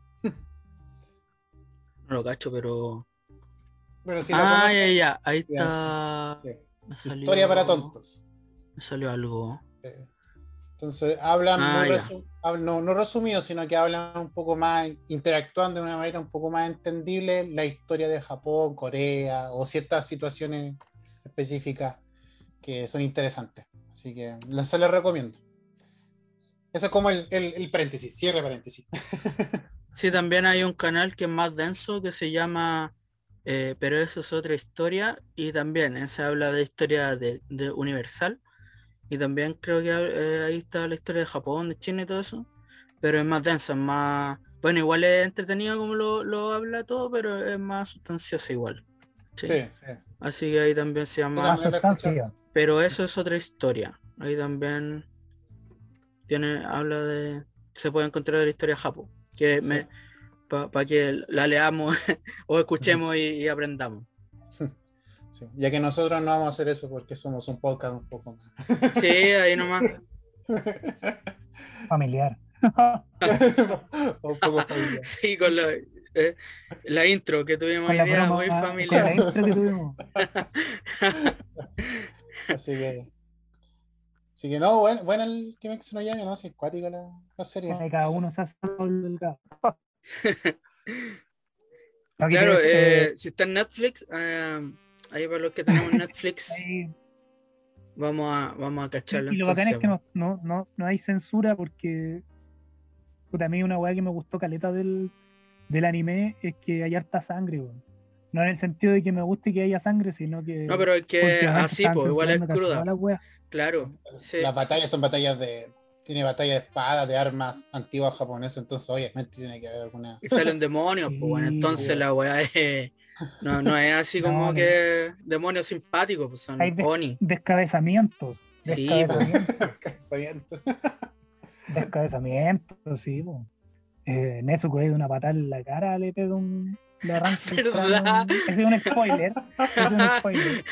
No lo cacho, pero. Pero si ah, ya, ya. Ahí ya. está. sí. Historia para Tontos. Me salió algo. Sí. Entonces hablan, Ah, resu- no, no resumido, sino que hablan un poco más, interactuando de una manera un poco más entendible la historia de Japón, Corea o ciertas situaciones específicas que son interesantes. Así que se les recomiendo. Eso es como el, el- el paréntesis, cierre paréntesis. Sí, también hay un canal que es más denso que se llama eh, Pero eso es otra historia. Y también eh, se habla de historia de, de universal. Y también creo que eh, ahí está la historia de Japón, de China y todo eso. Pero es más densa, es más. Bueno, igual es entretenido como lo, lo habla todo, pero es más sustanciosa igual. Sí. Sí, sí. Así que ahí también se llama. Pero eso es otra historia. Ahí también tiene, habla de. Se puede encontrar la historia de Japón. Que Sí. me para que la leamos o escuchemos y, y aprendamos. Sí. Ya que nosotros no vamos a hacer eso porque somos un podcast un poco más. Sí, ahí nomás. Familiar. un poco familiar. Sí, con la, eh, la intro que tuvimos hoy día, muy con la familiar. intro que tuvimos. Así que. Así que no, bueno, bueno el Kimetsu no Yaiba, ¿no? Si es cuática la, la serie. Cada uno se hace el Claro, eh, eh, si está en Netflix, ahí para los que tenemos Netflix, ahí- vamos a, vamos a cacharlo. Y lo bacán es que no, no, no, no hay censura porque puta, a mí una weá que me gustó caleta del, del anime es que hay harta sangre, weón. No en el sentido de que me guste que haya sangre, sino que. No, pero es que así, pues, igual es cruda. Claro. sí. Las batallas son batallas de. Tiene batallas de espadas, de armas antiguas japonesas, entonces obviamente tiene que haber alguna. Y salen demonios, pues bueno, entonces la weá es. No, no es así como no. que demonios simpáticos, pues son Hay de- oni. Descabezamientos. Sí, Descabezamientos. Casamiento. descabezamientos, sí, po. Eh, Nezuko es de una patada en la cara, le pega un. Le arranca ¿Verdad? cráneo. Ese es un spoiler. Ese es un spoiler.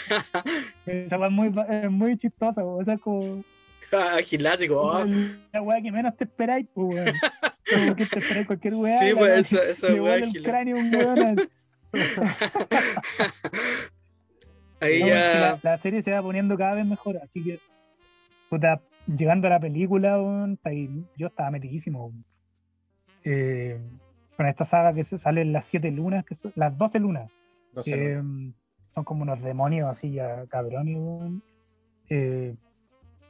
Esa es muy, es muy chistosa, po. Sea, es como. Gilásico. oh. La weá que menos te esperáis, pues, weón. Como que te esperáis cualquier weá. Sí, pues esa, esa le weá vuela el cráneo un weón. Ahí No, la, serie se va poniendo cada vez mejor, así que. Puta, llegando a la película, yo estaba metidísimo. Eh, con esta saga que se salen las siete lunas, que son, las 12 lunas. Mm, son como unos demonios así ya cabrones. Eh,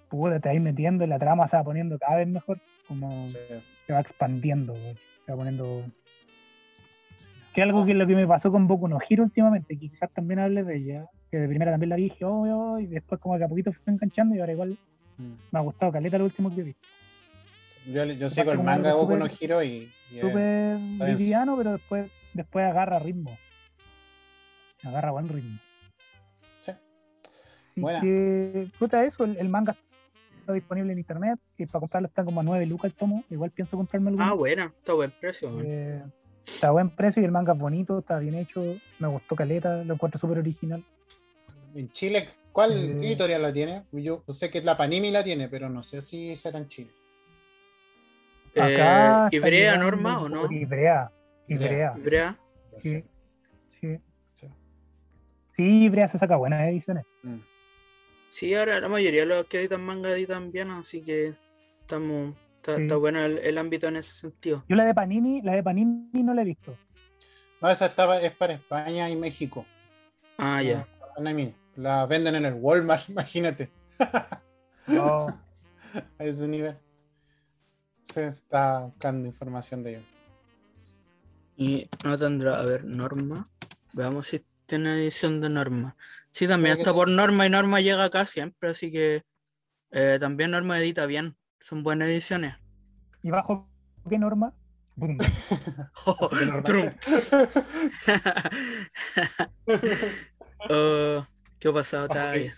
puta, te vas metiendo y la trama se va poniendo cada vez mejor, como sí. se va expandiendo, se va poniendo. Que algo que es lo que me pasó con Boku no Hero últimamente, que quizás también hablé de ella, que de primera también la vi y dije, oh, oh, y después como que a poquito fui enganchando y ahora igual Mm. me ha gustado caleta lo último que he visto. Yo, yo sigo el manga algo Boku no Hero y. y Súper liviano, pero después, después agarra ritmo. Agarra buen ritmo. sí. Buena. que, puta, eso, el, el manga está disponible en internet, y para comprarlo está como a 9 lucas el tomo, igual pienso comprarme alguno. Ah, buena, está buen precio. Eh, está a buen precio y el manga es bonito, está bien hecho, me gustó caleta, lo encuentro súper original. En Chile, ¿cuál Eh. editorial la tiene? Yo sé que la Panini la tiene, pero no sé si será en Chile. Acá Eh, está ¿Ibrea Norma o no? Ibrea, Ibrea, Ibrea. Sí. Sí. Sí, Ibrea se saca buenas ediciones. Mm. Sí, ahora la mayoría de los que editan manga editan bien, así que estamos. Está, Sí. está bueno el, el ámbito en ese sentido. Yo la de Panini, la de Panini no la he visto. No, esa estaba, es para España y México. Ah, ya. Panini. La venden en el Walmart, imagínate. No, A ese nivel. Se está buscando información de ello. Y no tendrá, a ver, Norma. Veamos si tiene edición de Norma. Sí, también está por Norma y Norma llega acá siempre, así que eh, también Norma edita bien. Son buenas ediciones. ¿Y bajo qué norma? Bum. Oh, Qué. Oh, ¿Qué ha pasado, Taya?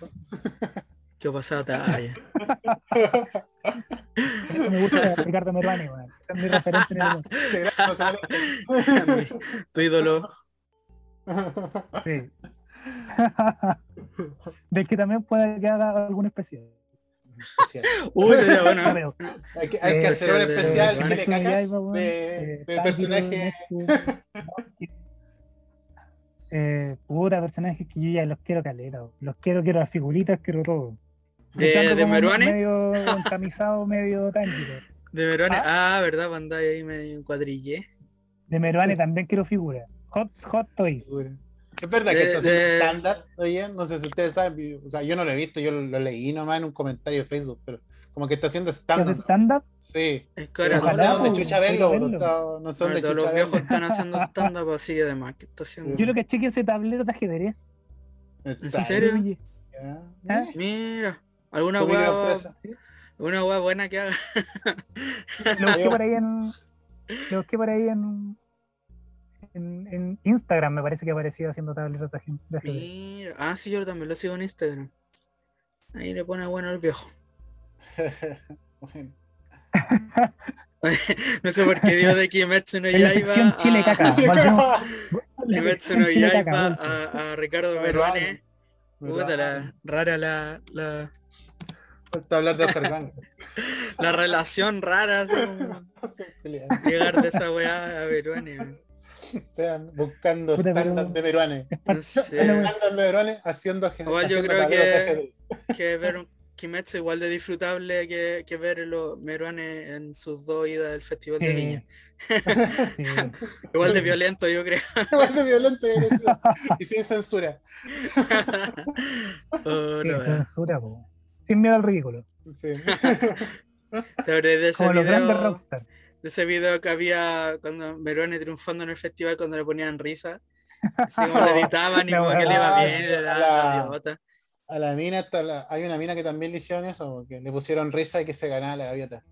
¿Qué ha pasado, Taya? Me gusta Ricardo Meruane, weón. Es mi referente en el Tu ídolo. Sí. Del que también puede que haga algún especial. Especial. Uy, bueno. Hay que, hay que Eh, hacer un especial de- Chile de- Cacas de- de, eh, de Tácito, personajes. Eh, puta, personajes que yo ya los quiero caleta. weón. Los quiero, quiero las figuritas, quiero todo. ¿De- de Meruane? Medio encamisado, medio tanquito. De Verone. Ah, ¿verdad? Cuando ahí medio en cuadrille. De Meruane también quiero figuras. Hot, hot Toys. Es verdad De- que esto es estándar, oye, no sé si ustedes saben, o sea, yo no lo he visto, yo lo, lo leí nomás en un comentario de Facebook, pero como que está haciendo ¿Qué hace estándar. stand-up? Sí, Es que ahora no pues, chucha verlo, no los viejos están haciendo stand-up así que además, ¿qué está haciendo? Yo lo que cheque ese tablero de ajedrez. ¿En serio? ¿Ah? Mira, alguna hueá una hueá buena que haga. Lo busqué por ahí en. Lo busqué por ahí en. En, en Instagram me parece que aparecía haciendo tableros de ajedrez. Mira. Ah, sí, yo también lo sigo en Instagram. Ahí le pone bueno el viejo. Bueno, No sé por qué dio de Kimetsu no En la Yaiba sección Chile a, Caca. Kimetsu no Yaiba a, a Ricardo. Meruane. Puta, la, rara la, la, Falta hablar de la relación rara, llegar de esa weá a Meruane. Vean, buscando Puta, pero- estándar de Meruane. Es par- No sé. Estándar de Meruane haciendo. Igual yo creo que- ver un Kimetsu igual de disfrutable que, que ver los Meruane en sus dos idas del Festival de. Viña. sí. Igual de violento, yo creo. Igual de violento y sin censura. Oh, no, eh. censura, po. Sin miedo al ridículo. Sí. Te habré de ese Como los grandes video, rockstar. De ese video que había cuando Meruane triunfando en el festival cuando le ponían risa. Así como le editaban y como que le iba weá. bien y le daban La-. A la mina, hasta la- hay una mina que también le hicieron eso, porque le pusieron risa y que se ganaba la gaviota.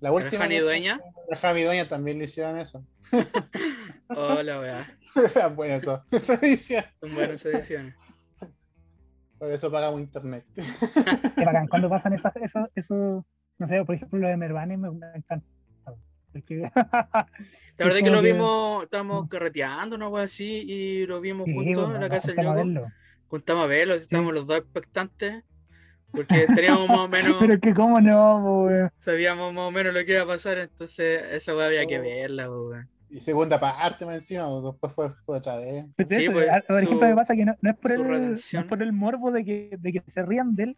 La ¿Era última. Que- Dueña? La Jami Dueña también le hicieron eso. Hola, weá. Era bueno eso. Esa edición. Son buenas ediciones. Por eso pagamos internet. Qué bacán. Cuando pasan esas, eso, eso, no sé, por ejemplo, lo de Mervane me, me La verdad Es que lo vimos, estábamos carreteando, una wea así, y lo vimos Sí, juntos pues, en la casa del verlo. Juntamos a verlo, estábamos los dos expectantes, porque teníamos más o menos, Pero es que, ¿cómo no, weón? sabíamos más o menos lo que iba a pasar, entonces esa wea había que Oh. verla, weón. Y segunda parte más encima, pues, después fue, fue otra vez. Pero Sí, eso, pues, por su- ejemplo, me pasa que no, no es por su el, no es redención. por el morbo de que, de que se rían de él,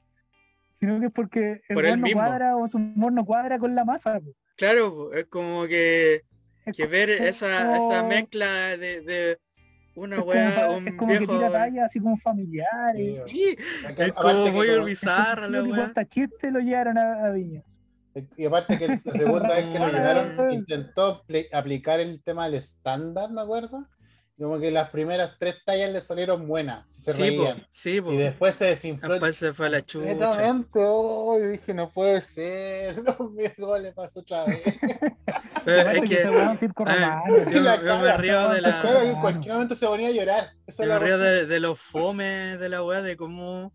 sino que es porque el Por humor no cuadra o su humor no cuadra con la masa. po. Claro, es como que, Es que ver como- esa, esa mezcla de, de una pa- un es como que viejo. tira talla así como familiares. Sí, es como muy que como- bizarra la Lo que wea. cuenta chiste lo llevaron a, a Viña. Y aparte que la segunda vez que lo llevaron intentó apli- aplicar el tema del estándar, me acuerdo. Como que las primeras tres tallas le salieron buenas, se Sí, po, reían. sí, po. Y después se desinfló Después se fue a la chucha. Oh, y dije, no puede ser. Mío, ¿cómo le pasó otra vez? Pero es que ah, yo, la yo me río de Claro, la. en cualquier momento se ponía a llorar. Esa Yo me río de, de los fomes de la weá, de cómo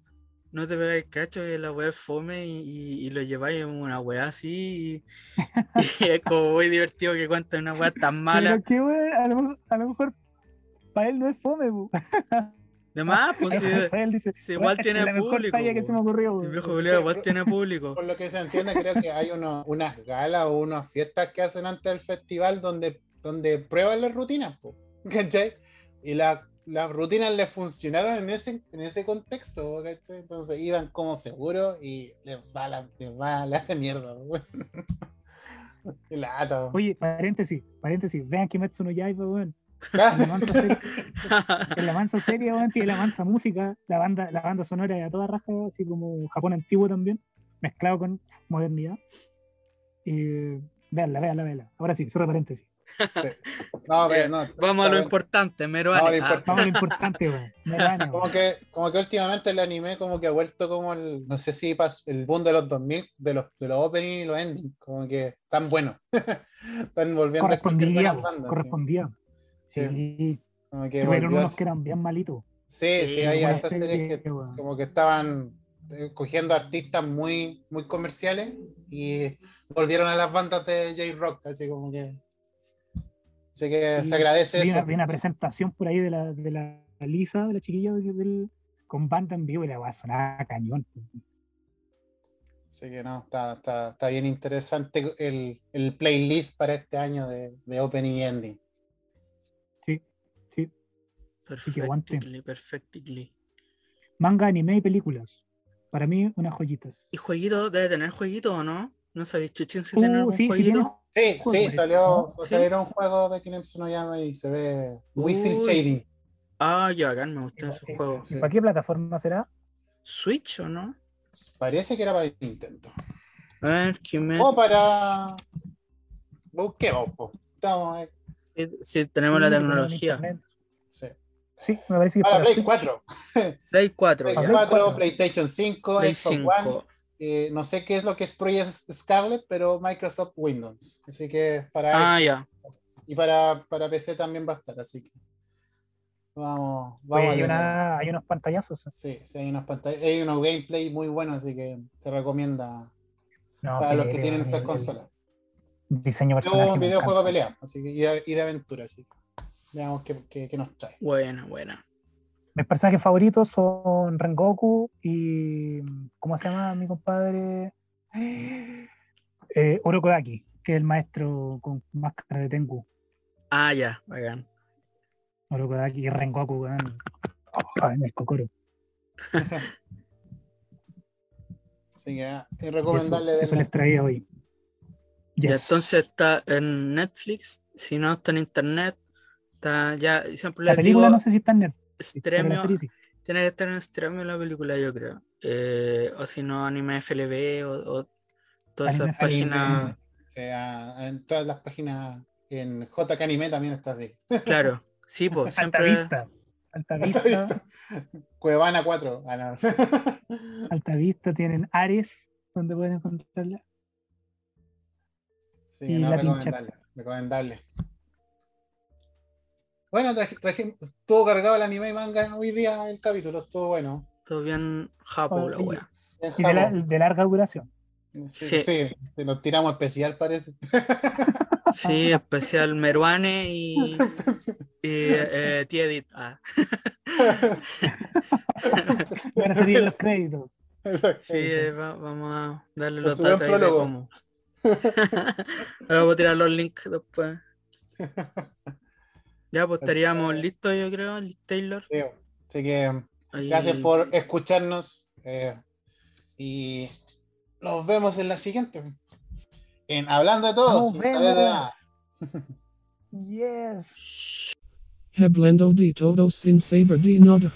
no te pegáis cacho y la weá es fome y, y- y lo lleváis en una weá así. Y, y es como muy divertido que cuenten una weá tan mala. Pero que weón, a lo, mejor- a lo mejor para él no es fome. po. De más, pues si dice, si igual "Esta tiene la mejor público, talla que se me ocurrió. el weón". viejo culiao igual tiene público. Por lo que se entiende, creo que hay uno- unas galas o unas fiestas que hacen antes del festival donde, donde prueban las rutinas, po, ¿cachai? Y la- las rutinas les funcionaron en ese, en ese contexto, ¿cachai? Entonces iban como seguros y les va la, les va, le hace mierda, po. Oye, paréntesis, paréntesis, vean Kimetsu no Yaiba, weón. Ah, En la mansa serie, en la mansa weón, tiene la mansa música, la banda, la banda sonora de a toda raja, así como Japón antiguo también, mezclado con modernidad. Y veanla, veanla, veanla. Ahora sí, cierro paréntesis. Sí. No, pero no. Vamos a lo importante, Mero No, lo Ah, importante. Vamos a lo importante, weón. Como que, como que últimamente el anime como que ha vuelto como el, no sé si pas- el boom de los 2000, de los, de los opening y los ending, como que tan buenos. Están volviendo a Correspondía, sí. correspondía. Sí, Sí. como que Pero volvió a- unos que eran bien malitos. sí, Sí, sí, hay hartas series que como que estaban eh, cogiendo artistas muy, muy comerciales y volvieron a las bandas de J-Rock, así como que... Así que se agradece Vi eso. una, vi una presentación por ahí de la, de la Lisa, de la chiquilla del- del- con banda en vivo y la weá sonaba cañón. Así que no, está, está, está bien interesante el, el playlist para este año de, de opening y ending. Perfectly, perfectly. Manga, anime y películas. Para mí, unas joyitas. ¿Y jueguito? ¿Debe tener jueguito o no? ¿No sabéis, Chuchín, si tiene Uh, algún sí, sí jueguito? tiene- Sí, Juego, sí, salió. ¿Sí? salieron juegos de Kinemsu no Yama y se ve Whistle. Shading. Ah, ya, acá me gustan esos Sí, juegos. sí. ¿Para qué plataforma será? ¿Switch o no? Parece que era para el Nintendo. A ver, ¿quién me... O para. Busquemos, po. Estamos ahí. Si, si tenemos la Sí, tecnología. Sí. Sí, me parece que Para para Play Switch. 4. Play 4. Play ya. Play 4, 4. PlayStation 5, Play Xbox One. 5. eh, no sé qué es lo que es Project Scarlet, pero Microsoft Windows. Así que para Ah, ya. y para, para PC también va a estar, así que vamos, vamos hay, una- hay unos pantallazos. Sí, sí, hay unas pantallas, hay unos gameplay muy buenos, así que se recomienda No, para los que tienen esas consolas. Diseño Yo personaje. un videojuego de pelea, así que y de, y de aventura, así que veamos qué, qué- qué nos trae. Buena, buena. Mis personajes favoritos son Rengoku y. ¿Cómo se llama mi compadre? Eh, Orokodaki, que es el maestro con máscara de Tengu. Ah, ya, bacán. Orokodaki y Rengoku, weón. Oh, en el cocoro. Así que ah, es Y recomendable Eso, eso les traía hoy. Y Yes. entonces está en Netflix. Si no está en internet, está ya. Siempre la película digo, no sé si está en Netflix, pero la Stremio, serie sí. tiene que estar en Stremio la película, yo creo. Eh, o si no, anime FLB o, o todas esas páginas. En todas las páginas, en JK Anime también está así. Claro, sí, pues Alta siempre. Vista. Alta Alta Vista. Vista. Cuevana 4. Ah, no. Alta Vista tienen Ares, donde pueden encontrarla. Sí, Y no, la pincha. recomendable, recomendable. Bueno, traje, traje- estuvo cargado el anime y manga hoy día el capítulo, estuvo bueno. Todo bien japo la Oye, wea. Y de, la- Japón. de larga duración. Sí, Sí. lo tiramos especial, parece. Sí, especial Meruane y, y eh, Tiedit. Ah, Van a salir los créditos. sí, eh, va- vamos a darle los datos ahí de cómo. Vamos a tirar los links después. Ya, pues estaríamos que- listos, yo creo, Liz Taylor. Sí, Así que Ahí- gracias por escucharnos eh, y nos vemos en la siguiente. En Hablando de todo, Nos sin saber de vemos. nada. Yes. Hablando de todo sin saber de nada.